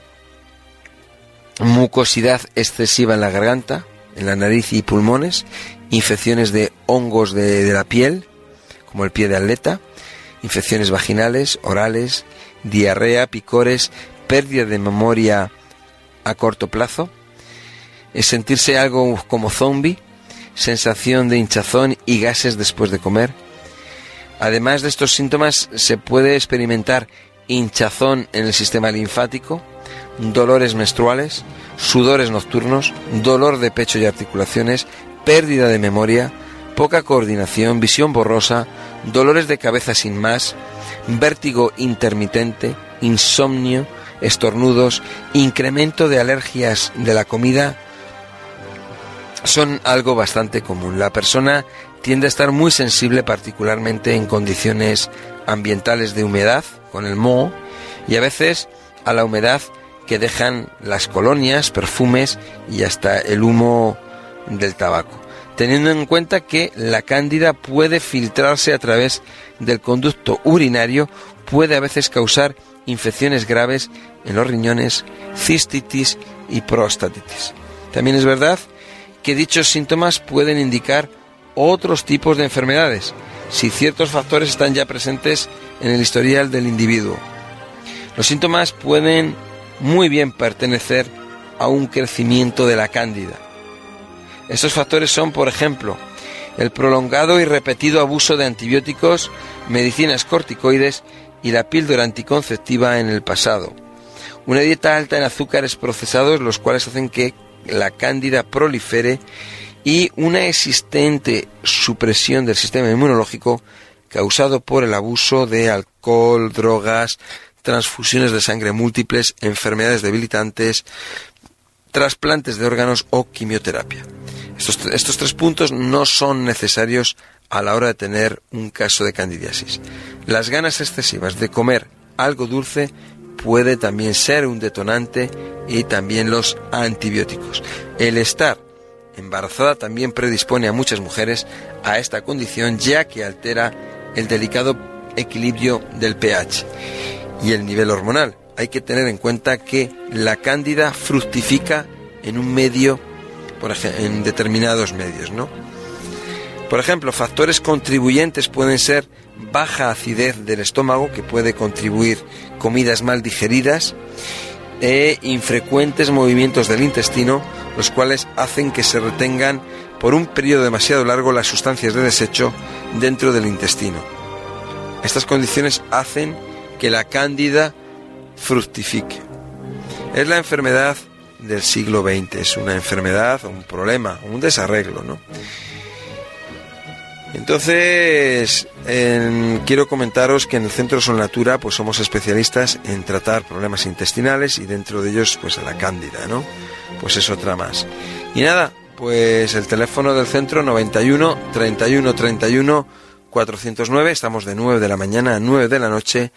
mucosidad excesiva en la garganta, en la nariz y pulmones, infecciones de hongos de, de la piel, como el pie de atleta, infecciones vaginales, orales, diarrea, picores, pérdida de memoria a corto plazo, es sentirse algo como zombie, sensación de hinchazón y gases después de comer. Además de estos síntomas, se puede experimentar hinchazón en el sistema linfático, dolores menstruales, sudores nocturnos, dolor de pecho y articulaciones, pérdida de memoria, poca coordinación, visión borrosa, dolores de cabeza sin más, vértigo intermitente, insomnio, estornudos, incremento de alergias de la comida, son algo bastante común. La persona tiende a estar muy sensible particularmente en condiciones ambientales de humedad, con el moho, y a veces a la humedad que dejan las colonias, perfumes y hasta el humo del tabaco. Teniendo en cuenta que la cándida puede filtrarse a través del conducto urinario, puede a veces causar infecciones graves en los riñones, cistitis y prostatitis. También es verdad que dichos síntomas pueden indicar otros tipos de enfermedades, si ciertos factores están ya presentes en el historial del individuo. Los síntomas pueden muy bien pertenecer a un crecimiento de la cándida. Estos factores son, por ejemplo, el prolongado y repetido abuso de antibióticos, medicinas corticoides y la píldora anticonceptiva en el pasado. Una dieta alta en azúcares procesados, los cuales hacen que la cándida prolifere y una existente supresión del sistema inmunológico causado por el abuso de alcohol, drogas, transfusiones de sangre múltiples, enfermedades debilitantes, trasplantes de órganos o quimioterapia. Estos, estos, tres puntos no son necesarios a la hora de tener un caso de candidiasis. Las ganas excesivas de comer algo dulce puede también ser un detonante y también los antibióticos. El estar embarazada también predispone a muchas mujeres a esta condición ya que altera el delicado equilibrio del pH y el nivel hormonal. Hay que tener en cuenta que la cándida fructifica en un medio, por ejemplo, en determinados medios, ¿no? Por ejemplo, factores contribuyentes pueden ser baja acidez del estómago, que puede contribuir comidas mal digeridas, e infrecuentes movimientos del intestino, los cuales hacen que se retengan por un periodo demasiado largo las sustancias de desecho dentro del intestino. Estas condiciones hacen que la cándida fructifique. Es la enfermedad del siglo XX, es una enfermedad, un problema, un desarreglo, ¿no? Entonces, quiero comentaros que en el Centro Sol Natura pues somos especialistas en tratar problemas intestinales y dentro de ellos pues la cándida, ¿no? Pues es otra más. Y nada, pues el teléfono del centro 91 31 31 409, estamos de 9 de la mañana a 9 de la noche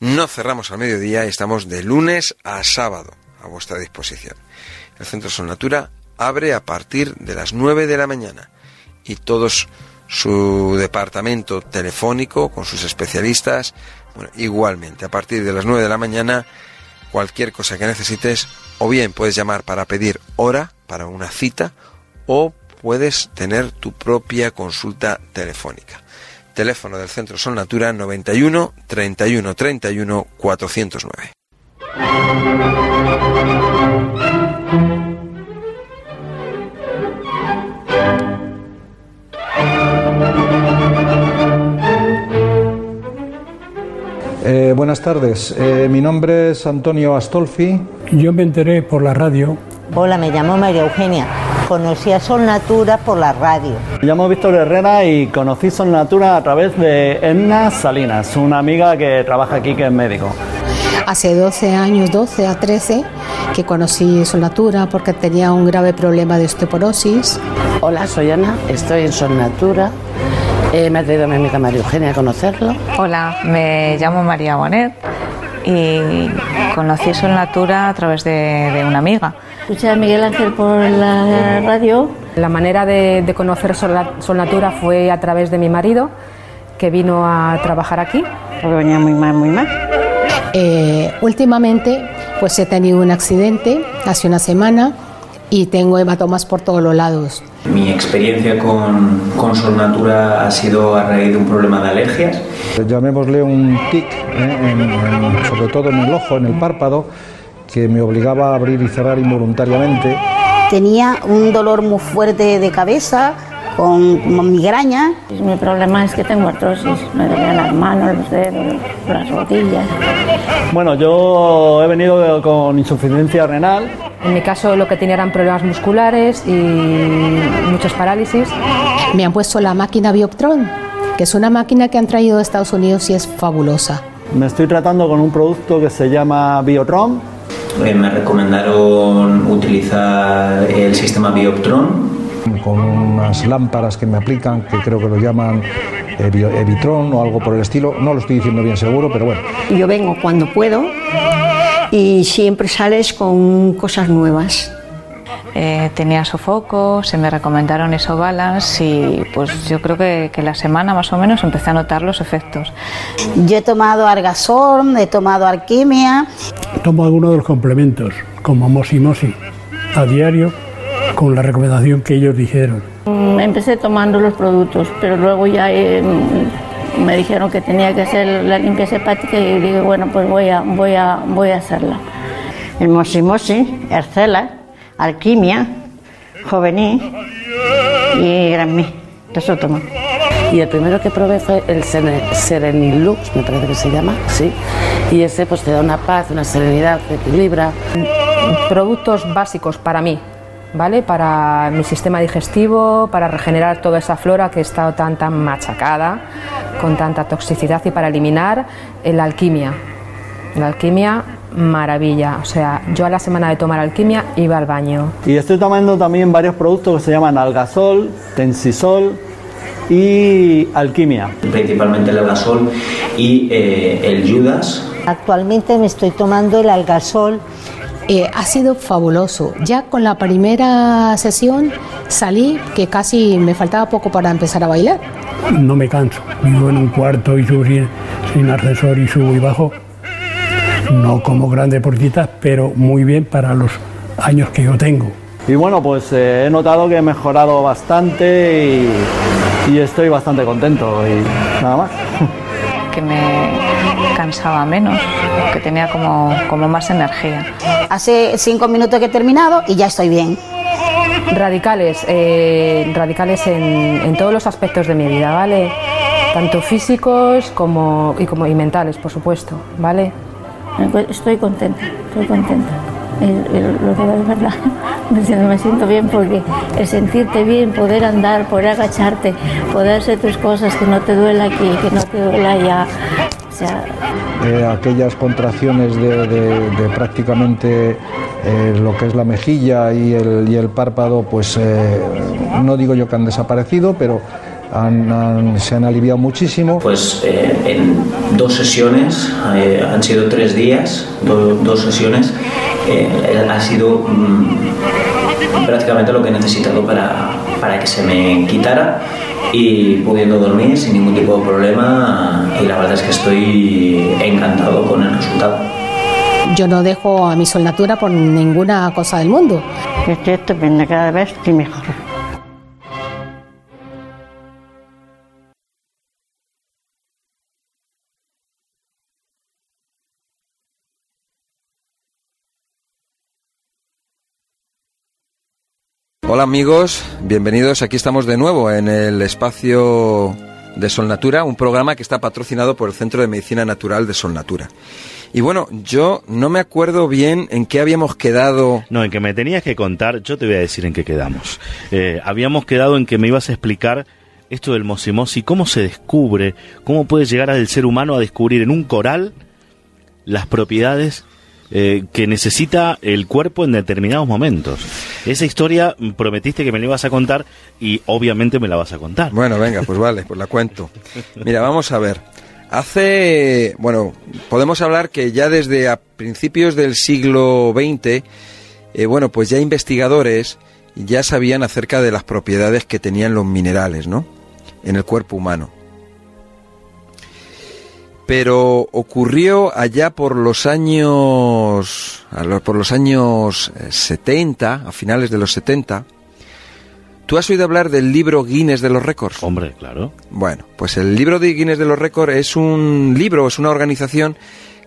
No cerramos al mediodía y estamos de lunes a sábado a vuestra disposición. El Centro Sol Natura abre a partir de las 9 de la mañana y todos su departamento telefónico con sus especialistas, bueno, igualmente a partir de las 9 de la mañana cualquier cosa que necesites o bien puedes llamar para pedir hora para una cita o puedes tener tu propia consulta telefónica. Teléfono del Centro Sol Natura 91 31 31 409. Eh, buenas tardes, Eh, mi nombre es Antonio Astolfi. Yo me enteré por la radio. Hola, me llamo María Eugenia. Conocí a Sol Natura por la radio. Me llamo Víctor Herrera y conocí Sol Natura a través de Edna Salinas, una amiga que trabaja aquí que es médico. Hace 12 años, 12 a 13, que conocí Solnatura porque tenía un grave problema de osteoporosis. Hola, soy Ana, estoy en Sol Natura. Eh, me ha traído mi amiga María Eugenia a conocerlo. Hola, me llamo María Bonet y conocí Sol Natura a través de, de una amiga. Escuché a Miguel Ángel por la radio. La manera de, de conocer Sol, Natura fue a través de mi marido, que vino a trabajar aquí. Porque venía muy mal, muy mal. Eh, últimamente, pues he tenido un accidente hace una semana y tengo hematomas por todos los lados. Mi experiencia con, con Sol Natura ha sido a raíz de un problema de alergias. Llamémosle un tic, ¿eh? en- en- sobre todo en el ojo, en el párpado, que me obligaba a abrir y cerrar involuntariamente. Tenía un dolor muy fuerte de cabeza, con, migraña. Mi problema es que tengo artrosis. Me dolían las manos, los dedos, las rodillas. Bueno, yo he venido con insuficiencia renal. En mi caso lo que tenía eran problemas musculares y muchas parálisis. Me han puesto la máquina Bioptron, que es una máquina que han traído de Estados Unidos y es fabulosa. Me estoy tratando con un producto que se llama Biotron. Eh, me recomendaron utilizar el sistema Bioptron. Con unas lámparas que me aplican, que creo que lo llaman eh, bio- Evitron o algo por el estilo. No lo estoy diciendo bien seguro, pero bueno. Yo vengo cuando puedo y siempre sales con cosas nuevas. Eh, tenía sofocos, se me recomendaron Balance y pues yo creo que, que la semana más o menos empecé a notar los efectos. Yo he tomado Argasol, he tomado Alquimia. Tomo algunos de los complementos, como Mosi Mosi, a diario, con la recomendación que ellos dijeron. Mm, Empecé tomando los productos, pero luego ya eh, mm, me dijeron que tenía que hacer la limpieza hepática y dije, bueno, pues voy a, voy a, voy a hacerla. El Mosimosi, Ercela, Alquimia, Juvenil y Granmí. Eso tomo. Y el primero que probé fue el Serenilux, me parece que se llama, sí. Y ese pues te da una paz, una serenidad, te equilibra. Productos básicos para mí, ¿vale? Para mi sistema digestivo, para regenerar toda esa flora que he estado tan, tan machacada, con tanta toxicidad y para eliminar la alquimia. La alquimia, maravilla. O sea, yo a la semana de tomar alquimia iba al baño. Y estoy tomando también varios productos que se llaman Algasol, Tensisol y Alquimia. principalmente el Algasol y eh, el Judas. Actualmente me estoy tomando el Algasol. Eh, ha sido fabuloso. Ya con la primera sesión salí que casi me faltaba poco para empezar a bailar. No me canso. Vivo en un cuarto y subo sin, sin ascensor y subo y bajo. No como grandes deportistas, pero muy bien para los años que yo tengo. Y bueno, pues eh, he notado que he mejorado bastante y, y estoy bastante contento y nada más. *laughs* Que me cansaba menos, que tenía como, como más energía. Hace cinco minutos que he terminado y ya estoy bien. Radicales, eh, radicales en, en todos los aspectos de mi vida, ¿vale? Tanto físicos como y, como, y mentales, por supuesto, ¿vale? Estoy contenta, estoy contenta. Lo digo de verdad, *laughs* siento- me siento bien porque el sentirte bien, poder andar, poder agacharte, poder hacer tus cosas, que no te duela aquí, que no te duela allá. O sea, Eh, aquellas contracciones de, de- de prácticamente eh, lo que es la mejilla y el, y el párpado, pues eh, no digo yo que han desaparecido, pero se han aliviado muchísimo. Pues eh, en dos sesiones, eh, han sido tres días, dos sesiones, eh, ha sido mm, prácticamente lo que he necesitado para, para que se me quitara y pudiendo dormir sin ningún tipo de problema y la verdad es que estoy encantado con el resultado. Yo no dejo a mi solnatura por ninguna cosa del mundo. Estoy estupenda, cada vez estoy mejor. Hola amigos, bienvenidos. Aquí estamos de nuevo en el espacio de Sol Natura, un programa que está patrocinado por el Centro de Medicina Natural de Sol Natura. Y bueno, yo no me acuerdo bien en qué habíamos quedado. No, en que me tenías que contar, yo te voy a decir en qué quedamos. Eh, habíamos quedado en que me ibas a explicar esto del mosimosi, cómo se descubre, cómo puede llegar al ser humano a descubrir en un coral las propiedades eh, que necesita el cuerpo en determinados momentos. Esa historia prometiste que me la ibas a contar y obviamente me la vas a contar. Bueno, venga, pues vale, pues la cuento. Mira, vamos a ver. Hace, bueno, podemos hablar que ya desde a principios del siglo XX, eh, bueno, pues ya investigadores ya sabían acerca de las propiedades que tenían los minerales, ¿no? En el cuerpo humano pero ocurrió allá por los años por los años 70, eh, a finales de los 70. ¿Tú has oído hablar del libro Guinness de los récords? Hombre, claro. Bueno, pues el libro de Guinness de los récords es un libro, es una organización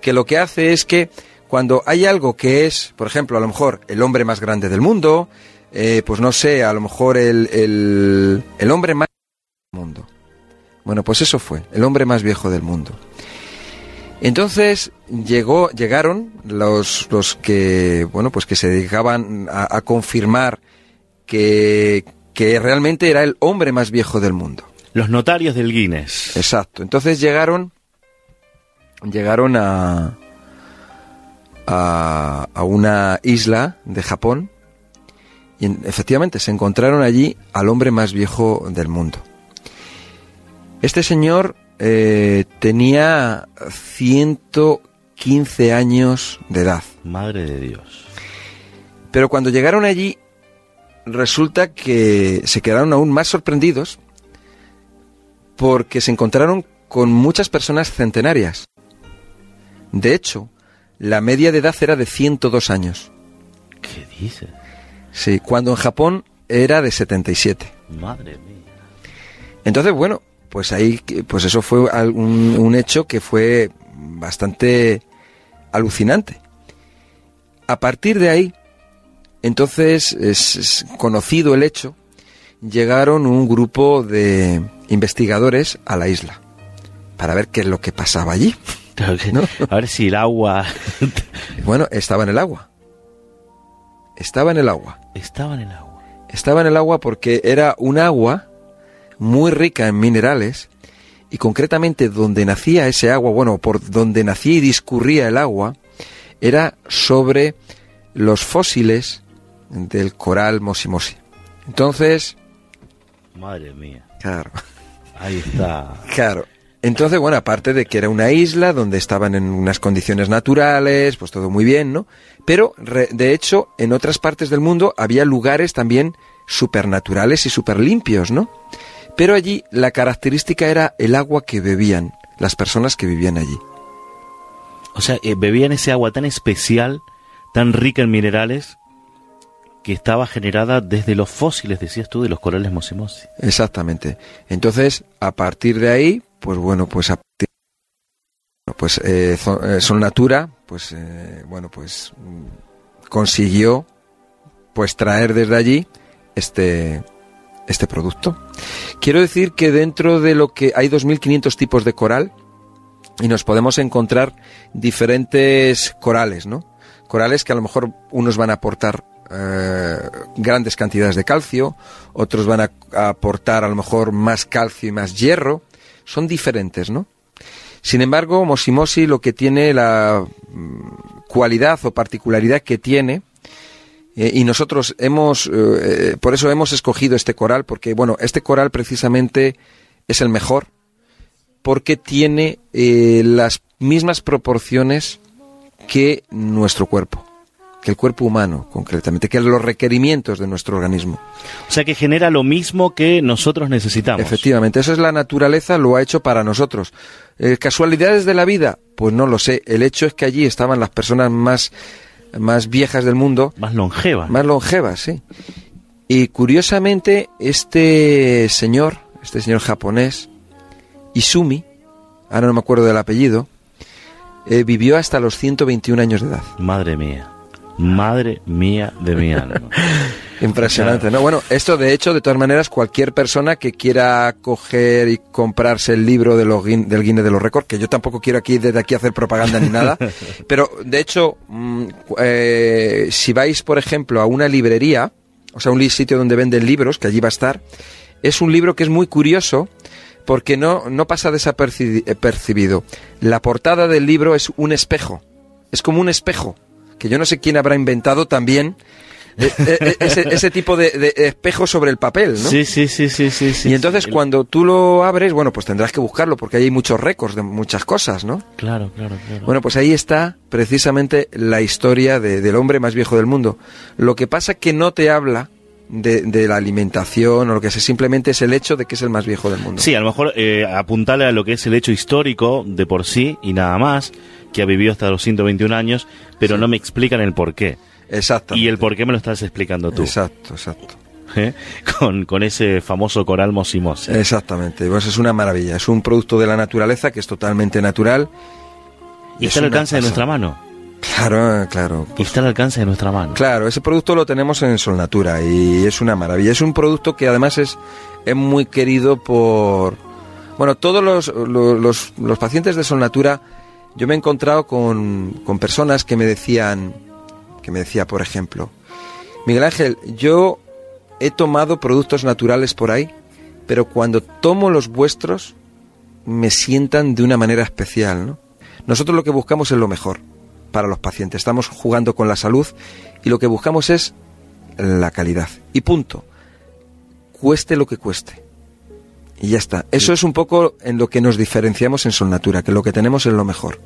que lo que hace es que cuando hay algo que es, por ejemplo, a lo mejor el hombre más grande del mundo, eh, pues no sé, a lo mejor el, el, el hombre más del mundo. Bueno, pues eso fue, el hombre más viejo del mundo. Entonces llegó, llegaron los, los que, bueno, pues que se dedicaban a, confirmar que, que realmente era el hombre más viejo del mundo. Los notarios del Guinness. Exacto. Entonces llegaron, llegaron a, a, a una isla de Japón y efectivamente se encontraron allí al hombre más viejo del mundo. Este señor eh, tenía 115 años de edad. Madre de Dios. Pero cuando llegaron allí, resulta que se quedaron aún más sorprendidos porque se encontraron con muchas personas centenarias. De hecho, la media de edad era de 102 años. ¿Qué dices? Sí, cuando en Japón era de 77. Madre mía. Entonces, bueno, pues ahí, pues eso fue un, un hecho que fue bastante alucinante. A partir de ahí, entonces, es, conocido el hecho, llegaron un grupo de investigadores a la isla para ver qué es lo que pasaba allí. *laughs* A ver si el agua... *laughs* bueno, estaba en el agua. Estaba en el agua. Estaba en el agua. Estaba en el agua porque era un agua muy rica en minerales y concretamente donde nacía ese agua, bueno, por donde nacía y discurría el agua, era sobre los fósiles del coral Mosimosi. Entonces... Madre mía. Claro. Ahí está. *laughs* Claro. Entonces, bueno, aparte de que era una isla donde estaban en unas condiciones naturales, pues todo muy bien, ¿no? Pero, de hecho, en otras partes del mundo había lugares también supernaturales y super limpios, ¿no? Pero allí la característica era el agua que bebían las personas que vivían allí. O sea, eh, bebían ese agua tan especial, tan rica en minerales, que estaba generada desde los fósiles, decías tú, de los corales mosimosi. Exactamente. Entonces, a partir de ahí, pues bueno, pues a pues eh, eh, Son Natura, pues bueno, pues mm, consiguió pues traer desde allí este este producto. Quiero decir que dentro de lo que hay 2.500 tipos de coral y nos podemos encontrar diferentes corales, ¿no? Corales que a lo mejor unos van a aportar eh, grandes cantidades de calcio, otros van a, aportar a lo mejor más calcio y más hierro, son diferentes, ¿no? Sin embargo, Mosimosi lo que tiene la mm, cualidad o particularidad que tiene Eh, y nosotros hemos, eh, por eso hemos escogido este coral, porque bueno, este coral precisamente es el mejor, porque tiene eh, las mismas proporciones que nuestro cuerpo, que el cuerpo humano concretamente, que los requerimientos de nuestro organismo. O sea que genera lo mismo que nosotros necesitamos. Efectivamente, eso es la naturaleza, lo ha hecho para nosotros. Eh, ¿Casualidades de la vida? Pues no lo sé. El hecho es que allí estaban las personas más, más viejas del mundo. Más longevas. Más longevas, sí. Y curiosamente, este señor, este señor japonés, Isumi, ahora no me acuerdo del apellido, eh, vivió hasta los 121 años de edad. Madre mía. Madre mía de mi *laughs* alma. Impresionante, ¿no? Bueno, esto de hecho, de todas maneras, cualquier persona que quiera coger y comprarse el libro de los, guin- del Guinness de los Récords, que yo tampoco quiero aquí desde aquí hacer propaganda ni nada, *laughs* pero de hecho, mm, eh, si vais, por ejemplo, a una librería, o sea, un sitio donde venden libros, que allí va a estar, es un libro que es muy curioso porque no, no pasa desapercibido. La portada del libro es un espejo, es como un espejo, que yo no sé quién habrá inventado también eh, eh, ese, ese tipo de, de espejo sobre el papel, ¿no? Sí, sí, sí, sí, sí. sí y entonces cuando tú lo abres, bueno, pues tendrás que buscarlo porque ahí hay muchos récords de muchas cosas, ¿no? Claro, claro, claro. Bueno, pues ahí está precisamente la historia de- del hombre más viejo del mundo. Lo que pasa que no te habla de, de la alimentación o lo que sea, simplemente es el hecho de que es el más viejo del mundo. Sí, a lo mejor eh, apuntarle a lo que es el hecho histórico de por sí y nada más, que ha vivido hasta los 121 años, pero no me explican el por qué. Exacto. Y el por qué me lo estás explicando tú. Exacto, exacto. ¿Eh? *laughs* Con, con ese famoso coral mosimosa. Exactamente, pues es una maravilla. Es un producto de la naturaleza que es totalmente natural. Y es está al alcance de nuestra mano. Claro, claro. Y está al alcance de nuestra mano. Claro, ese producto lo tenemos en Solnatura y es una maravilla. Es un producto que además es, es muy querido por... Bueno, todos los, los, los- los pacientes de Solnatura, yo me he encontrado con, con personas que me decían, que me decía, por ejemplo, Miguel Ángel, yo he tomado productos naturales por ahí, pero cuando tomo los vuestros me sientan de una manera especial, ¿no? Nosotros lo que buscamos es lo mejor para los pacientes. Estamos jugando con la salud y lo que buscamos es la calidad. Y punto. Cueste lo que cueste. Y ya está. Eso es un poco en lo que nos diferenciamos en Solnatura, que lo que tenemos es lo mejor.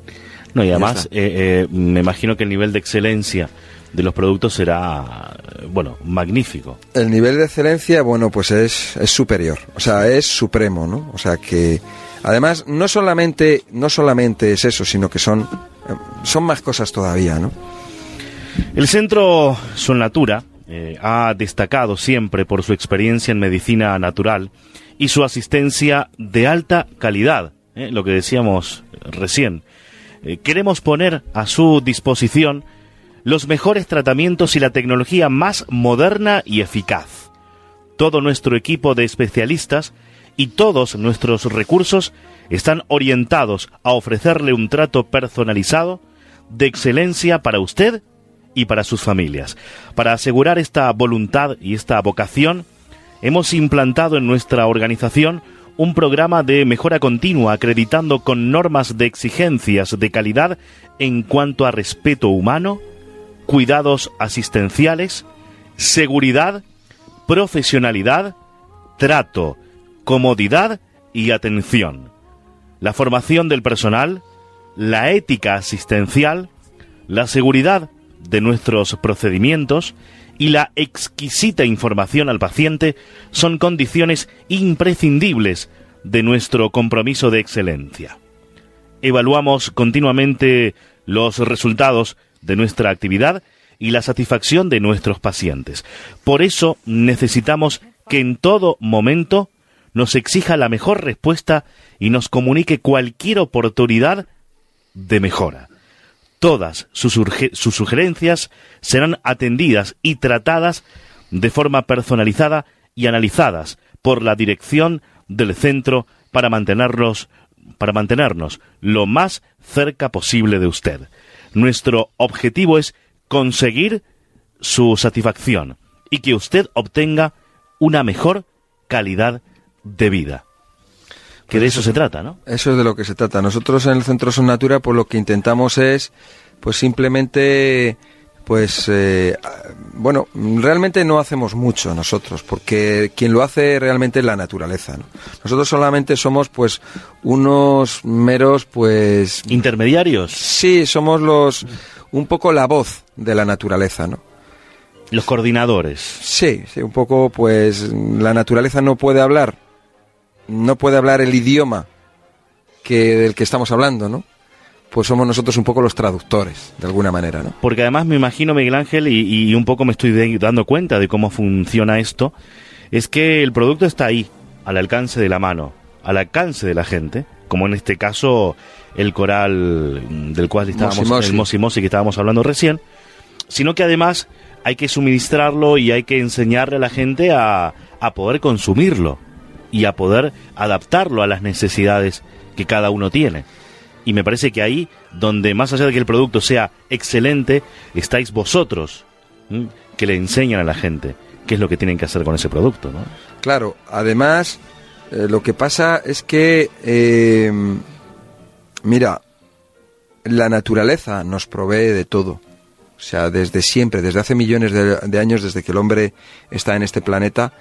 No, y además, eh, eh, me imagino que el nivel de excelencia de los productos será, bueno, magnífico. El nivel de excelencia, bueno, pues es, es superior. O sea, es supremo, ¿no? O sea que, además, no solamente, no solamente es eso, sino que son, eh, son más cosas todavía, ¿no? El Centro Solnatura eh, ha destacado siempre por su experiencia en medicina natural y su asistencia de alta calidad, eh, lo que decíamos recién. Eh, queremos poner a su disposición los mejores tratamientos y la tecnología más moderna y eficaz. Todo nuestro equipo de especialistas y todos nuestros recursos están orientados a ofrecerle un trato personalizado de excelencia para usted y para sus familias. Para asegurar esta voluntad y esta vocación, hemos implantado en nuestra organización un programa de mejora continua acreditando con normas de exigencias de calidad en cuanto a respeto humano, cuidados asistenciales, seguridad, profesionalidad, trato, comodidad y atención. La formación del personal, la ética asistencial, la seguridad de nuestros procedimientos y la exquisita información al paciente son condiciones imprescindibles de nuestro compromiso de excelencia. Evaluamos continuamente los resultados de nuestra actividad y la satisfacción de nuestros pacientes. Por eso necesitamos que en todo momento nos exija la mejor respuesta y nos comunique cualquier oportunidad de mejora. Todas sus, sugerencias serán atendidas y tratadas de forma personalizada y analizadas por la dirección del centro para mantenerlos para mantenernos lo más cerca posible de usted. Nuestro objetivo es conseguir su satisfacción y que usted obtenga una mejor calidad de vida. Que de eso se trata, ¿no? Eso es de lo que se trata. Nosotros en el Centro Son Natura, pues lo que intentamos es, pues simplemente, pues eh, bueno, realmente no hacemos mucho nosotros, porque quien lo hace realmente es la naturaleza. ¿no? Nosotros solamente somos, pues, unos meros, pues... ¿Intermediarios? Sí, somos los... un poco la voz de la naturaleza, ¿no? Los coordinadores. Sí, sí, un poco, pues, la naturaleza no puede hablar, no puede hablar el idioma que del que estamos hablando, ¿no? Pues somos nosotros un poco los traductores, de alguna manera, ¿no? Porque además me imagino, Miguel Ángel, y, y un poco me estoy dando cuenta de cómo funciona esto, es que el producto está ahí, al alcance de la mano, al alcance de la gente, como en este caso el coral del cual estábamos, el Mosi Mosi que estábamos hablando recién, sino que además hay que suministrarlo y hay que enseñarle a la gente a, a poder consumirlo y a poder adaptarlo a las necesidades que cada uno tiene. Y me parece que ahí, donde más allá de que el producto sea excelente, estáis vosotros que le enseñan a la gente qué es lo que tienen que hacer con ese producto, ¿no? Claro, además, eh, lo que pasa es que, eh, mira, la naturaleza nos provee de todo. O sea, desde siempre, desde hace millones de años, desde que el hombre está en este planeta,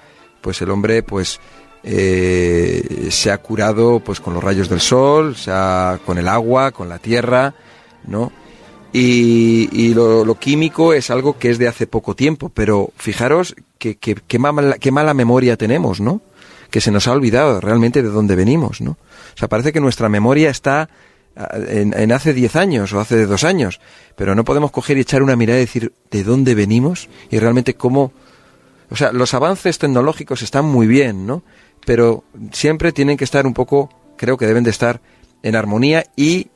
pues el hombre, pues, eh, se ha curado, pues, con los rayos del sol, se con el agua, con la tierra, ¿no? Y, y lo, químico es algo que es de hace poco tiempo, pero fijaros que, que- mala, memoria tenemos, ¿no? Que se nos ha olvidado realmente de dónde venimos, ¿no? O sea, parece que nuestra memoria está ah, en, en hace 10 años o hace dos años, pero no podemos coger y echar una mirada y decir de dónde venimos y realmente cómo... O sea, los avances tecnológicos están muy bien, ¿no? Pero siempre tienen que estar un poco, creo que deben de estar en armonía y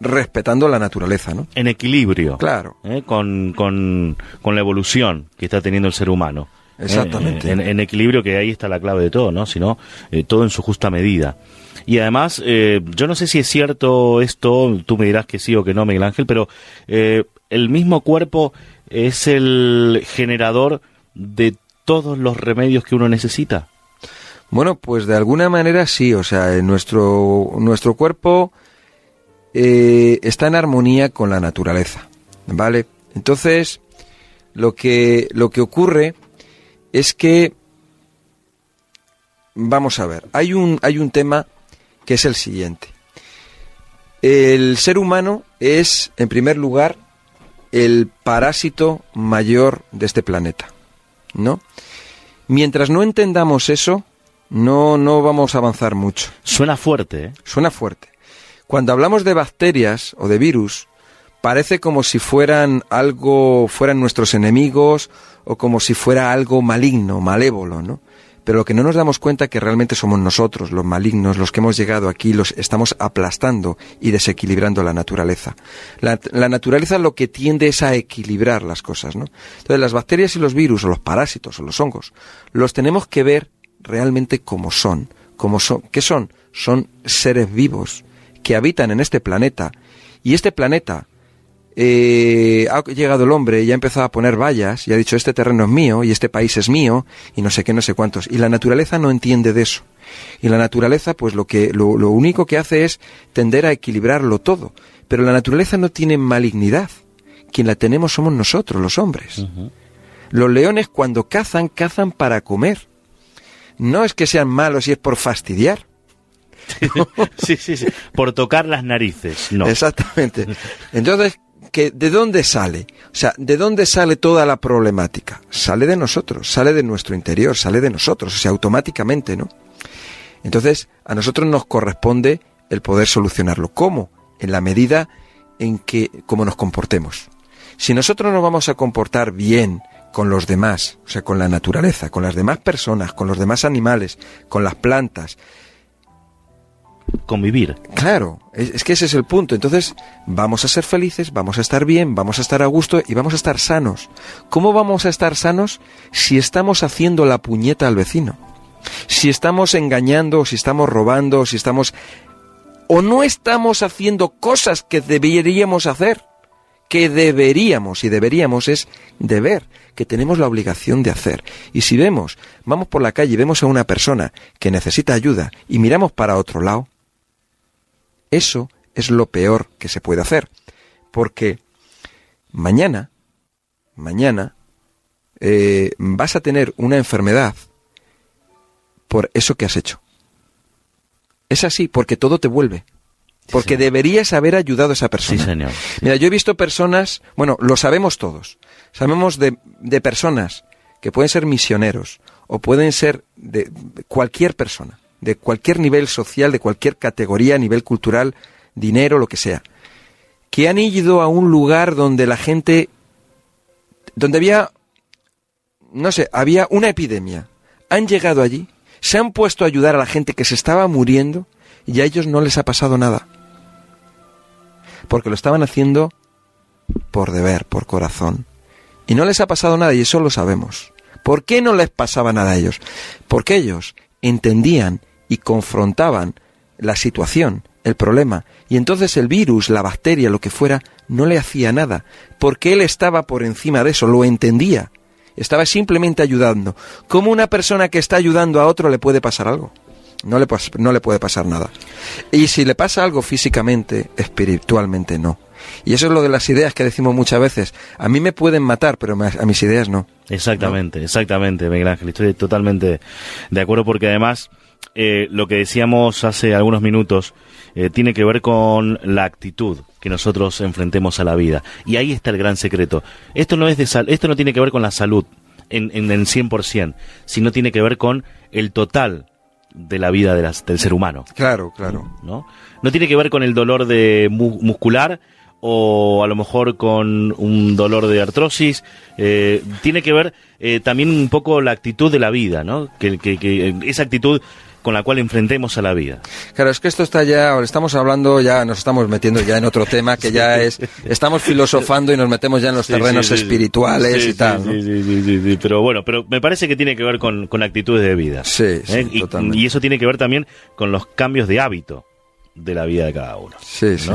respetando la naturaleza, ¿no? En equilibrio. Claro. ¿eh? Con, con, con la evolución que está teniendo el ser humano. ¿eh? Exactamente. En, en equilibrio, que ahí está la clave de todo, ¿no? Sino eh, todo en su justa medida. Y además, eh, yo no sé si es cierto esto, tú me dirás que sí o que no, Miguel Ángel, pero eh, el mismo cuerpo es el generador de todos los remedios que uno necesita. Bueno, pues de alguna manera sí, o sea, nuestro, nuestro cuerpo eh, está en armonía con la naturaleza, ¿vale? Entonces, lo que, lo que ocurre es que, vamos a ver, hay un, hay un tema que es el siguiente. El ser humano es, en primer lugar, el parásito mayor de este planeta, ¿no? Mientras no entendamos eso, no, no vamos a avanzar mucho. Suena fuerte, ¿eh? Suena fuerte. Cuando hablamos de bacterias o de virus, parece como si fueran algo, fueran nuestros enemigos o como si fuera algo maligno, malévolo, ¿no? Pero lo que no nos damos cuenta que realmente somos nosotros, los malignos, los que hemos llegado aquí, los estamos aplastando y desequilibrando la naturaleza. La, la naturaleza lo que tiende es a equilibrar las cosas, ¿no? Entonces las bacterias y los virus o los parásitos o los hongos los tenemos que ver realmente como son, como son, ¿qué son? Son seres vivos que habitan en este planeta y este planeta eh, ha llegado el hombre y ha empezado a poner vallas y ha dicho este terreno es mío y este país es mío y no sé qué, no sé cuántos. Y la naturaleza no entiende de eso. Y la naturaleza, pues lo que, lo, lo único que hace es tender a equilibrarlo todo. Pero la naturaleza no tiene malignidad. Quien la tenemos somos nosotros, los hombres. Los leones cuando cazan, cazan para comer. No es que sean malos y es por fastidiar. *laughs* sí, sí, sí. Por tocar las narices, no. Exactamente. *laughs* Entonces, ¿que ¿de dónde sale? O sea, ¿de dónde sale toda la problemática? Sale de nosotros, sale de nuestro interior, sale de nosotros, o sea, automáticamente, ¿no? Entonces, a nosotros nos corresponde el poder solucionarlo. ¿Cómo? En la medida en que, como nos comportemos. Si nosotros nos vamos a comportar bien con los demás, o sea, con la naturaleza, con las demás personas, con los demás animales, con las plantas, Convivir. Claro, es, es, que ese es el punto. Entonces, vamos a ser felices, vamos a estar bien, vamos a estar a gusto y vamos a estar sanos. ¿Cómo vamos a estar sanos si estamos haciendo la puñeta al vecino? Si estamos engañando, si estamos robando, si estamos... o no estamos haciendo cosas que deberíamos hacer. Que deberíamos, y deberíamos es deber, que tenemos la obligación de hacer. Y si vemos, vamos por la calle y vemos a una persona que necesita ayuda y miramos para otro lado, eso es lo peor que se puede hacer. Porque mañana, mañana, eh, vas a tener una enfermedad por eso que has hecho. Es así, porque todo te vuelve. Porque deberías haber ayudado a esa persona. Sí, señor. Mira, yo he visto personas, bueno, lo sabemos todos. Sabemos de, de personas que pueden ser misioneros o pueden ser de cualquier persona, de cualquier nivel social, de cualquier categoría, nivel cultural, dinero, lo que sea, que han ido a un lugar donde la gente, donde había, no sé, había una epidemia. Han llegado allí, se han puesto a ayudar a la gente que se estaba muriendo y a ellos no les ha pasado nada. Porque lo estaban haciendo por deber, por corazón. Y no les ha pasado nada y eso lo sabemos. ¿Por qué no les pasaba nada a ellos? Porque ellos entendían y confrontaban la situación, el problema, y entonces el virus, la bacteria, lo que fuera, no le hacía nada, porque él estaba por encima de eso, lo entendía, estaba simplemente ayudando. ¿Cómo una persona que está ayudando a otro le puede pasar algo? No le, no le puede pasar nada. Y si le pasa algo físicamente, espiritualmente no. Y eso es lo de las ideas que decimos muchas veces. A mí me pueden matar, pero a mis ideas no. Exactamente, exactamente, Miguel Ángel. Estoy totalmente de acuerdo porque además eh, lo que decíamos hace algunos minutos eh, tiene que ver con la actitud que nosotros enfrentemos a la vida. Y ahí está el gran secreto. Esto no es de sal- esto no tiene que ver con la salud en, en el 100%, sino tiene que ver con el total de la vida de las- del ser humano. Claro, claro. ¿no? No tiene que ver con el dolor de mu- muscular o a lo mejor con un dolor de artrosis. eh, tiene que ver eh, también un poco la actitud de la vida, ¿no? Que, que- que esa actitud con la cual enfrentemos a la vida. Claro, es que esto está ya, ahora estamos hablando ya, nos estamos metiendo ya en otro tema que ya es, estamos filosofando y nos metemos ya en los Sí, terrenos sí, espirituales y tal. ¿no? sí, Pero bueno, pero me parece que tiene que ver con, con actitudes de vida. Sí, sí, ¿eh? y, totalmente. y eso tiene que ver también con los cambios de hábito de la vida de cada uno. Sí, sí.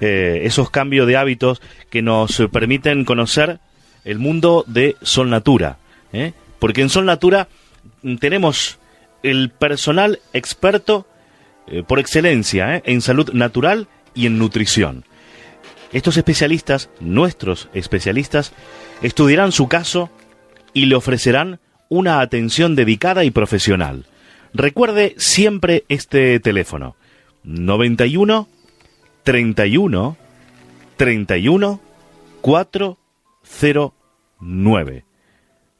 Eh, esos cambios de hábitos que nos permiten conocer el mundo de Sol Natura. ¿eh? Porque en Sol Natura mm, tenemos el personal experto eh, por excelencia ¿eh? en salud natural y en nutrición. Estos especialistas, nuestros especialistas, estudiarán su caso y le ofrecerán una atención dedicada y profesional. Recuerde siempre este teléfono 91 31 31 409.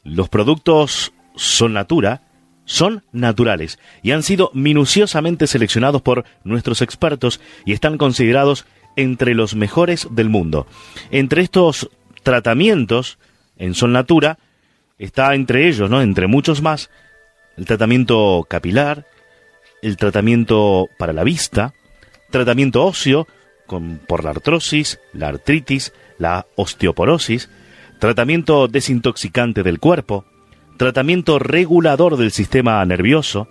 Los productos Son Natura son naturales y han sido minuciosamente seleccionados por nuestros expertos y están considerados entre los mejores del mundo. Entre estos tratamientos en Son Natura está entre ellos, ¿no? Entre muchos más, el tratamiento capilar, el tratamiento para la vista, tratamiento óseo por la artrosis, la artritis, la osteoporosis, tratamiento desintoxicante del cuerpo, tratamiento regulador del sistema nervioso,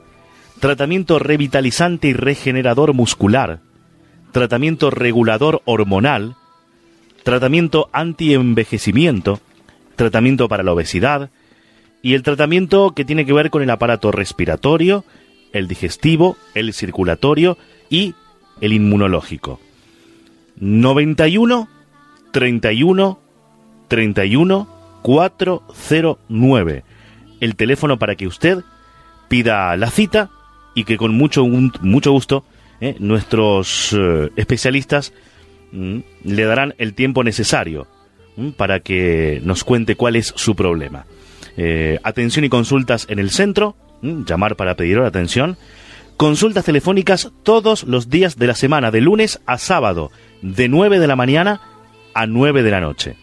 tratamiento revitalizante y regenerador muscular, tratamiento regulador hormonal, tratamiento antienvejecimiento, tratamiento para la obesidad y el tratamiento que tiene que ver con el aparato respiratorio, el digestivo, el circulatorio y el inmunológico. 91 31 31 409. El teléfono para que usted pida la cita y que con mucho, mucho gusto eh, nuestros eh, especialistas mm, le darán el tiempo necesario mm, para que nos cuente cuál es su problema. Eh, atención y consultas en el centro, mm, llamar para pedir hora atención. Consultas telefónicas todos los días de la semana, de lunes a sábado, de 9 de la mañana a 9 de la noche.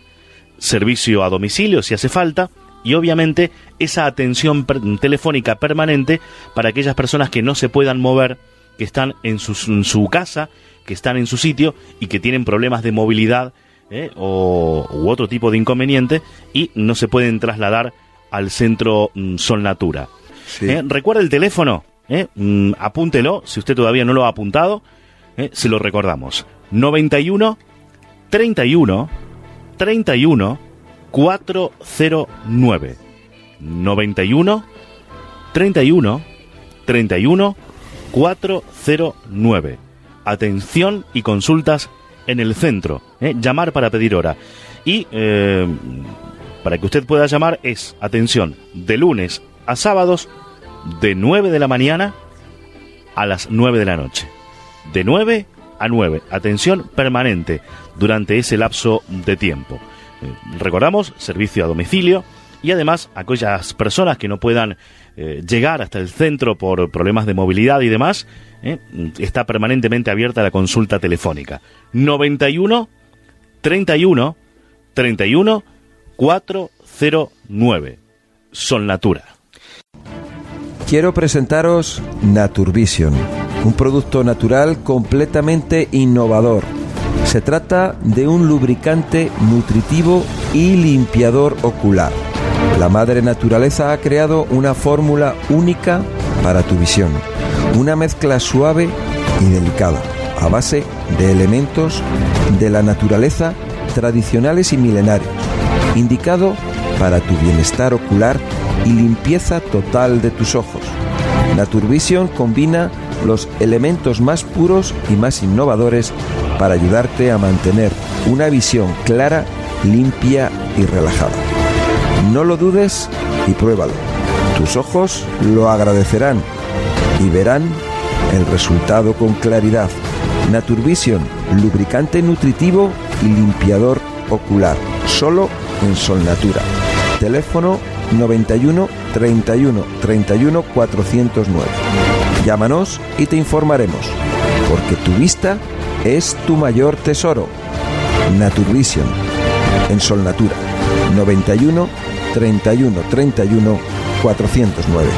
Servicio a domicilio si hace falta y obviamente esa atención per- telefónica permanente para aquellas personas que no se puedan mover, que están en su, en su casa, que están en su sitio y que tienen problemas de movilidad ¿eh? o, u otro tipo de inconveniente y no se pueden trasladar al centro mm, Sol Natura. ¿Eh? Recuerda el teléfono, ¿eh? Mm, apúntelo, si usted todavía no lo ha apuntado, se lo recordamos. 91 31 31 409. 91 31 31 409. Atención y consultas en el centro. ¿eh? Llamar para pedir hora. Y eh, para que usted pueda llamar es, atención, de lunes a sábados, de 9 de la mañana a las 9 de la noche. De 9 a 9, atención permanente durante ese lapso de tiempo. Eh, recordamos, servicio a domicilio y además aquellas personas que no puedan eh, llegar hasta el centro por problemas de movilidad y demás, eh, está permanentemente abierta la consulta telefónica. 91 31 31 409. Sol Natura. Quiero presentaros Naturvision, un producto natural completamente innovador. Se trata de un lubricante nutritivo y limpiador ocular. La madre naturaleza ha creado una fórmula única para tu visión, una mezcla suave y delicada, a base de elementos de la naturaleza tradicionales y milenarios, indicado para tu bienestar ocular y limpieza total de tus ojos. Naturvision combina los elementos más puros y más innovadores para ayudarte a mantener una visión clara, limpia y relajada. No lo dudes y pruébalo. Tus ojos lo agradecerán y verán el resultado con claridad. Naturvision, lubricante nutritivo y limpiador ocular, solo en Sol Natura. Teléfono 91 31 31 409. Llámanos y te informaremos, porque tu vista es tu mayor tesoro. Naturvision, en Sol Natura. 91 31 31 409.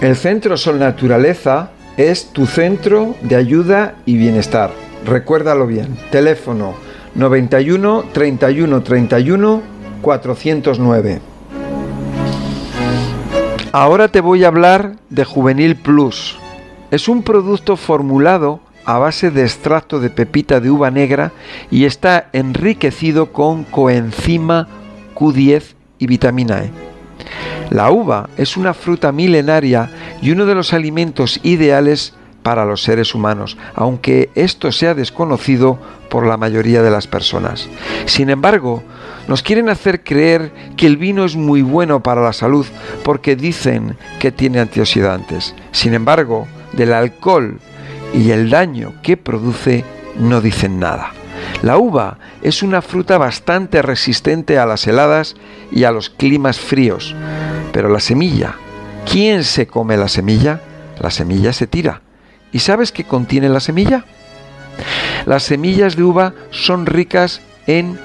El Centro Sol Naturaleza es tu centro de ayuda y bienestar. Recuérdalo bien. Teléfono 91 31 31 409. Ahora te voy a hablar de Juvenil Plus. Es un producto formulado a base de extracto de pepita de uva negra y está enriquecido con coenzima Q10 y vitamina E. La uva es una fruta milenaria y uno de los alimentos ideales para los seres humanos, aunque esto sea desconocido por la mayoría de las personas. Sin embargo, nos quieren hacer creer que el vino es muy bueno para la salud porque dicen que tiene antioxidantes. Sin embargo, del alcohol y el daño que produce no dicen nada. La uva es una fruta bastante resistente a las heladas y a los climas fríos, pero la semilla, ¿quién se come la semilla? La semilla se tira. ¿Y sabes qué contiene la semilla? Las semillas de uva son ricas en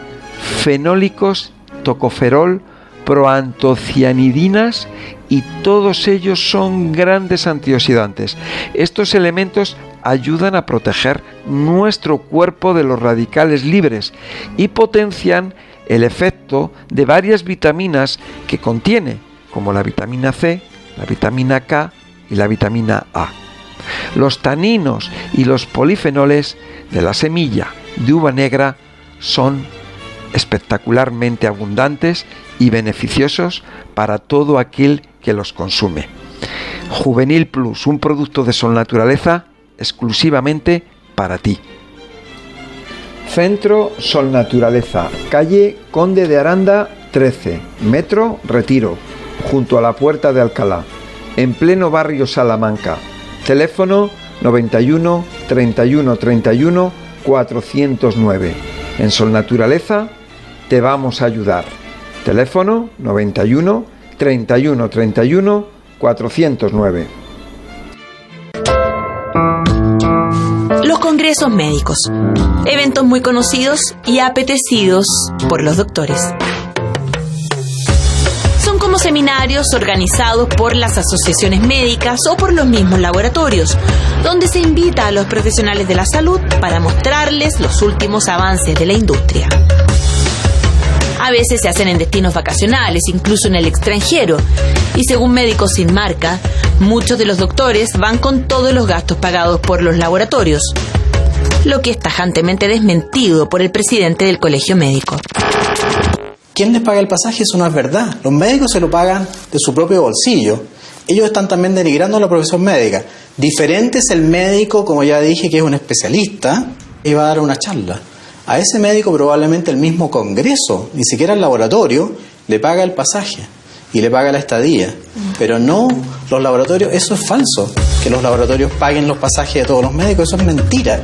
fenólicos, tocoferol, proantocianidinas y todos ellos son grandes antioxidantes. Estos elementos ayudan a proteger nuestro cuerpo de los radicales libres y potencian el efecto de varias vitaminas que contiene, como la vitamina C, la vitamina K y la vitamina A. Los taninos y los polifenoles de la semilla de uva negra son espectacularmente abundantes y beneficiosos para todo aquel que los consume. Juvenil Plus, un producto de Sol Naturaleza exclusivamente para ti. Centro Sol Naturaleza, calle Conde de Aranda 13, Metro Retiro, junto a la Puerta de Alcalá, en pleno barrio Salamanca. Teléfono 91 31 31 409. En Sol Naturaleza te vamos a ayudar. Teléfono 91 31 31 409. Los congresos médicos, eventos muy conocidos y apetecidos por los doctores. Son como seminarios organizados por las asociaciones médicas o por los mismos laboratorios, donde se invita a los profesionales de la salud para mostrarles los últimos avances de la industria. A veces se hacen en destinos vacacionales, incluso en el extranjero. Y según Médicos Sin Marca, muchos de los doctores van con todos los gastos pagados por los laboratorios, lo que es tajantemente desmentido por el presidente del Colegio Médico. ¿Quién les paga el pasaje? Eso no es verdad. Los médicos se lo pagan de su propio bolsillo. Ellos están también denigrando la profesión médica. Diferente es el médico, como ya dije, que es un especialista y va a dar una charla. A ese médico probablemente el mismo Congreso, ni siquiera el laboratorio, le paga el pasaje y le paga la estadía. Pero no los laboratorios, eso es falso, que los laboratorios paguen los pasajes de todos los médicos, eso es mentira.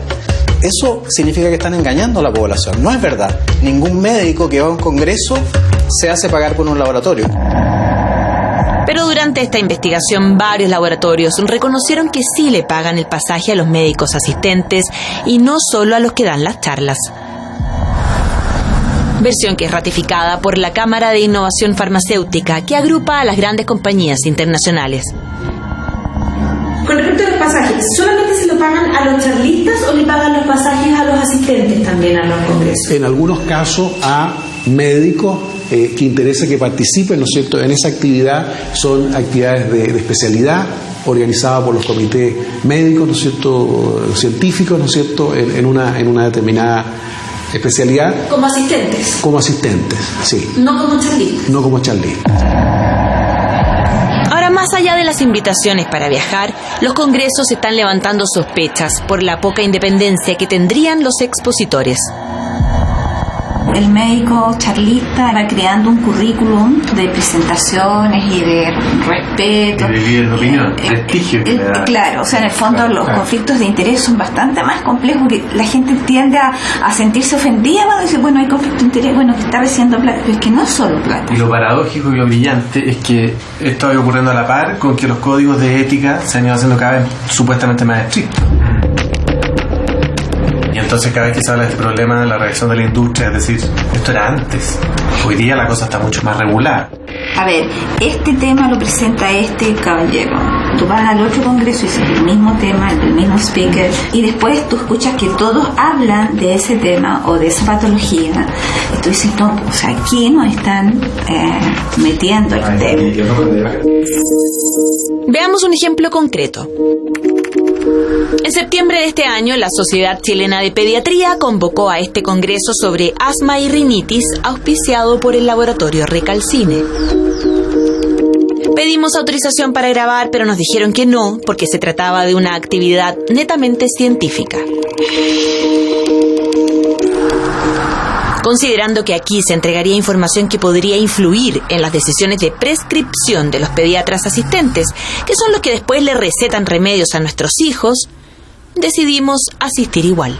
Eso significa que están engañando a la población. No es verdad. Ningún médico que va a un congreso se hace pagar por un laboratorio. Pero durante esta investigación varios laboratorios reconocieron que sí le pagan el pasaje a los médicos asistentes y no solo a los que dan las charlas. Versión que es ratificada por la Cámara de Innovación Farmacéutica que agrupa a las grandes compañías internacionales. Con respecto a los pasajes, ¿solamente se lo pagan a los charlistas o le pagan los pasajes a los asistentes también a los congresos? En algunos casos a médicos eh, que interesa que participen, ¿no es cierto?, en esa actividad son actividades de, de especialidad organizadas por los comités médicos, ¿no es cierto?, científicos, ¿no es cierto?, en, en una, en una determinada especialidad. Como asistentes, Como asistentes, sí, no como charlistas. no como charlistas. Ahora, más allá de las invitaciones para viajar, los congresos están levantando sospechas por la poca independencia que tendrían los expositores. El médico charlista va creando un currículum de presentaciones y de respeto. Y de líderes de opinión, prestigio Eh. Claro, o sea, en el fondo Claro, los claro. conflictos de interés son bastante más complejos que la gente tiende a, a sentirse ofendida cuando dice, bueno, hay conflicto de interés, bueno, que está recibiendo plata, pero es que no solo plata. Y lo paradójico y lo brillante es que esto va ocurriendo a la par con que los códigos de ética se han ido haciendo cada vez supuestamente más estrictos. Entonces cada vez que se habla de este problema, la reacción de la industria es decir, esto era antes. Hoy día la cosa está mucho más regular. A ver, este tema lo presenta este caballero. Tú vas al otro congreso y dices el mismo tema, el mismo speaker, y después tú escuchas que todos hablan de ese tema o de esa patología. Y tú dices, no, o sea, aquí no están eh, metiendo el tema. Veamos un ejemplo concreto. En septiembre de este año, la Sociedad Chilena de Pediatría convocó a este congreso sobre asma y rinitis auspiciado por el laboratorio Recalcine. Pedimos autorización para grabar, pero nos dijeron que no, porque se trataba de una actividad netamente científica. Considerando que aquí se entregaría información que podría influir en las decisiones de prescripción de los pediatras asistentes, que son los que después le recetan remedios a nuestros hijos, decidimos asistir igual.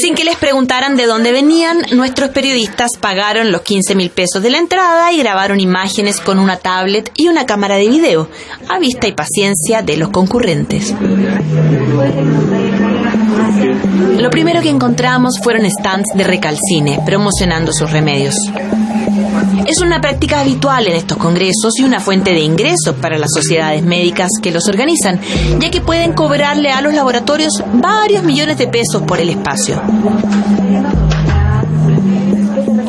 Sin que les preguntaran de dónde venían, nuestros periodistas pagaron los 15 mil pesos de la entrada y grabaron imágenes con una tablet y una cámara de video, a vista y paciencia de los concurrentes. Lo primero que encontramos fueron stands de recalcine promocionando sus remedios. Es una práctica habitual en estos congresos y una fuente de ingresos para las sociedades médicas que los organizan, ya que pueden cobrarle a los laboratorios varios millones de pesos por el espacio.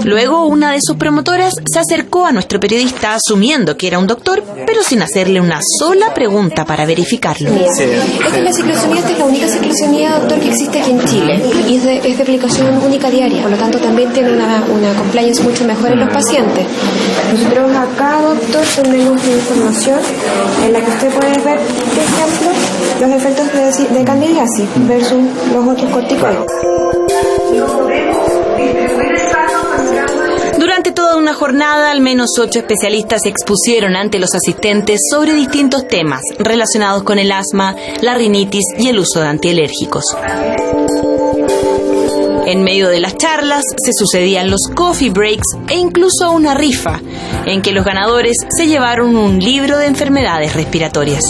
Luego, una de sus promotoras se acercó a nuestro periodista asumiendo que era un doctor, pero sin hacerle una sola pregunta para verificarlo. Esta es la ciclofonía, esta es la única ciclofonía, doctor, que existe aquí en Chile y es de, es de aplicación única diaria, por lo tanto también tiene una, una compliance mucho mejor en los pacientes. Nosotros acá, doctor, tenemos información en la que usted puede ver, por ejemplo, los efectos de, de candidiasis versus los otros corticoides. Durante toda una jornada, al menos ocho especialistas expusieron ante los asistentes sobre distintos temas relacionados con el asma, la rinitis y el uso de antialérgicos. En medio de las charlas se sucedían los coffee breaks e incluso una rifa, en que los ganadores se llevaron un libro de enfermedades respiratorias.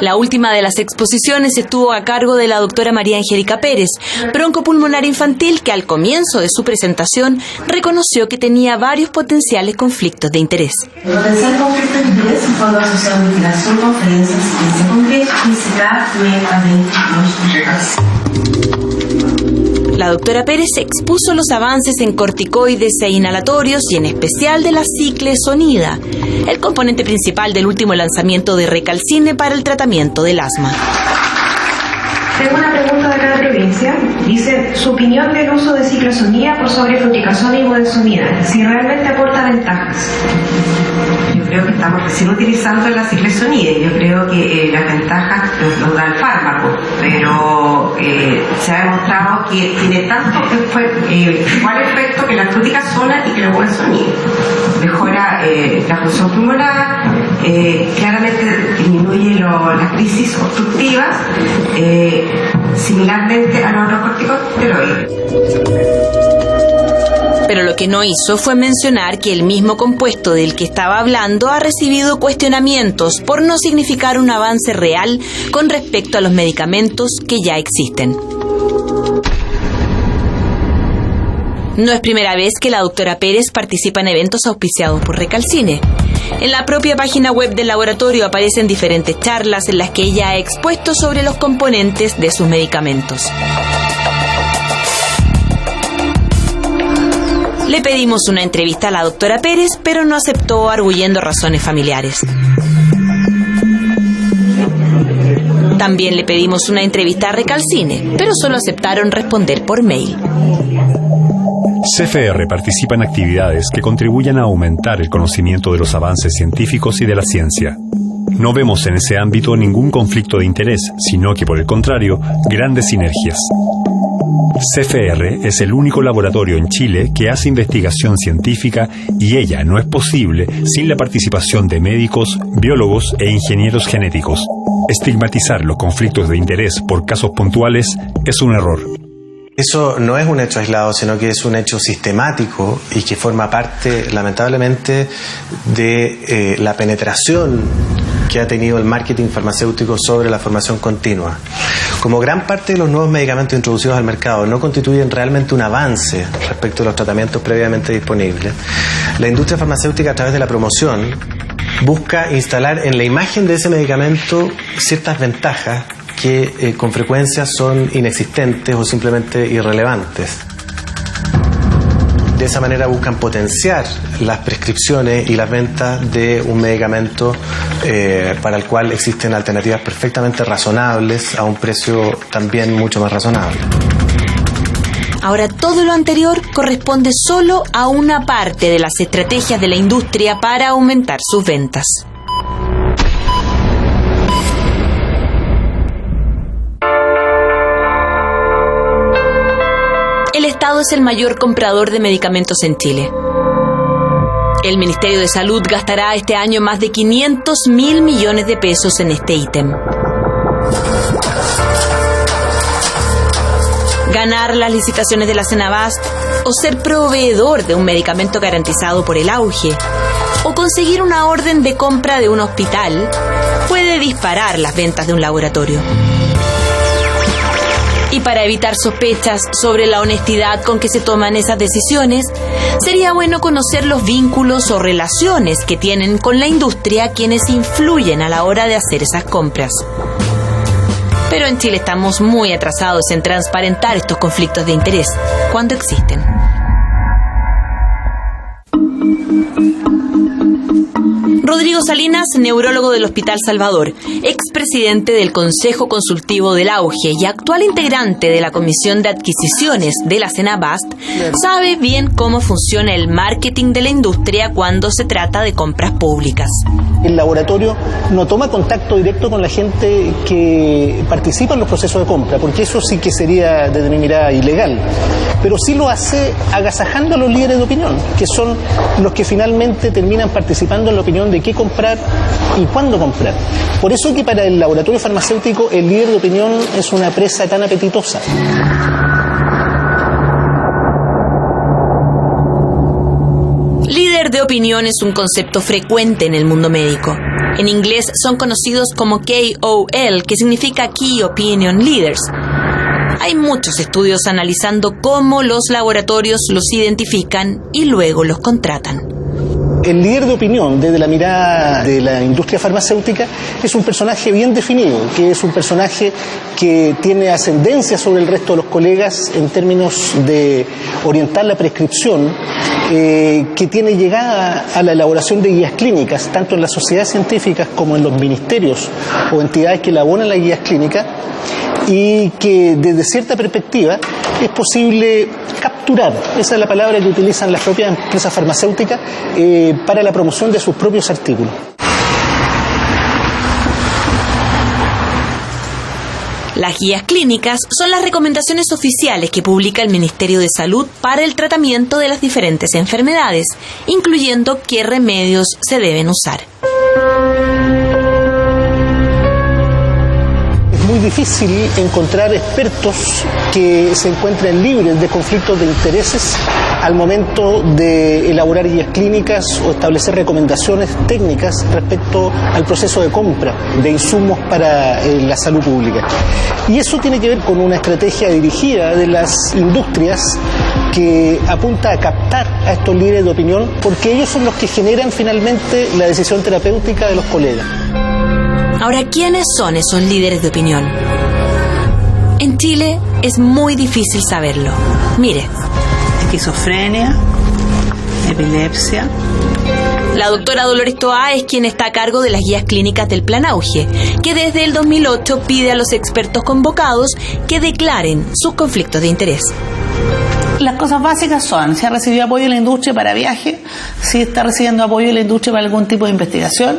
La última de las exposiciones estuvo a cargo de la doctora María Angélica Pérez, broncopulmonar infantil que al comienzo de su presentación reconoció que tenía varios potenciales conflictos de interés. Potencial de interés La doctora Pérez expuso los avances en corticoides e inhalatorios y en especial de la ciclesonida, el componente principal del último lanzamiento de Recalcine para el tratamiento del asma. Tengo una pregunta de cada provincia. Dice su opinión del uso de ciclosomía por sobre fluticasona y budesonida, si realmente aporta ventajas. Yo creo que estamos recién utilizando la ciclosonía y yo creo que eh, las ventajas nos, da el fármaco, pero eh, se ha demostrado que tiene tanto eh, igual efecto que la fluticasona y que la budesonida. Mejora eh, la función pulmonar, claramente disminuye las crisis obstructivas, similarmente a los corticosteroides. Pero lo que no hizo fue mencionar que el mismo compuesto del que estaba hablando ha recibido cuestionamientos por no significar un avance real con respecto a los medicamentos que ya existen. No es primera vez que la doctora Pérez participa en eventos auspiciados por Recalcine. En la propia página web del laboratorio aparecen diferentes charlas en las que ella ha expuesto sobre los componentes de sus medicamentos. Le pedimos una entrevista a la doctora Pérez, pero no aceptó arguyendo razones familiares. También le pedimos una entrevista a Recalcine, pero solo aceptaron responder por mail. CFR participa en actividades que contribuyan a aumentar el conocimiento de los avances científicos y de la ciencia. No vemos en ese ámbito ningún conflicto de interés, sino que por el contrario, grandes sinergias. CFR es el único laboratorio en Chile que hace investigación científica y ella no es posible sin la participación de médicos, biólogos e ingenieros genéticos. Estigmatizar los conflictos de interés por casos puntuales es un error. Eso no es un hecho aislado, sino que es un hecho sistemático y que forma parte, lamentablemente, de eh, la penetración que ha tenido el marketing farmacéutico sobre la formación continua. Como gran parte de los nuevos medicamentos introducidos al mercado no constituyen realmente un avance respecto a los tratamientos previamente disponibles, la industria farmacéutica a través de la promoción busca instalar en la imagen de ese medicamento ciertas ventajas que eh, con frecuencia son inexistentes o simplemente irrelevantes. De esa manera buscan potenciar las prescripciones y las ventas de un medicamento eh, para el cual existen alternativas perfectamente razonables a un precio también mucho más razonable. Ahora, todo lo anterior corresponde solo a una parte de las estrategias de la industria para aumentar sus ventas. Es el mayor comprador de medicamentos en Chile. El Ministerio de Salud gastará este año más de 500 mil millones de pesos en este ítem. Ganar las licitaciones de la Cenabast o ser proveedor de un medicamento garantizado por el auge o conseguir una orden de compra de un hospital puede disparar las ventas de un laboratorio. Y para evitar sospechas sobre la honestidad con que se toman esas decisiones, sería bueno conocer los vínculos o relaciones que tienen con la industria quienes influyen a la hora de hacer esas compras. Pero en Chile estamos muy atrasados en transparentar estos conflictos de interés, cuando existen. Rodrigo Salinas, neurólogo del Hospital Salvador, expresidente del Consejo Consultivo del Auge y actual integrante de la Comisión de Adquisiciones de la Cenabast, sabe bien cómo funciona el marketing de la industria cuando se trata de compras públicas. El laboratorio no toma contacto directo con la gente que participa en los procesos de compra, porque eso sí que sería desde mi mirada ilegal. Pero sí lo hace agasajando a los líderes de opinión, que son los que finalmente terminan participando en la opinión de qué comprar y cuándo comprar. Por eso que para el laboratorio farmacéutico el líder de opinión es una presa tan apetitosa. Líder de opinión es un concepto frecuente en el mundo médico. En inglés son conocidos como KOL, que significa Key Opinion Leaders. Hay muchos estudios analizando cómo los laboratorios los identifican y luego los contratan. El líder de opinión, desde la mirada de la industria farmacéutica, es un personaje bien definido, que es un personaje que tiene ascendencia sobre el resto de los colegas en términos de orientar la prescripción eh, que tiene llegada a la elaboración de guías clínicas, tanto en las sociedades científicas como en los ministerios o entidades que elaboran las guías clínicas, y que desde cierta perspectiva es posible capturar, esa es la palabra que utilizan las propias empresas farmacéuticas, eh, para la promoción de sus propios artículos. Las guías clínicas son las recomendaciones oficiales que publica el Ministerio de Salud para el tratamiento de las diferentes enfermedades, incluyendo qué remedios se deben usar. Muy difícil encontrar expertos que se encuentren libres de conflictos de intereses al momento de elaborar guías clínicas o establecer recomendaciones técnicas respecto al proceso de compra de insumos para eh, la salud pública. Y eso tiene que ver con una estrategia dirigida de las industrias que apunta a captar a estos líderes de opinión porque ellos son los que generan finalmente la decisión terapéutica de los colegas. Ahora, ¿quiénes son esos líderes de opinión? En Chile es muy difícil saberlo. Mire. Esquizofrenia, epilepsia. La doctora Dolores Toa es quien está a cargo de las guías clínicas del Plan Auge, que desde el 2008 pide a los expertos convocados que declaren sus conflictos de interés las cosas básicas son si ha recibido apoyo de la industria para viaje, si está recibiendo apoyo de la industria para algún tipo de investigación,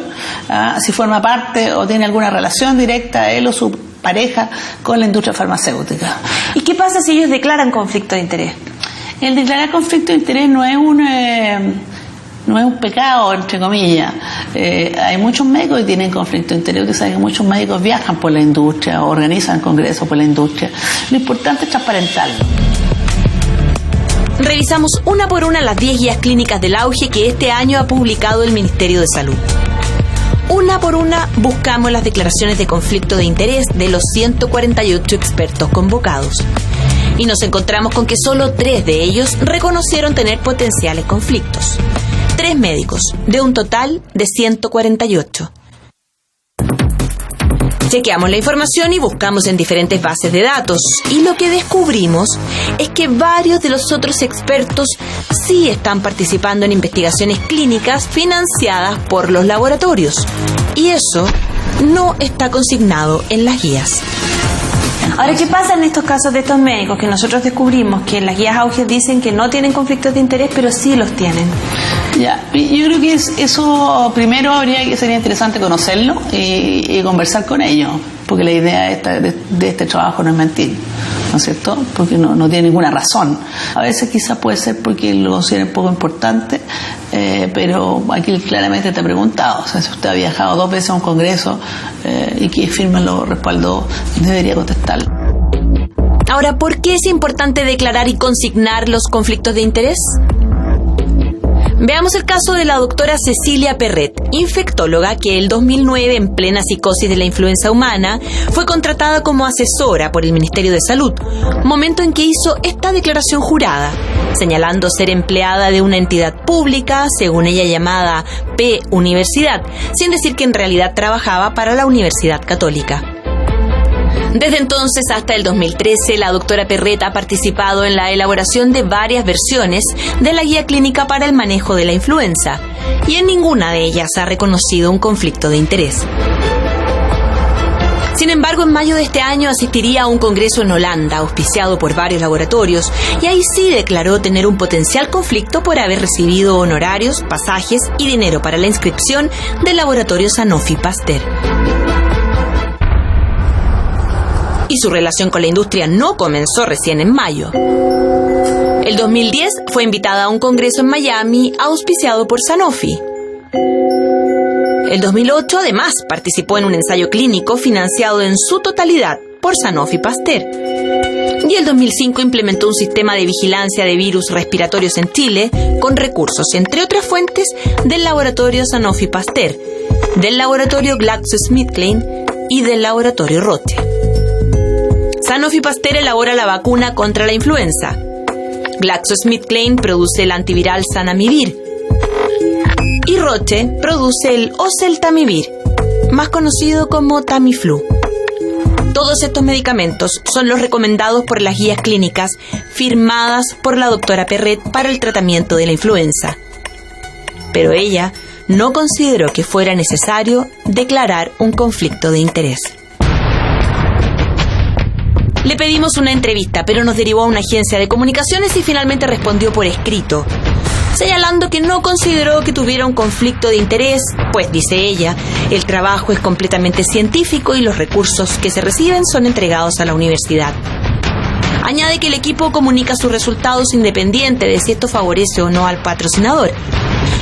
¿ah? si forma parte o tiene alguna relación directa él o su pareja con la industria farmacéutica. ¿Y qué pasa si ellos declaran conflicto de interés? El declarar conflicto de interés no es un... Eh, no es un pecado, entre comillas. Eh, hay muchos médicos que tienen conflicto de interés, que saben que muchos médicos viajan por la industria, organizan congresos por la industria. Lo importante es transparentarlo. Revisamos una por una las 10 guías clínicas del auge que este año ha publicado el Ministerio de Salud. Una por una buscamos las declaraciones de conflicto de interés de los 148 expertos convocados. Y nos encontramos con que solo tres de ellos reconocieron tener potenciales conflictos. Tres médicos, de un total de 148. Chequeamos la información y buscamos en diferentes bases de datos. Y lo que descubrimos es que varios de los otros expertos sí están participando en investigaciones clínicas financiadas por los laboratorios. Y eso no está consignado en las guías. Ahora, ¿qué pasa en estos casos de estos médicos que nosotros descubrimos que en las guías auges dicen que no tienen conflictos de interés, pero sí los tienen? Ya, yo creo que eso primero habría sería interesante conocerlo y, conversar con ellos, porque la idea de, este trabajo no es mentir, ¿no es cierto? Porque no, tiene ninguna razón. A veces quizás puede ser porque lo consideren poco importante, eh, pero aquí claramente te preguntado, o sea, si usted ha viajado dos veces a un congreso eh, y que firme lo respaldó, debería contestarlo. Ahora, ¿por qué es importante declarar y consignar los conflictos de interés? Veamos el caso de la doctora Cecilia Perret, infectóloga que el 2009, en plena psicosis de la influenza humana, fue contratada como asesora por el Ministerio de Salud, momento en que hizo esta declaración jurada, señalando ser empleada de una entidad pública, según ella llamada P Universidad, sin decir que en realidad trabajaba para la Universidad Católica. Desde entonces hasta el 2013, la doctora Perret ha participado en la elaboración de varias versiones de la guía clínica para el manejo de la influenza, y en ninguna de ellas ha reconocido un conflicto de interés. Sin embargo, en mayo de este año asistiría a un congreso en Holanda, auspiciado por varios laboratorios, y ahí sí declaró tener un potencial conflicto por haber recibido honorarios, pasajes y dinero para la inscripción del laboratorio Sanofi Pasteur su relación con la industria no comenzó recién en mayo. El 2010 fue invitada a un congreso en Miami auspiciado por Sanofi. El 2008 además participó en un ensayo clínico financiado en su totalidad por Sanofi Pasteur. Y el 2005 implementó un sistema de vigilancia de virus respiratorios en Chile con recursos, entre otras fuentes, del laboratorio Sanofi Pasteur, del laboratorio GlaxoSmithKline y del laboratorio Roche. Sanofi Pasteur elabora la vacuna contra la influenza. GlaxoSmithKline produce el antiviral Sanamivir. Y Roche produce el Oseltamivir, más conocido como Tamiflu. Todos estos medicamentos son los recomendados por las guías clínicas firmadas por la doctora Perret para el tratamiento de la influenza. Pero ella no consideró que fuera necesario declarar un conflicto de interés. Le pedimos una entrevista, pero nos derivó a una agencia de comunicaciones y finalmente respondió por escrito, señalando que no consideró que tuviera un conflicto de interés, pues, dice ella, el trabajo es completamente científico y los recursos que se reciben son entregados a la universidad. Añade que el equipo comunica sus resultados independiente de si esto favorece o no al patrocinador.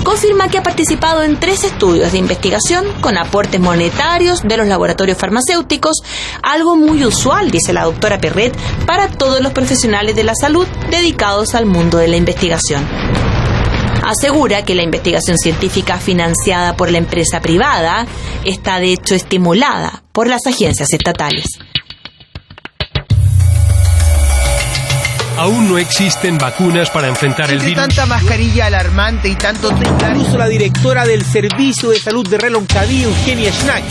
Confirma que ha participado en tres estudios de investigación con aportes monetarios de los laboratorios farmacéuticos, algo muy usual, dice la doctora Perret, para todos los profesionales de la salud dedicados al mundo de la investigación asegura que la investigación científica financiada por la empresa privada está de hecho estimulada por las agencias estatales. Aún no existen vacunas para enfrentar el virus. tanta mascarilla alarmante y tanto hizo la directora del Servicio de Salud de Reloncaví, Eugenia Schnake.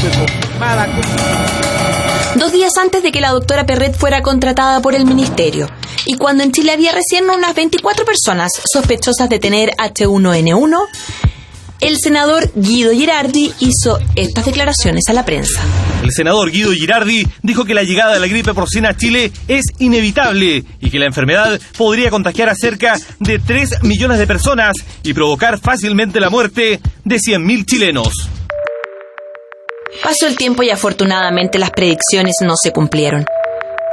Fue confirmada con... Dos días antes de que la doctora Perret fuera contratada por el ministerio, y cuando en Chile había recién unas 24 personas sospechosas de tener H1N1, el senador Guido Girardi hizo estas declaraciones a la prensa. El senador Guido Girardi dijo que la llegada de la gripe porcina a Chile es inevitable y que la enfermedad podría contagiar a cerca de 3 millones de personas y provocar fácilmente la muerte de 100.000 chilenos. Pasó el tiempo y afortunadamente las predicciones no se cumplieron.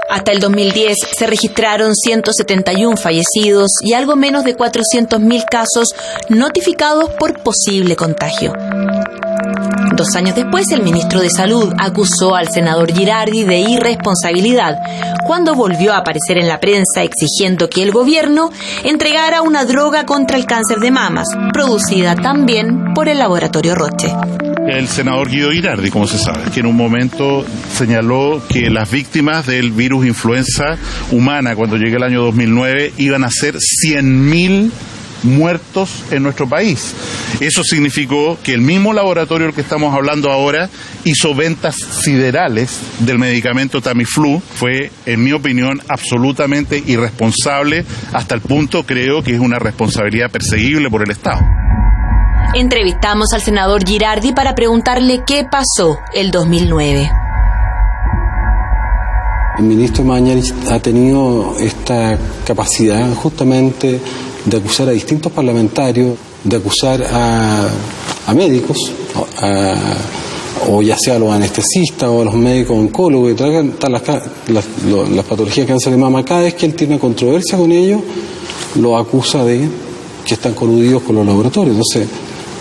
Hasta el 2010 se registraron 171 fallecidos y algo menos de 400.000 casos notificados por posible contagio. Dos años después, el ministro de Salud acusó al senador Girardi de irresponsabilidad cuando volvió a aparecer en la prensa exigiendo que el gobierno entregara una droga contra el cáncer de mamas, producida también por el laboratorio Roche. El senador Guido Girardi, como se sabe, que en un momento señaló que las víctimas del virus influenza humana cuando llegue el año 2009 iban a ser 100.000 muertos en nuestro país. Eso significó que el mismo laboratorio del que estamos hablando ahora hizo ventas siderales del medicamento Tamiflu. Fue, en mi opinión, absolutamente irresponsable, hasta el punto creo que es una responsabilidad perseguible por el Estado. Entrevistamos al senador Girardi para preguntarle qué pasó el 2009. El ministro Mañalich ha tenido esta capacidad justamente de acusar a distintos parlamentarios, de acusar a, médicos, o ya sea a los anestesistas o a los médicos oncólogos que traigan las, las, patologías de cáncer de mama. Cada vez que él tiene controversia con ellos, lo acusa de que están coludidos con los laboratorios. Entonces,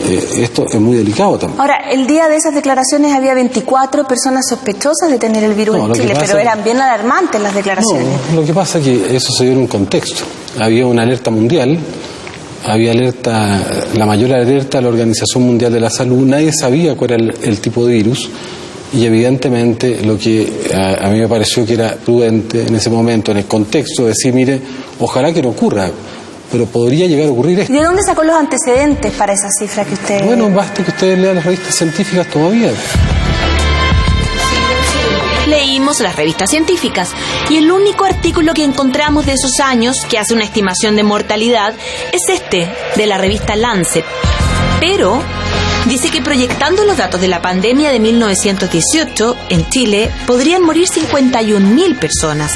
eh, esto es muy delicado también. Ahora, el día de esas declaraciones había 24 personas sospechosas de tener el virus en Chile, pero eran bien alarmantes las declaraciones. No, lo que pasa es que eso se dio en un contexto. Había una alerta mundial, había alerta, la mayor alerta de la Organización Mundial de la Salud, nadie sabía cuál era el, tipo de virus y evidentemente lo que a, a, mí me pareció que era prudente en ese momento, en el contexto, decir, mire, ojalá que no ocurra pero podría llegar a ocurrir esto. ¿De dónde sacó los antecedentes para esa cifra que usted... Bueno, basta que ustedes lean las revistas científicas todavía. Leímos las revistas científicas y el único artículo que encontramos de esos años que hace una estimación de mortalidad es este, de la revista Lancet. Pero dice que proyectando los datos de la pandemia de 1918, en Chile podrían morir 51.000 personas,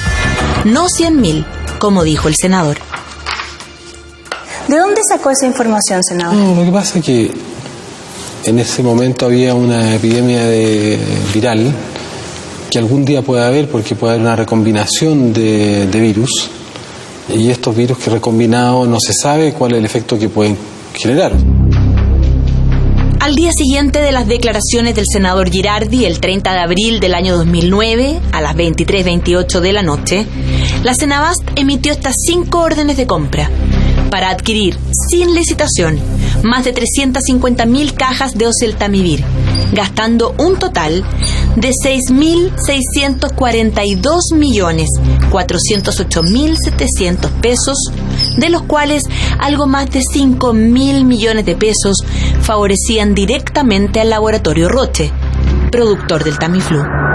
no 100.000, como dijo el senador. ¿De dónde sacó esa información, senador? No, lo que pasa es que en ese momento había una epidemia de viral que algún día puede haber porque puede haber una recombinación de, de virus y estos virus que recombinados no se sabe cuál es el efecto que pueden generar. Al día siguiente de las declaraciones del senador Girardi, el 30 de abril del año 2009, a las 23.28 de la noche, la Senabast emitió estas cinco órdenes de compra para adquirir, sin licitación, más de 350.000 cajas de oseltamivir, gastando un total de 6.642.408.700 pesos, de los cuales algo más de 5.000 millones de pesos favorecían directamente al laboratorio Roche, productor del Tamiflu.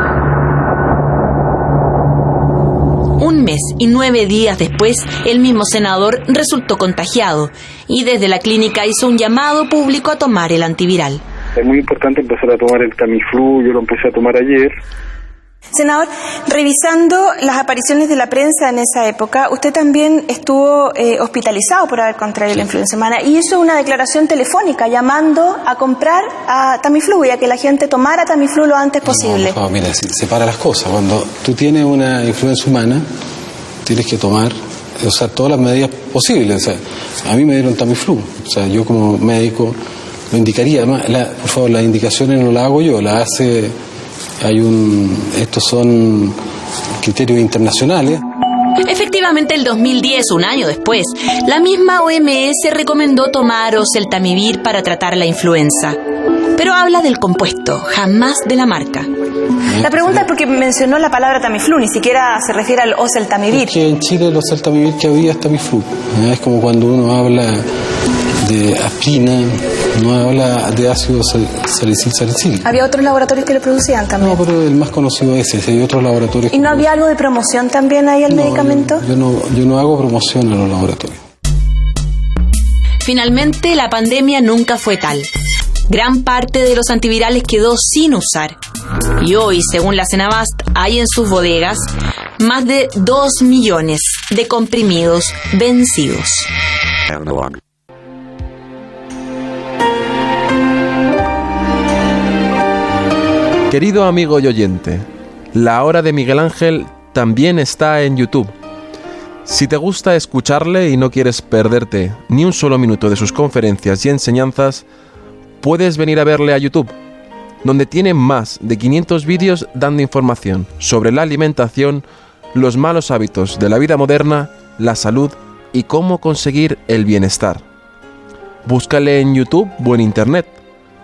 Un mes y nueve días después el mismo senador resultó contagiado y desde la clínica hizo un llamado público a tomar el antiviral. Es muy importante empezar a tomar el Tamiflu, yo lo empecé a tomar ayer. Senador, revisando las apariciones de la prensa en esa época, usted también estuvo eh, hospitalizado por haber contraído la influenza humana y hizo una declaración telefónica llamando a comprar a Tamiflu y a que la gente tomara Tamiflu lo antes posible. No, mira, si separa las cosas. Cuando tú tienes una influenza humana, tienes que tomar, usar todas las medidas posibles. O sea, a mí me dieron Tamiflu. O sea, yo como médico lo indicaría. Además, por favor, las indicaciones no las hago yo, las hace. Hay un. Estos son criterios internacionales. Efectivamente, el 2010, un año después, la misma OMS recomendó tomar oseltamivir para tratar la influenza. Pero habla del compuesto, jamás de la marca. La pregunta es porque mencionó la palabra Tamiflu, ni siquiera se refiere al oseltamivir. Que en Chile los Altamivir que había es Tamiflu. Es como cuando uno habla de aspirina, no habla de ácido sal- salicil salicil. Había otros laboratorios que lo producían también. No, pero el más conocido es ese. Hay otros laboratorios. ¿Y no había algo de promoción también ahí al medicamento? Yo no, yo no hago promoción a los laboratorios. Finalmente, la pandemia nunca fue tal. Gran parte de los antivirales quedó sin usar. Y hoy, según la Cenabast, hay en sus bodegas más de 2 millones de comprimidos vencidos. Querido amigo y oyente, la hora de Miguel Ángel también está en YouTube. Si te gusta escucharle y no quieres perderte ni un solo minuto de sus conferencias y enseñanzas, puedes venir a verle a YouTube, donde tiene más de 500 vídeos dando información sobre la alimentación, los malos hábitos de la vida moderna, la salud y cómo conseguir el bienestar. Búscale en YouTube o en Internet.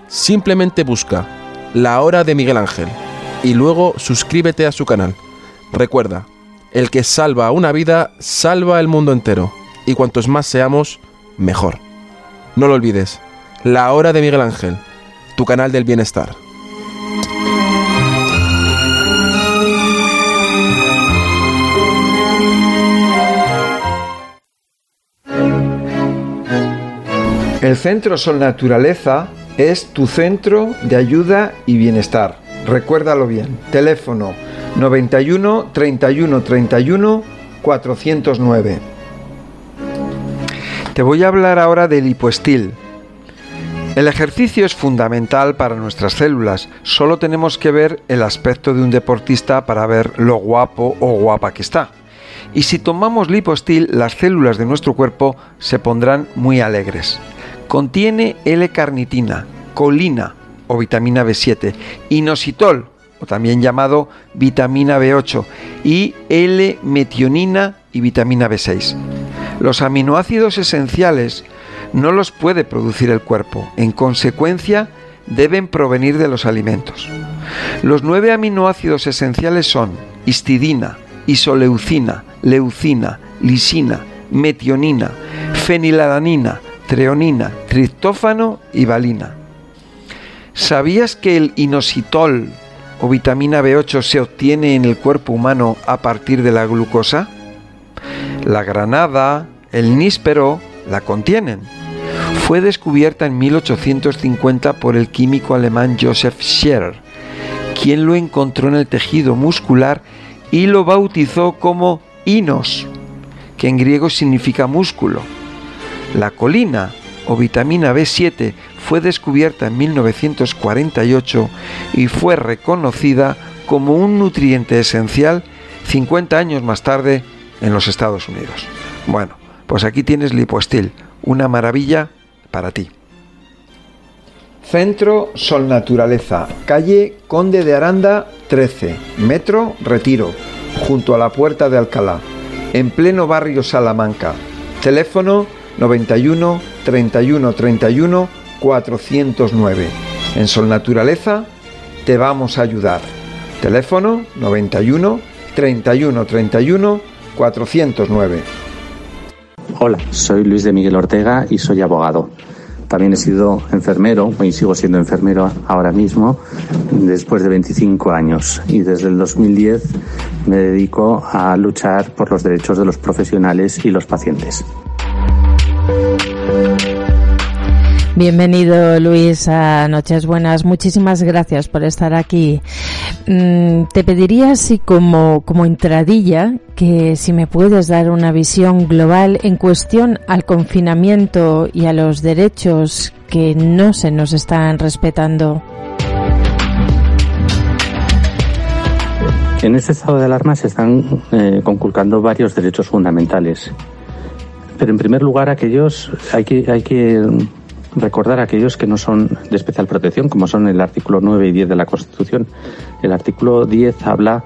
Simplemente busca La Hora de Miguel Ángel y luego suscríbete a su canal. Recuerda, el que salva una vida, salva el mundo entero. Y cuantos más seamos, mejor. No lo olvides, La Hora de Miguel Ángel, tu canal del bienestar. El Centro Sol Naturaleza es tu centro de ayuda y bienestar. Recuérdalo bien. Teléfono 91 31 31 409. Te voy a hablar ahora del hipoestil. El ejercicio es fundamental para nuestras células. Solo tenemos que ver el aspecto de un deportista para ver lo guapo o guapa que está. Y si tomamos lipostil, las células de nuestro cuerpo se pondrán muy alegres. Contiene L-carnitina, colina o vitamina B7, inositol o también llamado vitamina B8 y L-metionina y vitamina B6. Los aminoácidos esenciales no los puede producir el cuerpo, en consecuencia deben provenir de los alimentos. Los nueve aminoácidos esenciales son histidina, isoleucina, leucina, lisina, metionina, fenilalanina, treonina, triptófano y valina. ¿Sabías que el inositol o vitamina B8 se obtiene en el cuerpo humano a partir de la glucosa? La granada, el níspero, la contienen. Fue descubierta en 1850 por el químico alemán Joseph Scherer, quien lo encontró en el tejido muscular y lo bautizó como inos, que en griego significa músculo. La colina o vitamina B7 fue descubierta en 1948 y fue reconocida como un nutriente esencial 50 años más tarde en los Estados Unidos. Bueno, pues aquí tienes lipoestil, una maravilla para ti. Centro Sol Naturaleza, calle Conde de Aranda 13, Metro Retiro, junto a la Puerta de Alcalá, en pleno barrio Salamanca. Teléfono 91 31 31 409. En Sol Naturaleza te vamos a ayudar. Teléfono 91 31 31 409. Hola, soy Luis de Miguel Ortega y soy abogado. También he sido enfermero y sigo siendo enfermero ahora mismo después de 25 años y desde el 2010 me dedico a luchar por los derechos de los profesionales y los pacientes. Bienvenido Luis a Noches Buenas. Muchísimas gracias por estar aquí. Mm, te pediría así como, como entradilla que si me puedes dar una visión global en cuestión al confinamiento y a los derechos que no se nos están respetando. En este estado de alarma se están eh, conculcando varios derechos fundamentales. Pero en primer lugar, aquellos hay que, hay que recordar aquellos que no son de especial protección, como son el artículo 9 y 10 de la Constitución. El artículo 10 habla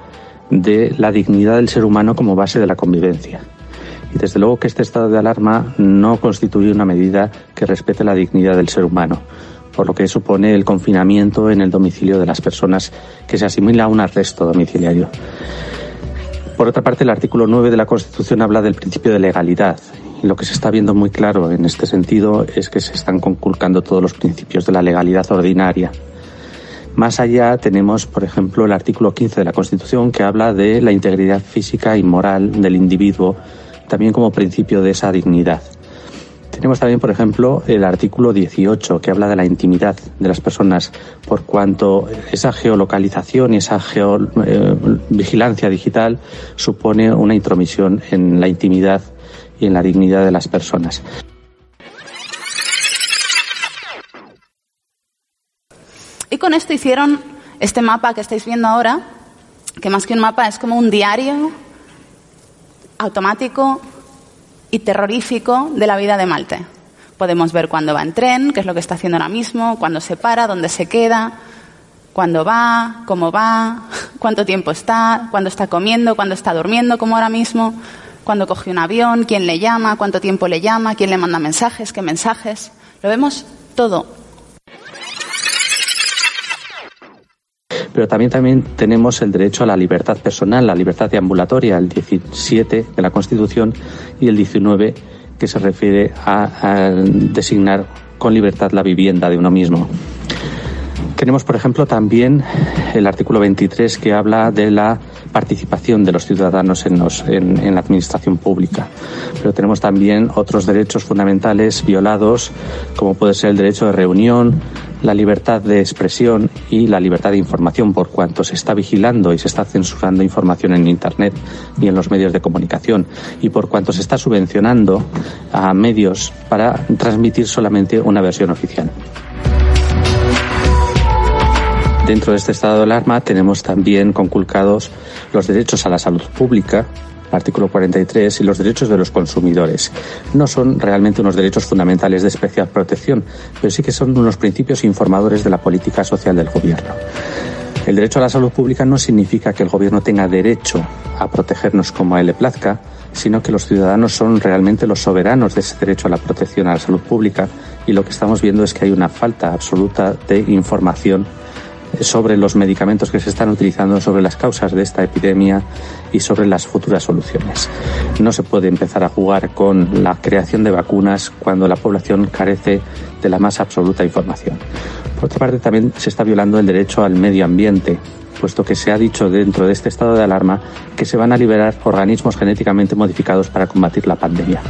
de la dignidad del ser humano como base de la convivencia. Y desde luego que este estado de alarma no constituye una medida que respete la dignidad del ser humano, por lo que supone el confinamiento en el domicilio de las personas que se asimila a un arresto domiciliario. Por otra parte, el artículo 9 de la Constitución habla del principio de legalidad lo que se está viendo muy claro en este sentido es que se están conculcando todos los principios de la legalidad ordinaria. Más allá tenemos, por ejemplo, el artículo 15 de la Constitución que habla de la integridad física y moral del individuo, también como principio de esa dignidad. Tenemos también, por ejemplo, el artículo 18 que habla de la intimidad de las personas, por cuanto esa geolocalización y esa vigilancia digital supone una intromisión en la intimidad y en la dignidad de las personas. Y con esto hicieron este mapa que estáis viendo ahora, que más que un mapa es como un diario automático y terrorífico de la vida de Malte. Podemos ver cuándo va en tren, qué es lo que está haciendo ahora mismo, cuándo se para, dónde se queda, cuándo va, cómo va, *laughs* cuánto tiempo está, cuándo está comiendo, cuándo está durmiendo, como ahora mismo, cuando coge un avión, quién le llama, cuánto tiempo le llama, quién le manda mensajes, qué mensajes. Lo vemos todo. Pero también, también tenemos el derecho a la libertad personal, la libertad de ambulatoria, el 17 de la Constitución y el 19 que se refiere a designar con libertad la vivienda de uno mismo. Tenemos, por ejemplo, también el artículo 23 que habla de la participación de los ciudadanos en, en, la administración pública. Pero tenemos también otros derechos fundamentales violados, como puede ser el derecho de reunión, la libertad de expresión y la libertad de información, por cuanto se está vigilando y se está censurando información en Internet y en los medios de comunicación, y por cuanto se está subvencionando a medios para transmitir solamente una versión oficial. Dentro de este estado de alarma tenemos también conculcados los derechos a la salud pública, artículo 43, y los derechos de los consumidores. No son realmente unos derechos fundamentales de especial protección, pero sí que son unos principios informadores de la política social del Gobierno. El derecho a la salud pública no significa que el Gobierno tenga derecho a protegernos como a él le plazca, sino que los ciudadanos son realmente los soberanos de ese derecho a la protección a la salud pública y lo que estamos viendo es que hay una falta absoluta de información sobre los medicamentos que se están utilizando, sobre las causas de esta epidemia y sobre las futuras soluciones. No se puede empezar a jugar con la creación de vacunas cuando la población carece de la más absoluta información. Por otra parte, también se está violando el derecho al medio ambiente, puesto que se ha dicho dentro de este estado de alarma que se van a liberar organismos genéticamente modificados para combatir la pandemia.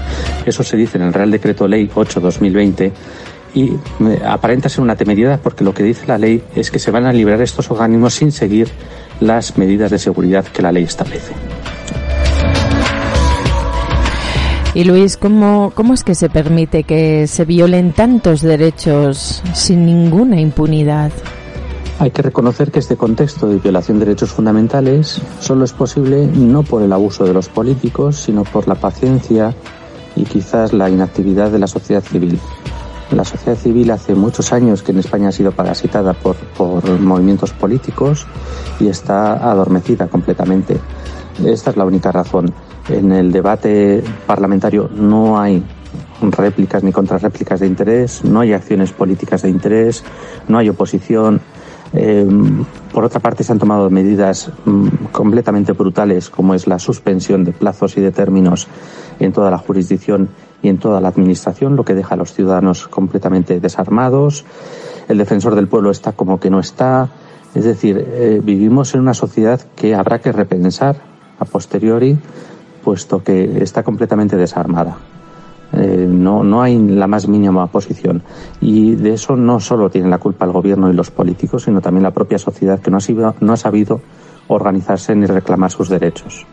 Eso se dice en el Real Decreto Ley 8-2020 y aparenta ser una temeridad porque lo que dice la ley es que se van a liberar estos organismos sin seguir las medidas de seguridad que la ley establece. Y Luis, ¿cómo, ¿cómo es que se permite que se violen tantos derechos sin ninguna impunidad? Hay que reconocer que este contexto de violación de derechos fundamentales solo es posible no por el abuso de los políticos, sino por la paciencia y quizás la inactividad de la sociedad civil. La sociedad civil hace muchos años que en España ha sido parasitada por, movimientos políticos y está adormecida completamente. Esta es la única razón. En el debate parlamentario no hay réplicas ni contrarréplicas de interés, no hay acciones políticas de interés, no hay oposición. Eh, por otra parte, se han tomado medidas mm, completamente brutales, como es la suspensión de plazos y de términos en toda la jurisdicción y en toda la administración, lo que deja a los ciudadanos completamente desarmados. El defensor del pueblo está como que no está. Es decir, eh, vivimos en una sociedad que habrá que repensar a posteriori, puesto que está completamente desarmada. Eh, no, no hay la más mínima oposición. Y de eso no solo tiene la culpa el gobierno y los políticos, sino también la propia sociedad que no ha, sido, no ha sabido organizarse ni reclamar sus derechos.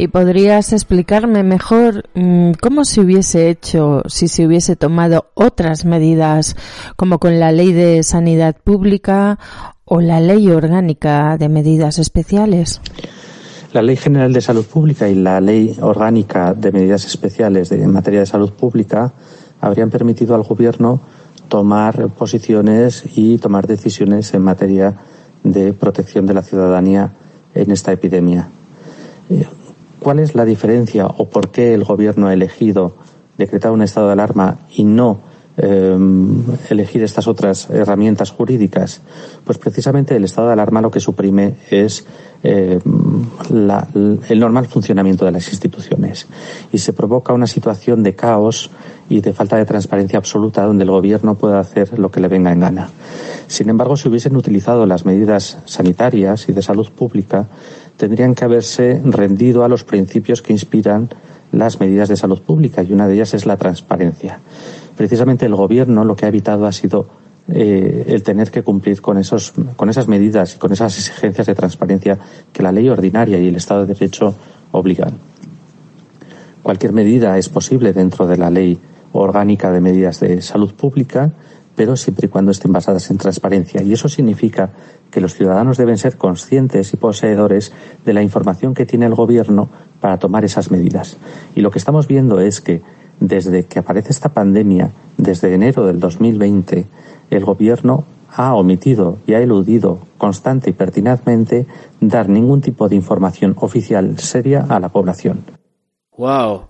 ¿Y podrías explicarme mejor mm, cómo se hubiese hecho si se hubiese tomado otras medidas, como con la ley de sanidad pública o la ley orgánica de medidas especiales? La Ley General de Salud Pública y la Ley Orgánica de Medidas Especiales en materia de salud pública habrían permitido al Gobierno tomar posiciones y tomar decisiones en materia de protección de la ciudadanía en esta epidemia. ¿Cuál es la diferencia o por qué el Gobierno ha elegido decretar un estado de alarma y no Em, elegir estas otras herramientas jurídicas? Pues precisamente el estado de alarma lo que suprime es em, el normal funcionamiento de las instituciones y se provoca una situación de caos y de falta de transparencia absoluta donde el gobierno puede hacer lo que le venga en gana. Sin embargo, si hubiesen utilizado las medidas sanitarias y de salud pública, tendrían que haberse rendido a los principios que inspiran las medidas de salud pública y una de ellas es la transparencia precisamente el gobierno lo que ha evitado ha sido eh, el tener que cumplir con, esos, con esas medidas y con esas exigencias de transparencia que la ley ordinaria y el Estado de Derecho obligan. Cualquier medida es posible dentro de la ley orgánica de medidas de salud pública, pero siempre y cuando estén basadas en transparencia. Y eso significa que los ciudadanos deben ser conscientes y poseedores de la información que tiene el Gobierno para tomar esas medidas. Y lo que estamos viendo es que desde que aparece esta pandemia, desde enero del 2020, el Gobierno ha omitido y ha eludido constante y pertinazmente dar ningún tipo de información oficial seria a la población. Wow.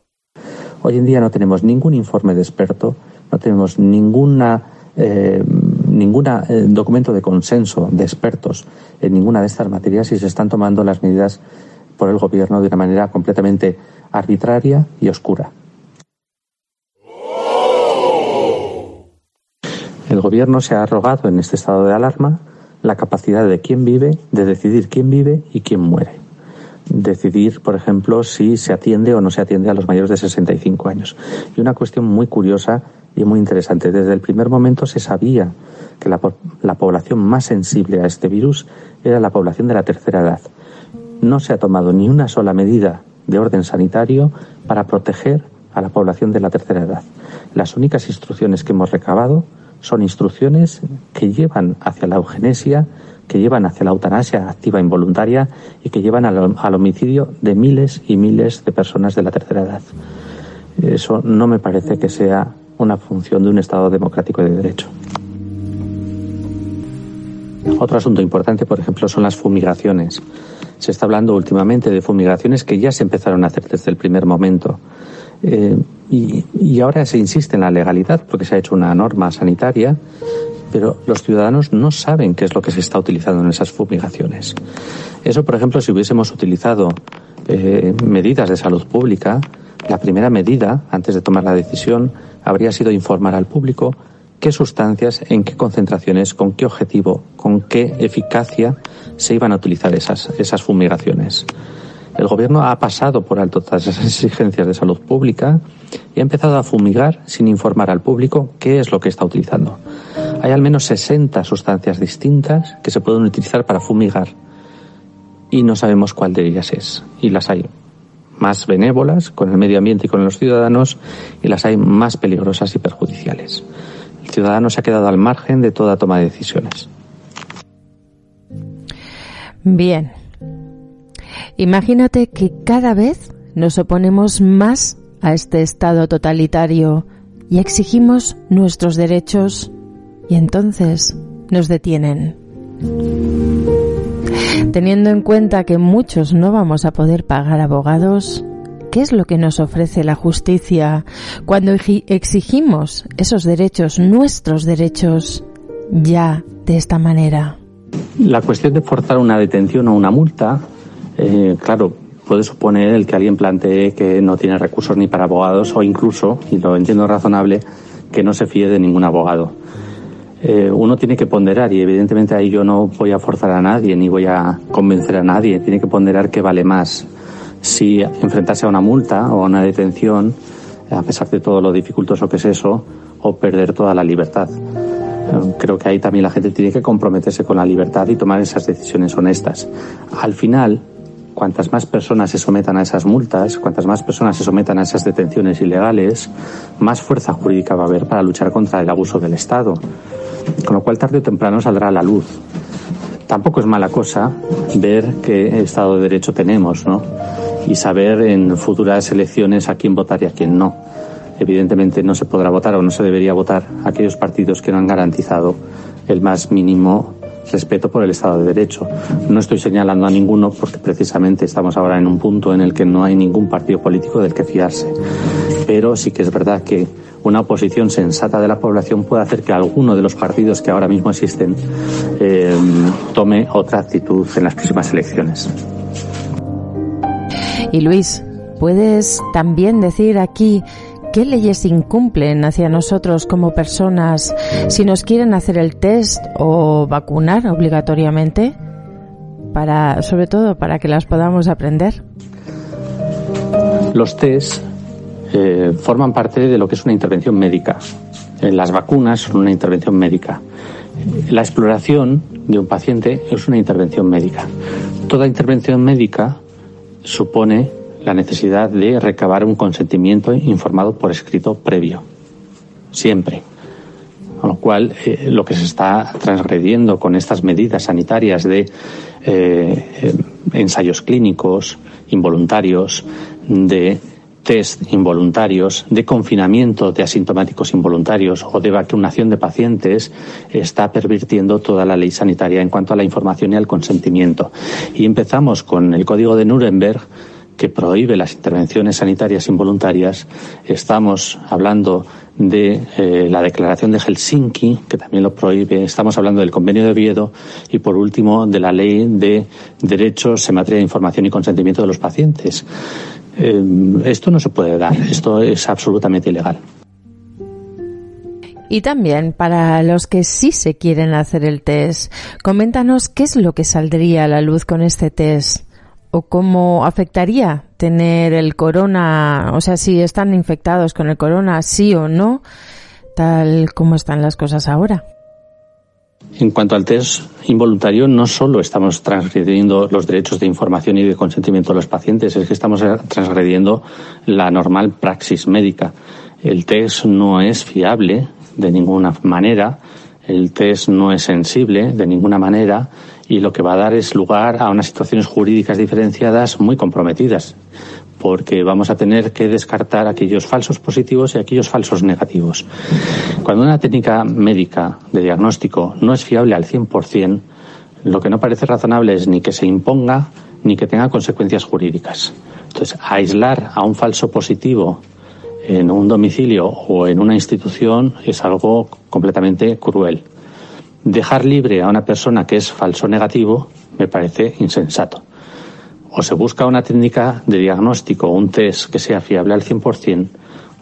Hoy en día no tenemos ningún informe de experto, no tenemos ninguna eh, ninguna eh, documento de consenso de expertos en ninguna de estas materias y se están tomando las medidas por el gobierno de una manera completamente arbitraria y oscura. El Gobierno se ha arrogado en este estado de alarma la capacidad de quién vive, de decidir quién vive y quién muere. Decidir, por ejemplo, si se atiende o no se atiende a los mayores de 65 años. Y una cuestión muy curiosa y muy interesante. Desde el primer momento se sabía que la, la población más sensible a este virus era la población de la tercera edad. No se ha tomado ni una sola medida de orden sanitario para proteger a la población de la tercera edad. Las únicas instrucciones que hemos recabado son instrucciones que llevan hacia la eugenesia, que llevan hacia la eutanasia activa involuntaria y que llevan al, homicidio de miles y miles de personas de la tercera edad. Eso no me parece que sea una función de un Estado democrático de derecho. Otro asunto importante, por ejemplo, son las fumigaciones. Se está hablando últimamente de fumigaciones que ya se empezaron a hacer desde el primer momento. Eh, y, ahora se insiste en la legalidad porque se ha hecho una norma sanitaria, pero los ciudadanos no saben qué es lo que se está utilizando en esas fumigaciones. Eso, por ejemplo, si hubiésemos utilizado eh, medidas de salud pública, la primera medida, antes de tomar la decisión, habría sido informar al público qué sustancias, en qué concentraciones, con qué objetivo, con qué eficacia se iban a utilizar esas, esas fumigaciones. El gobierno ha pasado por alto todas esas exigencias de salud pública y ha empezado a fumigar sin informar al público qué es lo que está utilizando. Hay al menos 60 sustancias distintas que se pueden utilizar para fumigar y no sabemos cuál de ellas es. Y las hay más benévolas con el medio ambiente y con los ciudadanos y las hay más peligrosas y perjudiciales. El ciudadano se ha quedado al margen de toda toma de decisiones. Bien, Imagínate que cada vez nos oponemos más a este Estado totalitario y exigimos nuestros derechos y entonces nos detienen. Teniendo en cuenta que muchos no vamos a poder pagar abogados, ¿qué es lo que nos ofrece la justicia cuando exigimos esos derechos, nuestros derechos, ya de esta manera? La cuestión de forzar una detención o una multa eh, claro, puede suponer el que alguien plantee que no tiene recursos ni para abogados o incluso, y lo entiendo razonable, que no se fíe de ningún abogado. Eh, uno tiene que ponderar y evidentemente ahí yo no voy a forzar a nadie ni voy a convencer a nadie, tiene que ponderar qué vale más. Si enfrentarse a una multa o a una detención, a pesar de todo lo dificultoso que es eso, o perder toda la libertad. Eh, creo que ahí también la gente tiene que comprometerse con la libertad y tomar esas decisiones honestas. Al final, cuantas más personas se sometan a esas multas, cuantas más personas se sometan a esas detenciones ilegales, más fuerza jurídica va a haber para luchar contra el abuso del Estado. Con lo cual, tarde o temprano saldrá a la luz. Tampoco es mala cosa ver qué Estado de Derecho tenemos, ¿no? Y saber en futuras elecciones a quién votar y a quién no. Evidentemente no se podrá votar o no se debería votar a aquellos partidos que no han garantizado el más mínimo respeto por el Estado de Derecho. No estoy señalando a ninguno porque precisamente estamos ahora en un punto en el que no hay ningún partido político del que fiarse. Pero sí que es verdad que una oposición sensata de la población puede hacer que alguno de los partidos que ahora mismo existen eh, tome otra actitud en las próximas elecciones. Y Luis, ¿puedes también decir aquí ¿Qué leyes incumplen hacia nosotros como personas si nos quieren hacer el test o vacunar obligatoriamente? Para, sobre todo para que las podamos aprender. Los test eh, forman parte de lo que es una intervención médica. Eh, las vacunas son una intervención médica. La exploración de un paciente es una intervención médica. Toda intervención médica supone la necesidad de recabar un consentimiento informado por escrito previo. Siempre. Con lo cual, eh, lo que se está transgrediendo con estas medidas sanitarias de ensayos clínicos involuntarios, de test involuntarios, de confinamiento de asintomáticos involuntarios o de vacunación de pacientes, está pervirtiendo toda la ley sanitaria en cuanto a la información y al consentimiento. Y empezamos con el Código de Nuremberg, que prohíbe las intervenciones sanitarias involuntarias. Estamos hablando de eh, la Declaración de Helsinki, que también lo prohíbe. Estamos hablando del Convenio de Oviedo y, por último, de la Ley de Derechos en materia de información y consentimiento de los pacientes. Eh, esto no se puede dar. Esto es absolutamente ilegal. Y también para los que sí se quieren hacer el test, coméntanos qué es lo que saldría a la luz con este test o cómo afectaría tener el corona, o sea, si están infectados con el corona, sí o no, tal como están las cosas ahora. En cuanto al test involuntario, no solo estamos transgrediendo los derechos de información y de consentimiento de los pacientes, es que estamos transgrediendo la normal praxis médica. El test no es fiable de ninguna manera, el test no es sensible de ninguna manera y lo que va a dar es lugar a unas situaciones jurídicas diferenciadas muy comprometidas, porque vamos a tener que descartar aquellos falsos positivos y aquellos falsos negativos. Cuando una técnica médica de diagnóstico no es fiable al 100%, lo que no parece razonable es ni que se imponga ni que tenga consecuencias jurídicas. Entonces, aislar a un falso positivo en un domicilio o en una institución es algo completamente cruel dejar libre a una persona que es falso negativo me parece insensato. O se busca una técnica de diagnóstico, un test que sea fiable al 100%,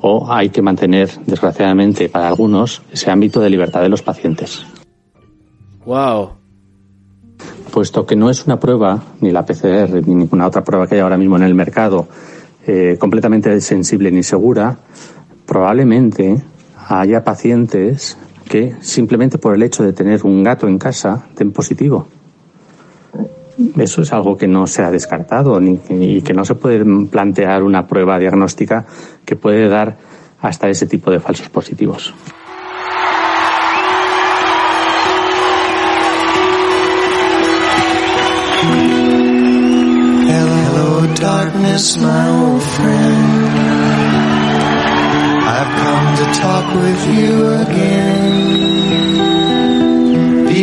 o hay que mantener, desgraciadamente para algunos, ese ámbito de libertad de los pacientes. Wow. Puesto que no es una prueba, ni la PCR, ni ninguna otra prueba que hay ahora mismo en el mercado, eh, completamente sensible ni segura, probablemente haya pacientes que simplemente por el hecho de tener un gato en casa den positivo. Eso es algo que no se ha descartado ni, y que no se puede plantear una prueba diagnóstica que puede dar hasta ese tipo de falsos positivos.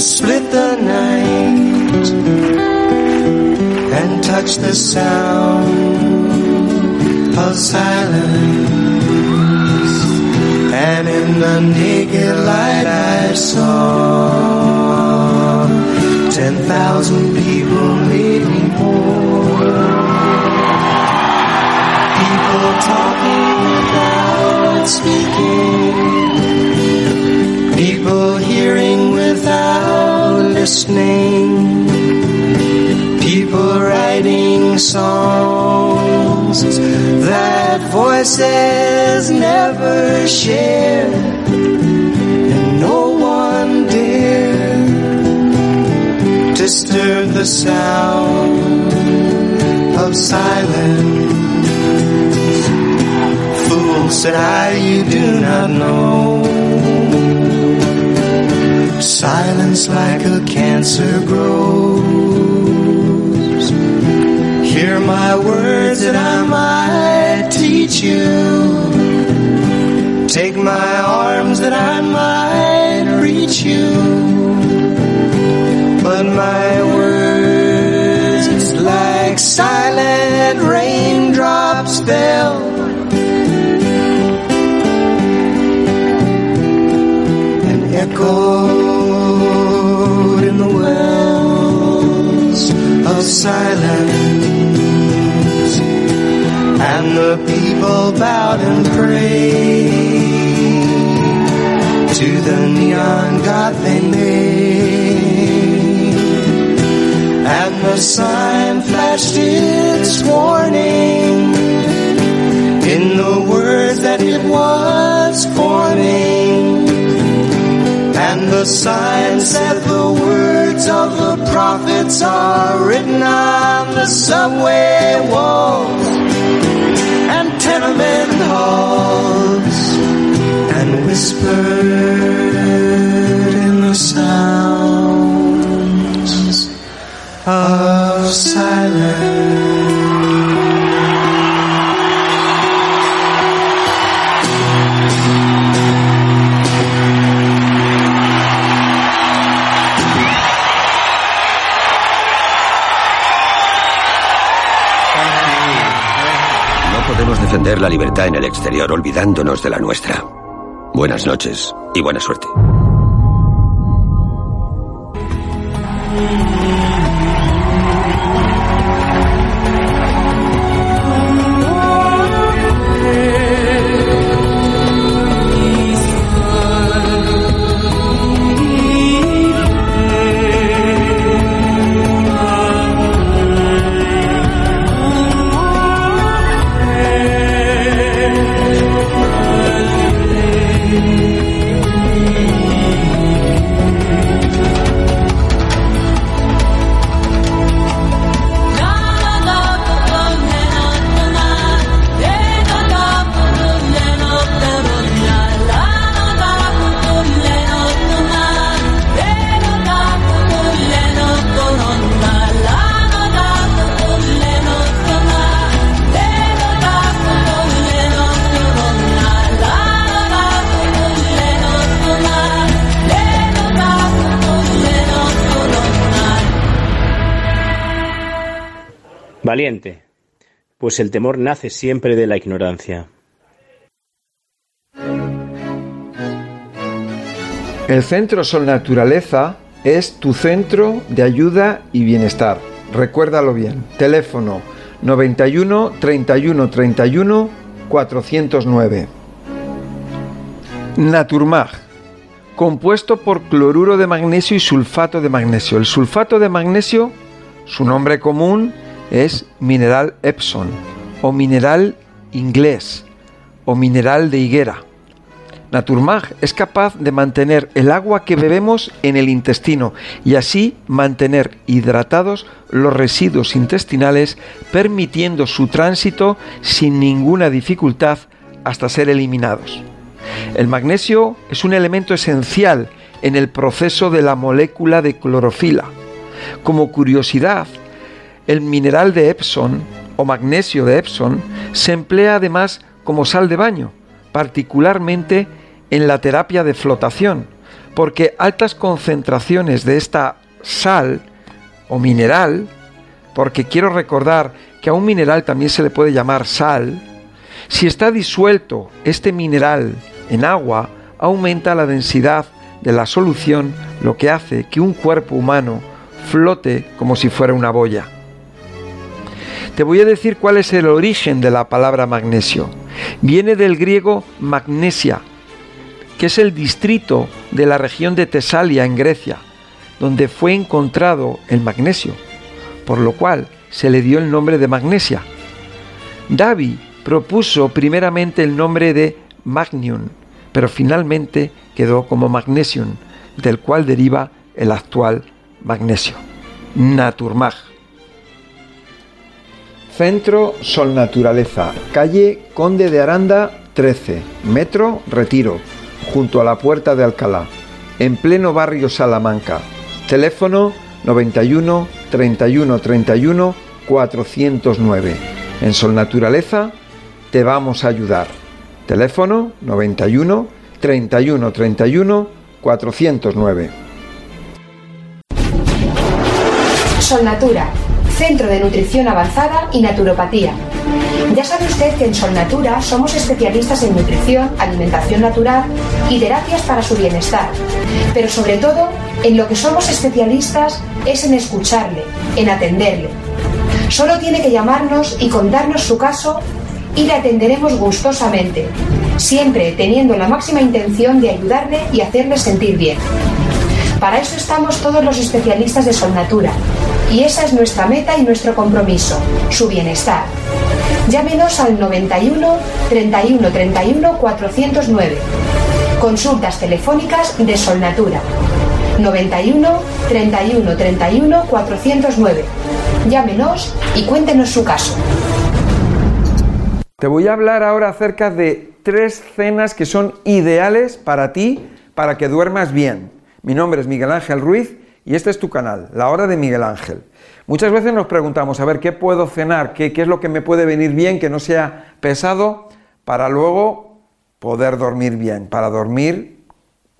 that split the night and touch the sound of silence. And in the naked light I saw ten thousand people, maybe more people talking without speaking, people hearing without listening, people writing songs that voices never share, and no one dare disturb the sound of silence. Fool, said I, you do not know. Silence like a cancer grows. Hear my words that I might teach you. Take my arms that I might reach you. But my words, like silent raindrops, fell echoed in the wells of silence, and the people bowed and prayed. To the neon god they made, and the sign flashed its warning the sign said the words of the prophets are written on the subway walls and tenement halls and whispered in the sounds of silence. Defender la libertad en el exterior olvidándonos de la nuestra. Buenas noches y buena suerte. Valiente, pues el temor nace siempre de la ignorancia. El Centro Sol Naturaleza es tu centro de ayuda y bienestar. Recuérdalo bien. Teléfono 91 31 31 409. Naturmag. Compuesto por cloruro de magnesio y sulfato de magnesio. El sulfato de magnesio, su nombre común, es mineral Epson o mineral inglés o mineral de higuera. Naturmag es capaz de mantener el agua que bebemos en el intestino y así mantener hidratados los residuos intestinales permitiendo su tránsito sin ninguna dificultad hasta ser eliminados. El magnesio es un elemento esencial en el proceso de la molécula de clorofila. Como curiosidad, el mineral de Epson o magnesio de Epson se emplea además como sal de baño, particularmente en la terapia de flotación, porque altas concentraciones de esta sal o mineral, porque quiero recordar que a un mineral también se le puede llamar sal, si está disuelto este mineral en agua, aumenta la densidad de la solución, lo que hace que un cuerpo humano flote como si fuera una boya. Te voy a decir cuál es el origen de la palabra magnesio. Viene del griego magnesia, que es el distrito de la región de Tesalia en Grecia, donde fue encontrado el magnesio, por lo cual se le dio el nombre de magnesia. Davi propuso primeramente el nombre de magnium, pero finalmente quedó como magnesium, del cual deriva el actual magnesio. Naturmag. Centro Sol Naturaleza, calle Conde de Aranda 13, Metro Retiro, junto a la Puerta de Alcalá, en pleno barrio Salamanca. Teléfono 91 31 31 409. En Sol Naturaleza te vamos a ayudar. Teléfono 91 31 31 409. Solnatura, Centro de Nutrición Avanzada y Naturopatía. Ya sabe usted que en Solnatura somos especialistas en nutrición, alimentación natural y terapias para su bienestar. Pero sobre todo, en lo que somos especialistas es en escucharle, en atenderle. Solo tiene que llamarnos y contarnos su caso y le atenderemos gustosamente, siempre teniendo la máxima intención de ayudarle y hacerle sentir bien. Para eso estamos todos los especialistas de Solnatura y esa es nuestra meta y nuestro compromiso, su bienestar. Llámenos al 91 31 31 409. Consultas telefónicas de Solnatura. 91 31 31 409. Llámenos y cuéntenos su caso. Te voy a hablar ahora acerca de tres cenas que son ideales para ti para que duermas bien. Mi nombre es Miguel Ángel Ruiz y este es tu canal, La Hora de Miguel Ángel. Muchas veces nos preguntamos, a ver, ¿qué puedo cenar? ¿Qué, qué es lo que me puede venir bien, que no sea pesado, para luego poder dormir bien, para dormir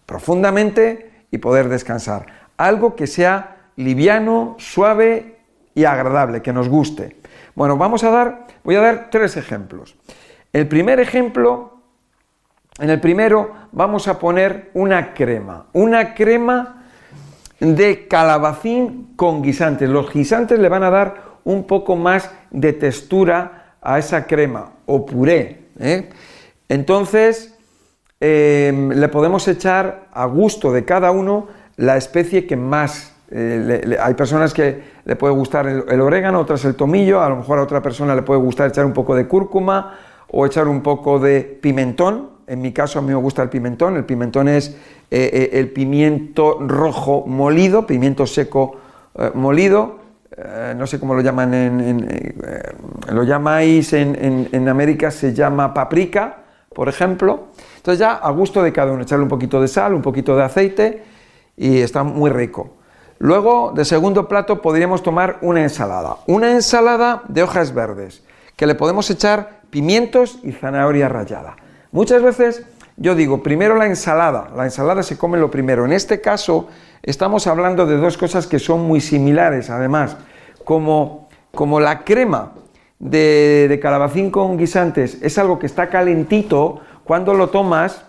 profundamente y poder descansar? Algo que sea liviano, suave y agradable, que nos guste. Bueno, vamos a dar, voy a dar tres ejemplos. El primer ejemplo, en el primero vamos a poner una crema, una crema de calabacín con guisantes. Los guisantes le van a dar un poco más de textura a esa crema o puré. ¿eh? Entonces, eh, le podemos echar a gusto de cada uno la especie que más eh, le- hay personas que le puede gustar el, el orégano, otras el tomillo, a lo mejor a otra persona le puede gustar echar un poco de cúrcuma o echar un poco de pimentón. En mi caso a mí me gusta el pimentón. El pimentón es eh, eh, el pimiento rojo molido, pimiento seco eh, molido. No sé cómo lo llaman en, lo llamáis en- en América se llama paprika, por ejemplo. Entonces ya a gusto de cada uno, echarle un poquito de sal, un poquito de aceite y está muy rico. Luego, de segundo plato, podríamos tomar una ensalada. Una ensalada de hojas verdes, que le podemos echar pimientos y zanahoria rallada. Muchas veces yo digo, primero la ensalada. La ensalada se come lo primero. En este caso, estamos hablando de dos cosas que son muy similares, además, como, como la crema de, de calabacín con guisantes es algo que está calentito, cuando lo tomas,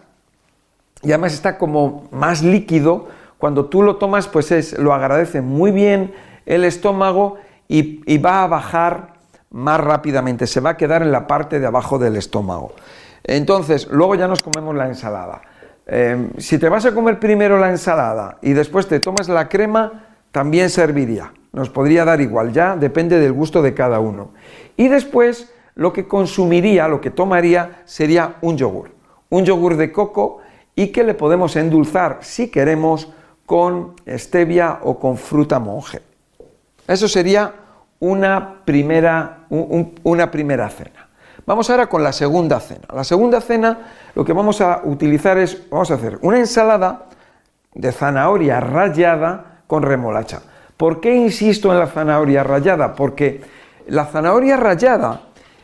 y además está como más líquido. Cuando tú lo tomas, pues es, lo agradece muy bien el estómago y, y va a bajar más rápidamente, se va a quedar en la parte de abajo del estómago. Entonces, luego ya nos comemos la ensalada. Eh, si te vas a comer primero la ensalada y después te tomas la crema, también serviría. Nos podría dar igual, ya depende del gusto de cada uno. Y después lo que consumiría, lo que tomaría sería un yogur. Un yogur de coco y que le podemos endulzar si queremos con stevia o con fruta monje. Eso sería una primera, una primera cena. Vamos ahora con la segunda cena. La segunda cena lo que vamos a utilizar es, vamos a hacer una ensalada de zanahoria rallada con remolacha. ¿Por qué insisto en la zanahoria rallada? Porque la zanahoria rallada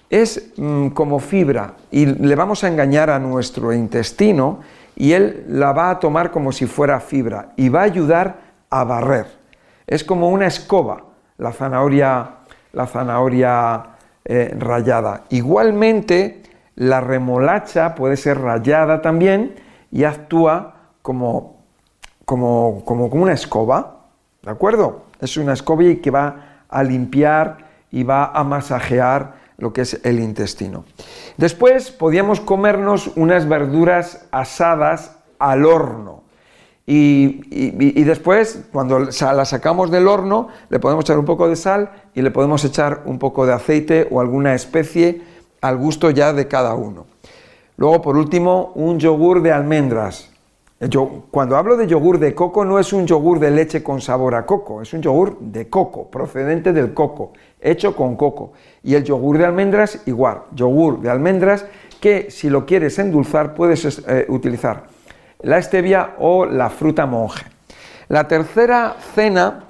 es mm, como fibra y le vamos a engañar a nuestro intestino y él la va a tomar como si fuera fibra y va a ayudar a barrer. Es como una escoba la zanahoria, la zanahoria eh, rallada. Igualmente, la remolacha puede ser rallada también y actúa como, como, como, una escoba, ¿de acuerdo? Es una escoba que va a limpiar y va a masajear lo que es el intestino. Después podíamos comernos unas verduras asadas al horno. Y, después, cuando la sacamos del horno, le podemos echar un poco de sal y le podemos echar un poco de aceite o alguna especie al gusto ya de cada uno. Luego, por último, un yogur de almendras. Yo, cuando hablo de yogur de coco, no es un yogur de leche con sabor a coco, es un yogur de coco, procedente del coco, hecho con coco. Y el yogur de almendras, igual, yogur de almendras que si lo quieres endulzar puedes eh, utilizar la stevia o la fruta monje. La tercera cena,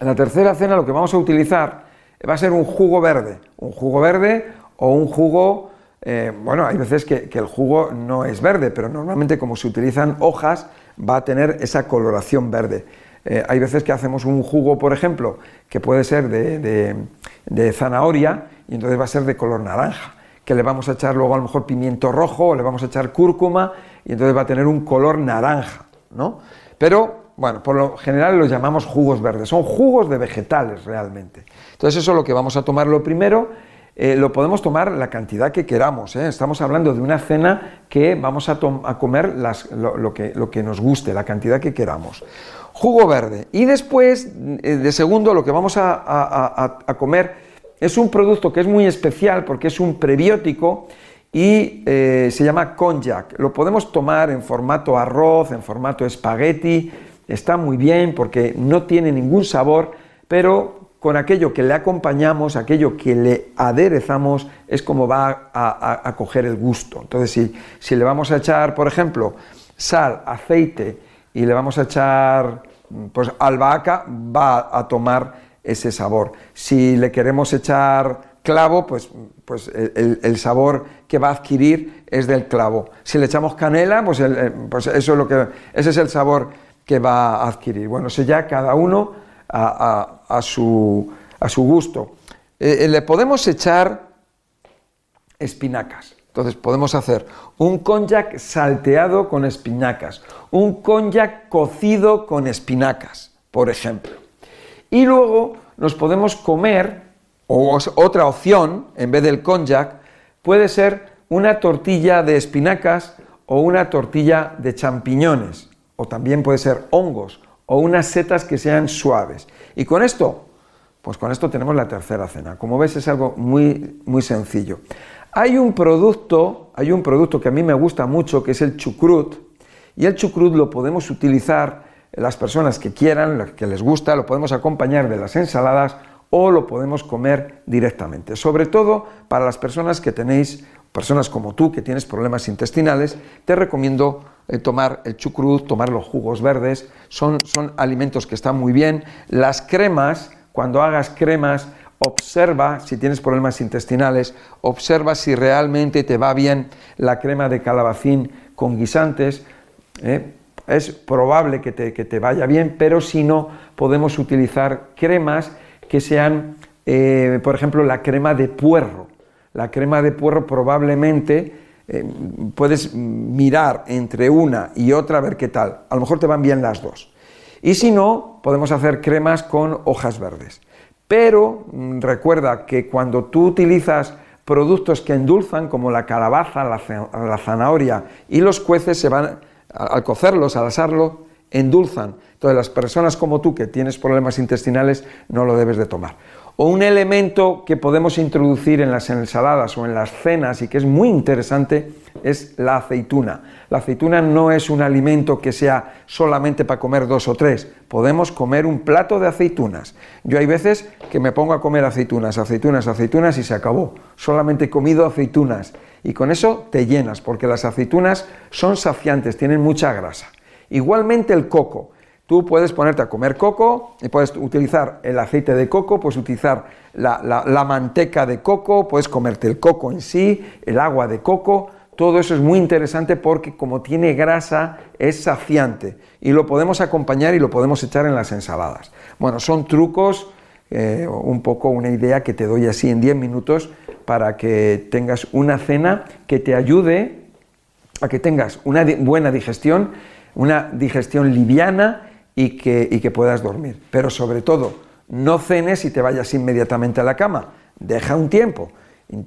la tercera cena lo que vamos a utilizar va a ser un jugo verde, un jugo verde o un jugo, eh, bueno, hay veces que, el jugo no es verde, pero normalmente como se utilizan hojas va a tener esa coloración verde. Eh, hay veces que hacemos un jugo, por ejemplo, que puede ser de zanahoria y entonces va a ser de color naranja que le vamos a echar luego a lo mejor pimiento rojo o le vamos a echar cúrcuma y entonces va a tener un color naranja, ¿no? Pero, bueno, por lo general los llamamos jugos verdes, son jugos de vegetales realmente. Entonces eso es lo que vamos a tomar lo primero, eh, lo podemos tomar la cantidad que queramos, ¿eh? estamos hablando de una cena que vamos a, comer lo, que, lo, que, nos guste, la cantidad que queramos. Jugo verde. Y después, eh, de segundo, lo que vamos a comer es un producto que es muy especial porque es un prebiótico y eh, se llama konjac. Lo podemos tomar en formato arroz, en formato espagueti, está muy bien porque no tiene ningún sabor, pero con aquello que le acompañamos, aquello que le aderezamos, es como va a, coger el gusto. Entonces, si, si, le vamos a echar, por ejemplo, sal, aceite y le vamos a echar pues, albahaca, va a tomar ese sabor. Si le queremos echar clavo, pues, pues el, sabor que va a adquirir es del clavo. Si le echamos canela, pues, eh, pues eso es lo que, ese es el sabor que va a adquirir. Bueno, eso ya cada uno a, su, a su, gusto. Eh, eh, le podemos echar espinacas. Entonces podemos hacer un konjac salteado con espinacas, un konjac cocido con espinacas, por ejemplo. Y luego nos podemos comer, o otra opción, en vez del konjac, puede ser una tortilla de espinacas o una tortilla de champiñones, o también puede ser hongos, o unas setas que sean suaves. Y con esto, pues con esto tenemos la tercera cena. Como ves es algo muy, muy sencillo. Hay un producto, hay un producto que a mí me gusta mucho, que es el chucrut, y el chucrut lo podemos utilizar las personas que quieran, que les gusta, lo podemos acompañar de las ensaladas o lo podemos comer directamente. Sobre todo para las personas que tenéis, personas como tú que tienes problemas intestinales, te recomiendo eh, tomar el chucrut, tomar los jugos verdes, son, son alimentos que están muy bien. Las cremas, cuando hagas cremas, observa si tienes problemas intestinales, observa si realmente te va bien la crema de calabacín con guisantes. ¿eh? es probable que te, vaya bien, pero si no, podemos utilizar cremas que sean, eh, por ejemplo, la crema de puerro. La crema de puerro probablemente eh, puedes mirar entre una y otra a ver qué tal. A lo mejor te van bien las dos. Y si no, podemos hacer cremas con hojas verdes. Pero mm, recuerda que cuando tú utilizas productos que endulzan, como la calabaza, la zanahoria y los cueces, se van al cocerlos, al asarlo, endulzan. Entonces las personas como tú que tienes problemas intestinales no lo debes de tomar. O un elemento que podemos introducir en las ensaladas o en las cenas y que es muy interesante es la aceituna. La aceituna no es un alimento que sea solamente para comer dos o tres. Podemos comer un plato de aceitunas. Yo hay veces que me pongo a comer aceitunas, aceitunas, aceitunas y se acabó. Solamente he comido aceitunas. Y con eso te llenas, porque las aceitunas son saciantes, tienen mucha grasa. Igualmente el coco. Tú puedes ponerte a comer coco y puedes utilizar el aceite de coco, puedes utilizar la, manteca de coco, puedes comerte el coco en sí, el agua de coco. Todo eso es muy interesante porque como tiene grasa es saciante y lo podemos acompañar y lo podemos echar en las ensaladas. Bueno, son trucos, eh, un poco una idea que te doy así en 10 minutos para que tengas una cena que te ayude a que tengas una buena digestión, una digestión liviana y que, puedas dormir. Pero sobre todo, no cenes y te vayas inmediatamente a la cama. Deja un tiempo.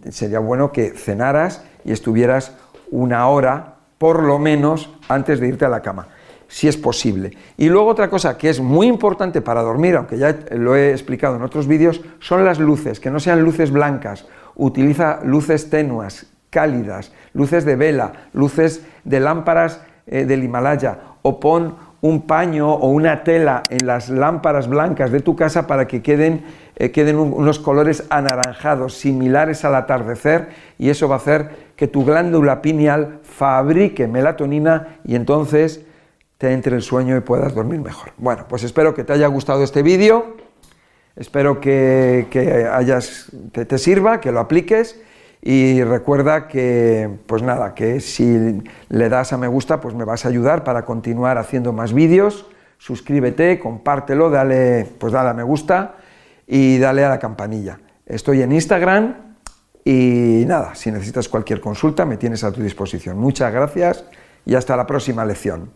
Sería bueno que cenaras y estuvieras una hora, por lo menos, antes de irte a la cama, si es posible. Y luego otra cosa que es muy importante para dormir, aunque ya lo he explicado en otros vídeos, son las luces, que no sean luces blancas. Utiliza luces tenuas, cálidas, luces de vela, luces de lámparas eh, del Himalaya, o pon un paño o una tela en las lámparas blancas de tu casa para que queden, eh, queden unos colores anaranjados, similares al atardecer, y eso va a hacer que tu glándula pineal fabrique melatonina y entonces te entre el sueño y puedas dormir mejor. Bueno, pues espero que te haya gustado este vídeo, espero que, hayas, te sirva, que lo apliques y recuerda que, pues nada, que si le das a me gusta, pues me vas a ayudar para continuar haciendo más vídeos. Suscríbete, compártelo, dale, pues dale a me gusta y dale a la campanilla. Estoy en Instagram y nada, si necesitas cualquier consulta me tienes a tu disposición. Muchas gracias y hasta la próxima lección.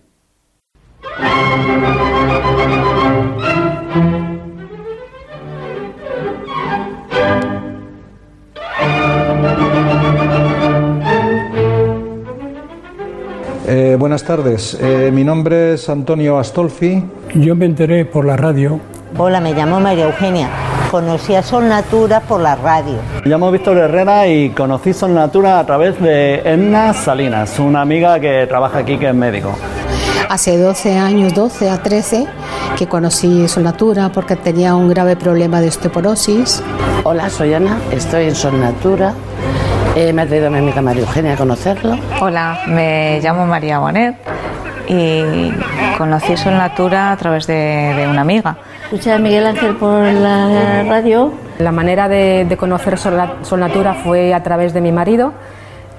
Eh, buenas tardes, eh, mi nombre es Antonio Astolfi. Yo me enteré por la radio. Hola, me llamo María Eugenia. Conocí a Sol Natura por la radio. Me llamo Víctor Herrera y conocí Sol Natura a través de Edna Salinas, una amiga que trabaja aquí que es médico. Hace 12 años, 12 a 13, que conocí Sol Natura porque tenía un grave problema de osteoporosis. Hola, soy Ana, estoy en Sol Natura eh, me ha traído mi amiga María Eugenia a conocerlo. Hola, me llamo María Bonet y conocí Sol Natura a través de, una amiga. Escuché a Miguel Ángel por la radio. La manera de, conocer Sol, Natura fue a través de mi marido,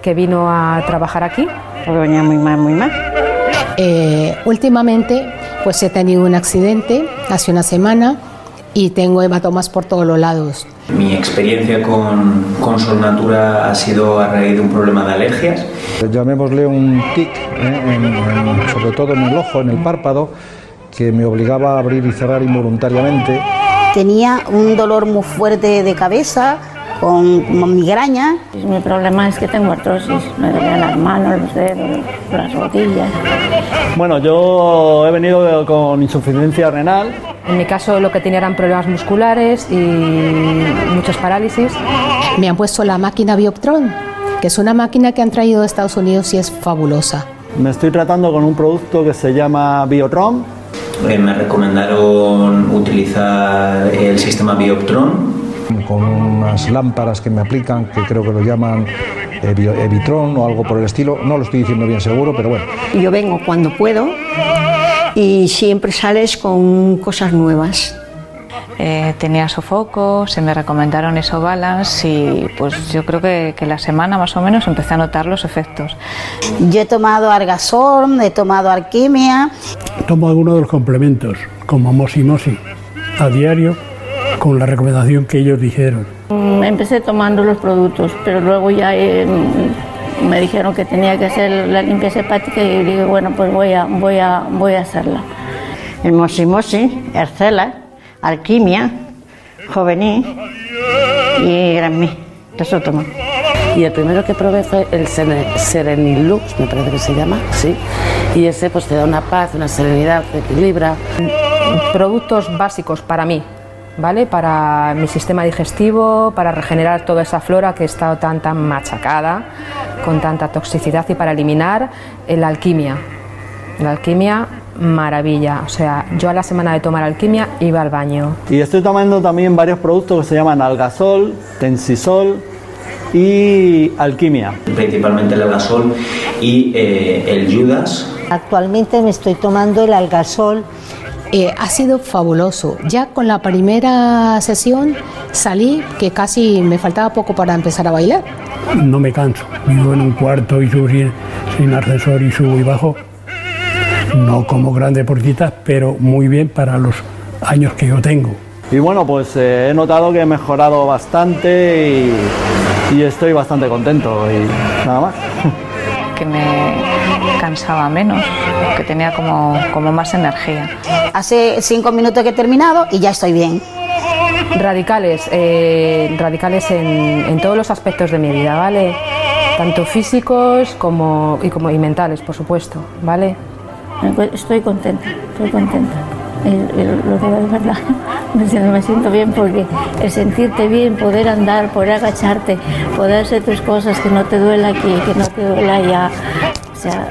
que vino a trabajar aquí. Porque venía muy mal, muy mal. Eh, últimamente, pues he tenido un accidente hace una semana y tengo hematomas por todos los lados. Mi experiencia con, con Solnatura ha sido a raíz de un problema de alergias. Llamémosle un tic, ¿eh? sobre todo en el ojo, en el párpado, que me obligaba a abrir y cerrar involuntariamente. Tenía un dolor muy fuerte de cabeza, con, migraña. Mi problema es que tengo artrosis, me duelen las manos, los dedos, las rodillas. Bueno, yo he venido con insuficiencia renal. En mi caso lo que tenía eran problemas musculares y muchas parálisis. Me han puesto la máquina Bioptron, que es una máquina que han traído de Estados Unidos y es fabulosa. Me estoy tratando con un producto que se llama Biotron. Eh, me recomendaron utilizar el sistema Bioptron con unas lámparas que me aplican, que creo que lo llaman Evitron o algo por el estilo. No lo estoy diciendo bien seguro, pero bueno. Yo vengo cuando puedo y siempre sales con cosas nuevas. Eh, tenía sofoco, se me recomendaron eso balas y pues yo creo que, que, la semana más o menos empecé a notar los efectos. Yo he tomado Argasorm, he tomado Arquimia. Tomo algunos de los complementos, como Mosimosi, a diario con la recomendación que ellos dijeron. Mm, empecé tomando los productos, pero luego ya eh, me dijeron que tenía que hacer la limpieza hepática y dije, bueno, pues voy a, voy a, voy a hacerla. El Mosimosi, Ercela, Alquimia, Juvenil y Granmí. Eso tomo. Y el primero que probé fue el Serenilux, me parece que se llama, sí. Y ese pues te da una paz, una serenidad, te equilibra. Productos básicos para mí, ¿vale? Para mi sistema digestivo, para regenerar toda esa flora que ha estado tan, tan machacada, con tanta toxicidad y para eliminar la alquimia. La alquimia, maravilla. O sea, yo a la semana de tomar alquimia iba al baño. Y estoy tomando también varios productos que se llaman algasol, tensisol y alquimia. Principalmente el algasol y eh, el judas. Actualmente me estoy tomando el algasol eh, ha sido fabuloso. Ya con la primera sesión salí que casi me faltaba poco para empezar a bailar. No me canso. Vivo en un cuarto y subo sin, sin ascensor y subo y bajo. No como gran deportista, pero muy bien para los años que yo tengo. Y bueno, pues eh, he notado que he mejorado bastante y, y estoy bastante contento y nada más. *laughs* Que me cansaba menos, que tenía como, como más energía. Hace cinco minutos que he terminado y ya estoy bien. Radicales, eh, radicales en, en todos los aspectos de mi vida, ¿vale? Tanto físicos como y, como y mentales, por supuesto, ¿vale? Estoy contenta, estoy contenta. El- el- lo digo de verdad, *laughs* me siento- me siento bien porque el sentirte bien, poder andar, poder agacharte, poder hacer tus cosas, que no te duela aquí, que no te duela allá. Sea,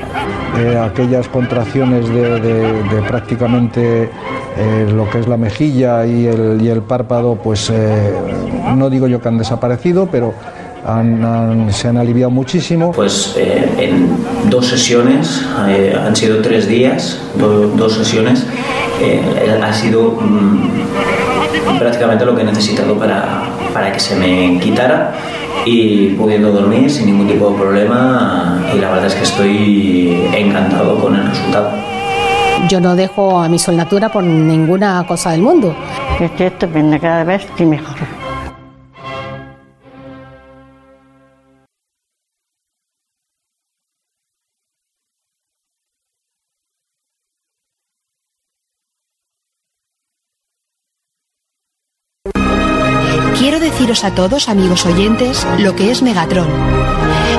Eh, aquellas contracciones de, de- de prácticamente eh, lo que es la mejilla y el, y el párpado, pues eh, no digo yo que han desaparecido, pero han- han- se han aliviado muchísimo. Pues eh, en dos sesiones, eh, han sido tres días, do- dos sesiones, eh, ha sido mm, prácticamente lo que he necesitado para, para que se me quitara y pudiendo dormir sin ningún tipo de problema y la verdad es que estoy encantado con el resultado. Yo no dejo a mi solnatura por ninguna cosa del mundo. estoy estupenda, cada vez estoy mejor. A todos, amigos oyentes, lo que es Megatron.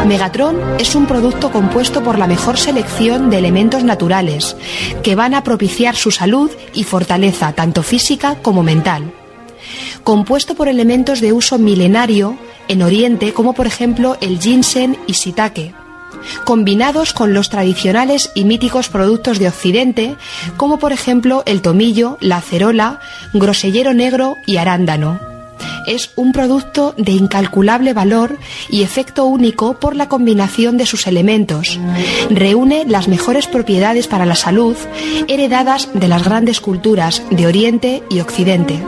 Megatron es un producto compuesto por la mejor selección de elementos naturales, que van a propiciar su salud y fortaleza, tanto física como mental. Compuesto por elementos de uso milenario en Oriente, como por ejemplo el ginseng y shiitake, combinados con los tradicionales y míticos productos de Occidente, como por ejemplo el tomillo, la acerola, grosellero negro y arándano. Es un producto de incalculable valor y efecto único por la combinación de sus elementos. Reúne las mejores propiedades para la salud heredadas de las grandes culturas de Oriente y Occidente.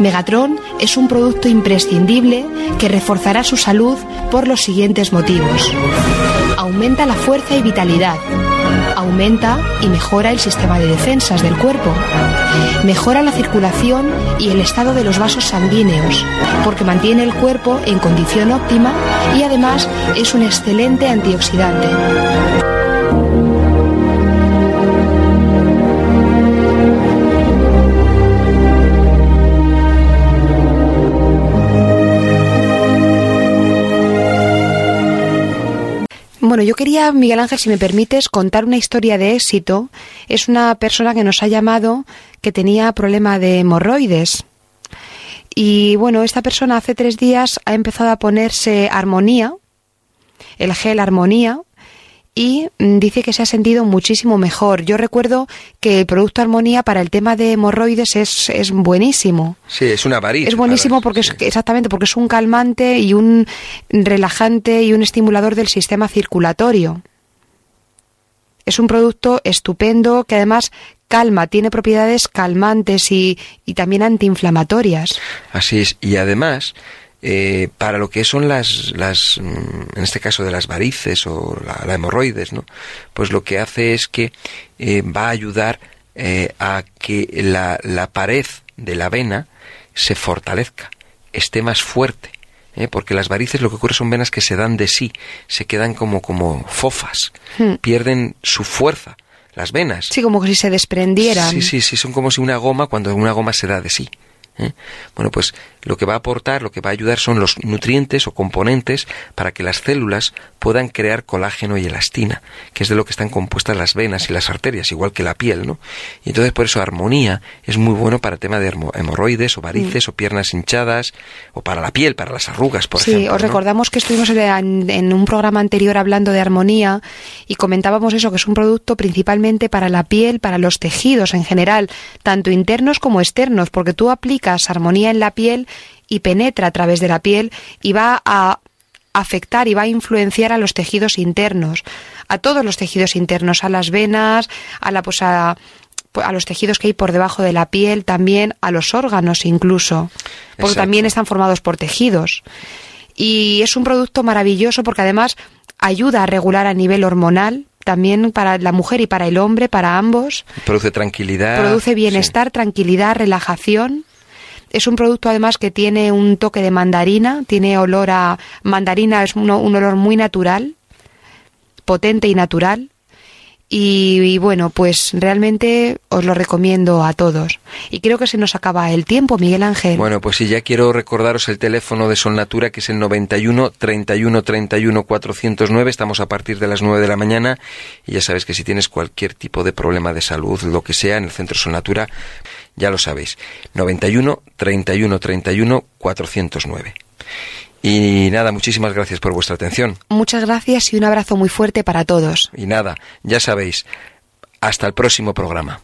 Megatron es un producto imprescindible que reforzará su salud por los siguientes motivos. Aumenta la fuerza y vitalidad. Aumenta y mejora el sistema de defensas del cuerpo. Mejora la circulación y el estado de los vasos sanguíneos, porque mantiene el cuerpo en condición óptima y además es un excelente antioxidante. Bueno, yo quería, Miguel Ángel, si me permites, contar una historia de éxito. Es una persona que nos ha llamado que tenía problema de hemorroides. Y bueno, esta persona hace tres días ha empezado a ponerse armonía, el gel armonía, y mm, dice que se ha sentido muchísimo mejor. Yo recuerdo que el producto armonía para el tema de hemorroides es, es buenísimo. Sí, es una varita. Es buenísimo porque es exactamente porque es un calmante y un relajante y un estimulador del sistema circulatorio. Es un producto estupendo que además calma, tiene propiedades calmantes y, y también antiinflamatorias. Así es. Y además, eh, para lo que son las, las, mm, en este caso de las varices o la, la hemorroides, ¿no? Pues lo que hace es que eh, va a ayudar eh, a que la, la pared de la vena se fortalezca, esté más fuerte. ¿eh? Porque las varices lo que ocurre son venas que se dan de sí, se quedan como, como fofas, Hmm. pierden su fuerza. Las venas. Sí, como que si se desprendieran. Sí, sí, sí, son como si una goma, cuando una goma se da de sí. ¿Eh? Bueno, pues lo que va a aportar, lo que va a ayudar son los nutrientes o componentes para que las células puedan crear colágeno y elastina, que es de lo que están compuestas las venas y las arterias, igual que la piel, ¿no? Y entonces por eso armonía es muy bueno para el tema de hemorroides o varices Mm. o piernas hinchadas o para la piel, para las arrugas, por sí, ejemplo. os ¿no? recordamos que estuvimos en, en un programa anterior hablando de armonía y comentábamos eso, que es un producto principalmente para la piel, para los tejidos en general, tanto internos como externos, porque tú aplicas armonía en la piel y penetra a través de la piel y va a afectar y va a influenciar a los tejidos internos, a todos los tejidos internos, a las venas, a la pues a, a los tejidos que hay por debajo de la piel, también a los órganos incluso, porque Exacto. también están formados por tejidos. Y es un producto maravilloso porque además ayuda a regular a nivel hormonal, también para la mujer y para el hombre, para ambos. Produce tranquilidad. Produce bienestar, tranquilidad, relajación. Es un producto además que tiene un toque de mandarina, tiene olor a mandarina, es un, olor muy natural, potente y natural. Y, bueno, pues realmente os lo recomiendo a todos. Y creo que se nos acaba el tiempo, Miguel Ángel. Bueno, pues sí, ya quiero recordaros el teléfono de Sol Natura, que es el 91 31 31 409. Estamos a partir de las 9 de la mañana. Y ya sabes que si tienes cualquier tipo de problema de salud, lo que sea, en el Centro Sol Natura, ya lo sabéis. 91 31 31 409. Y nada, muchísimas gracias por vuestra atención. Muchas gracias y un abrazo muy fuerte para todos. Y nada, ya sabéis, hasta el próximo programa.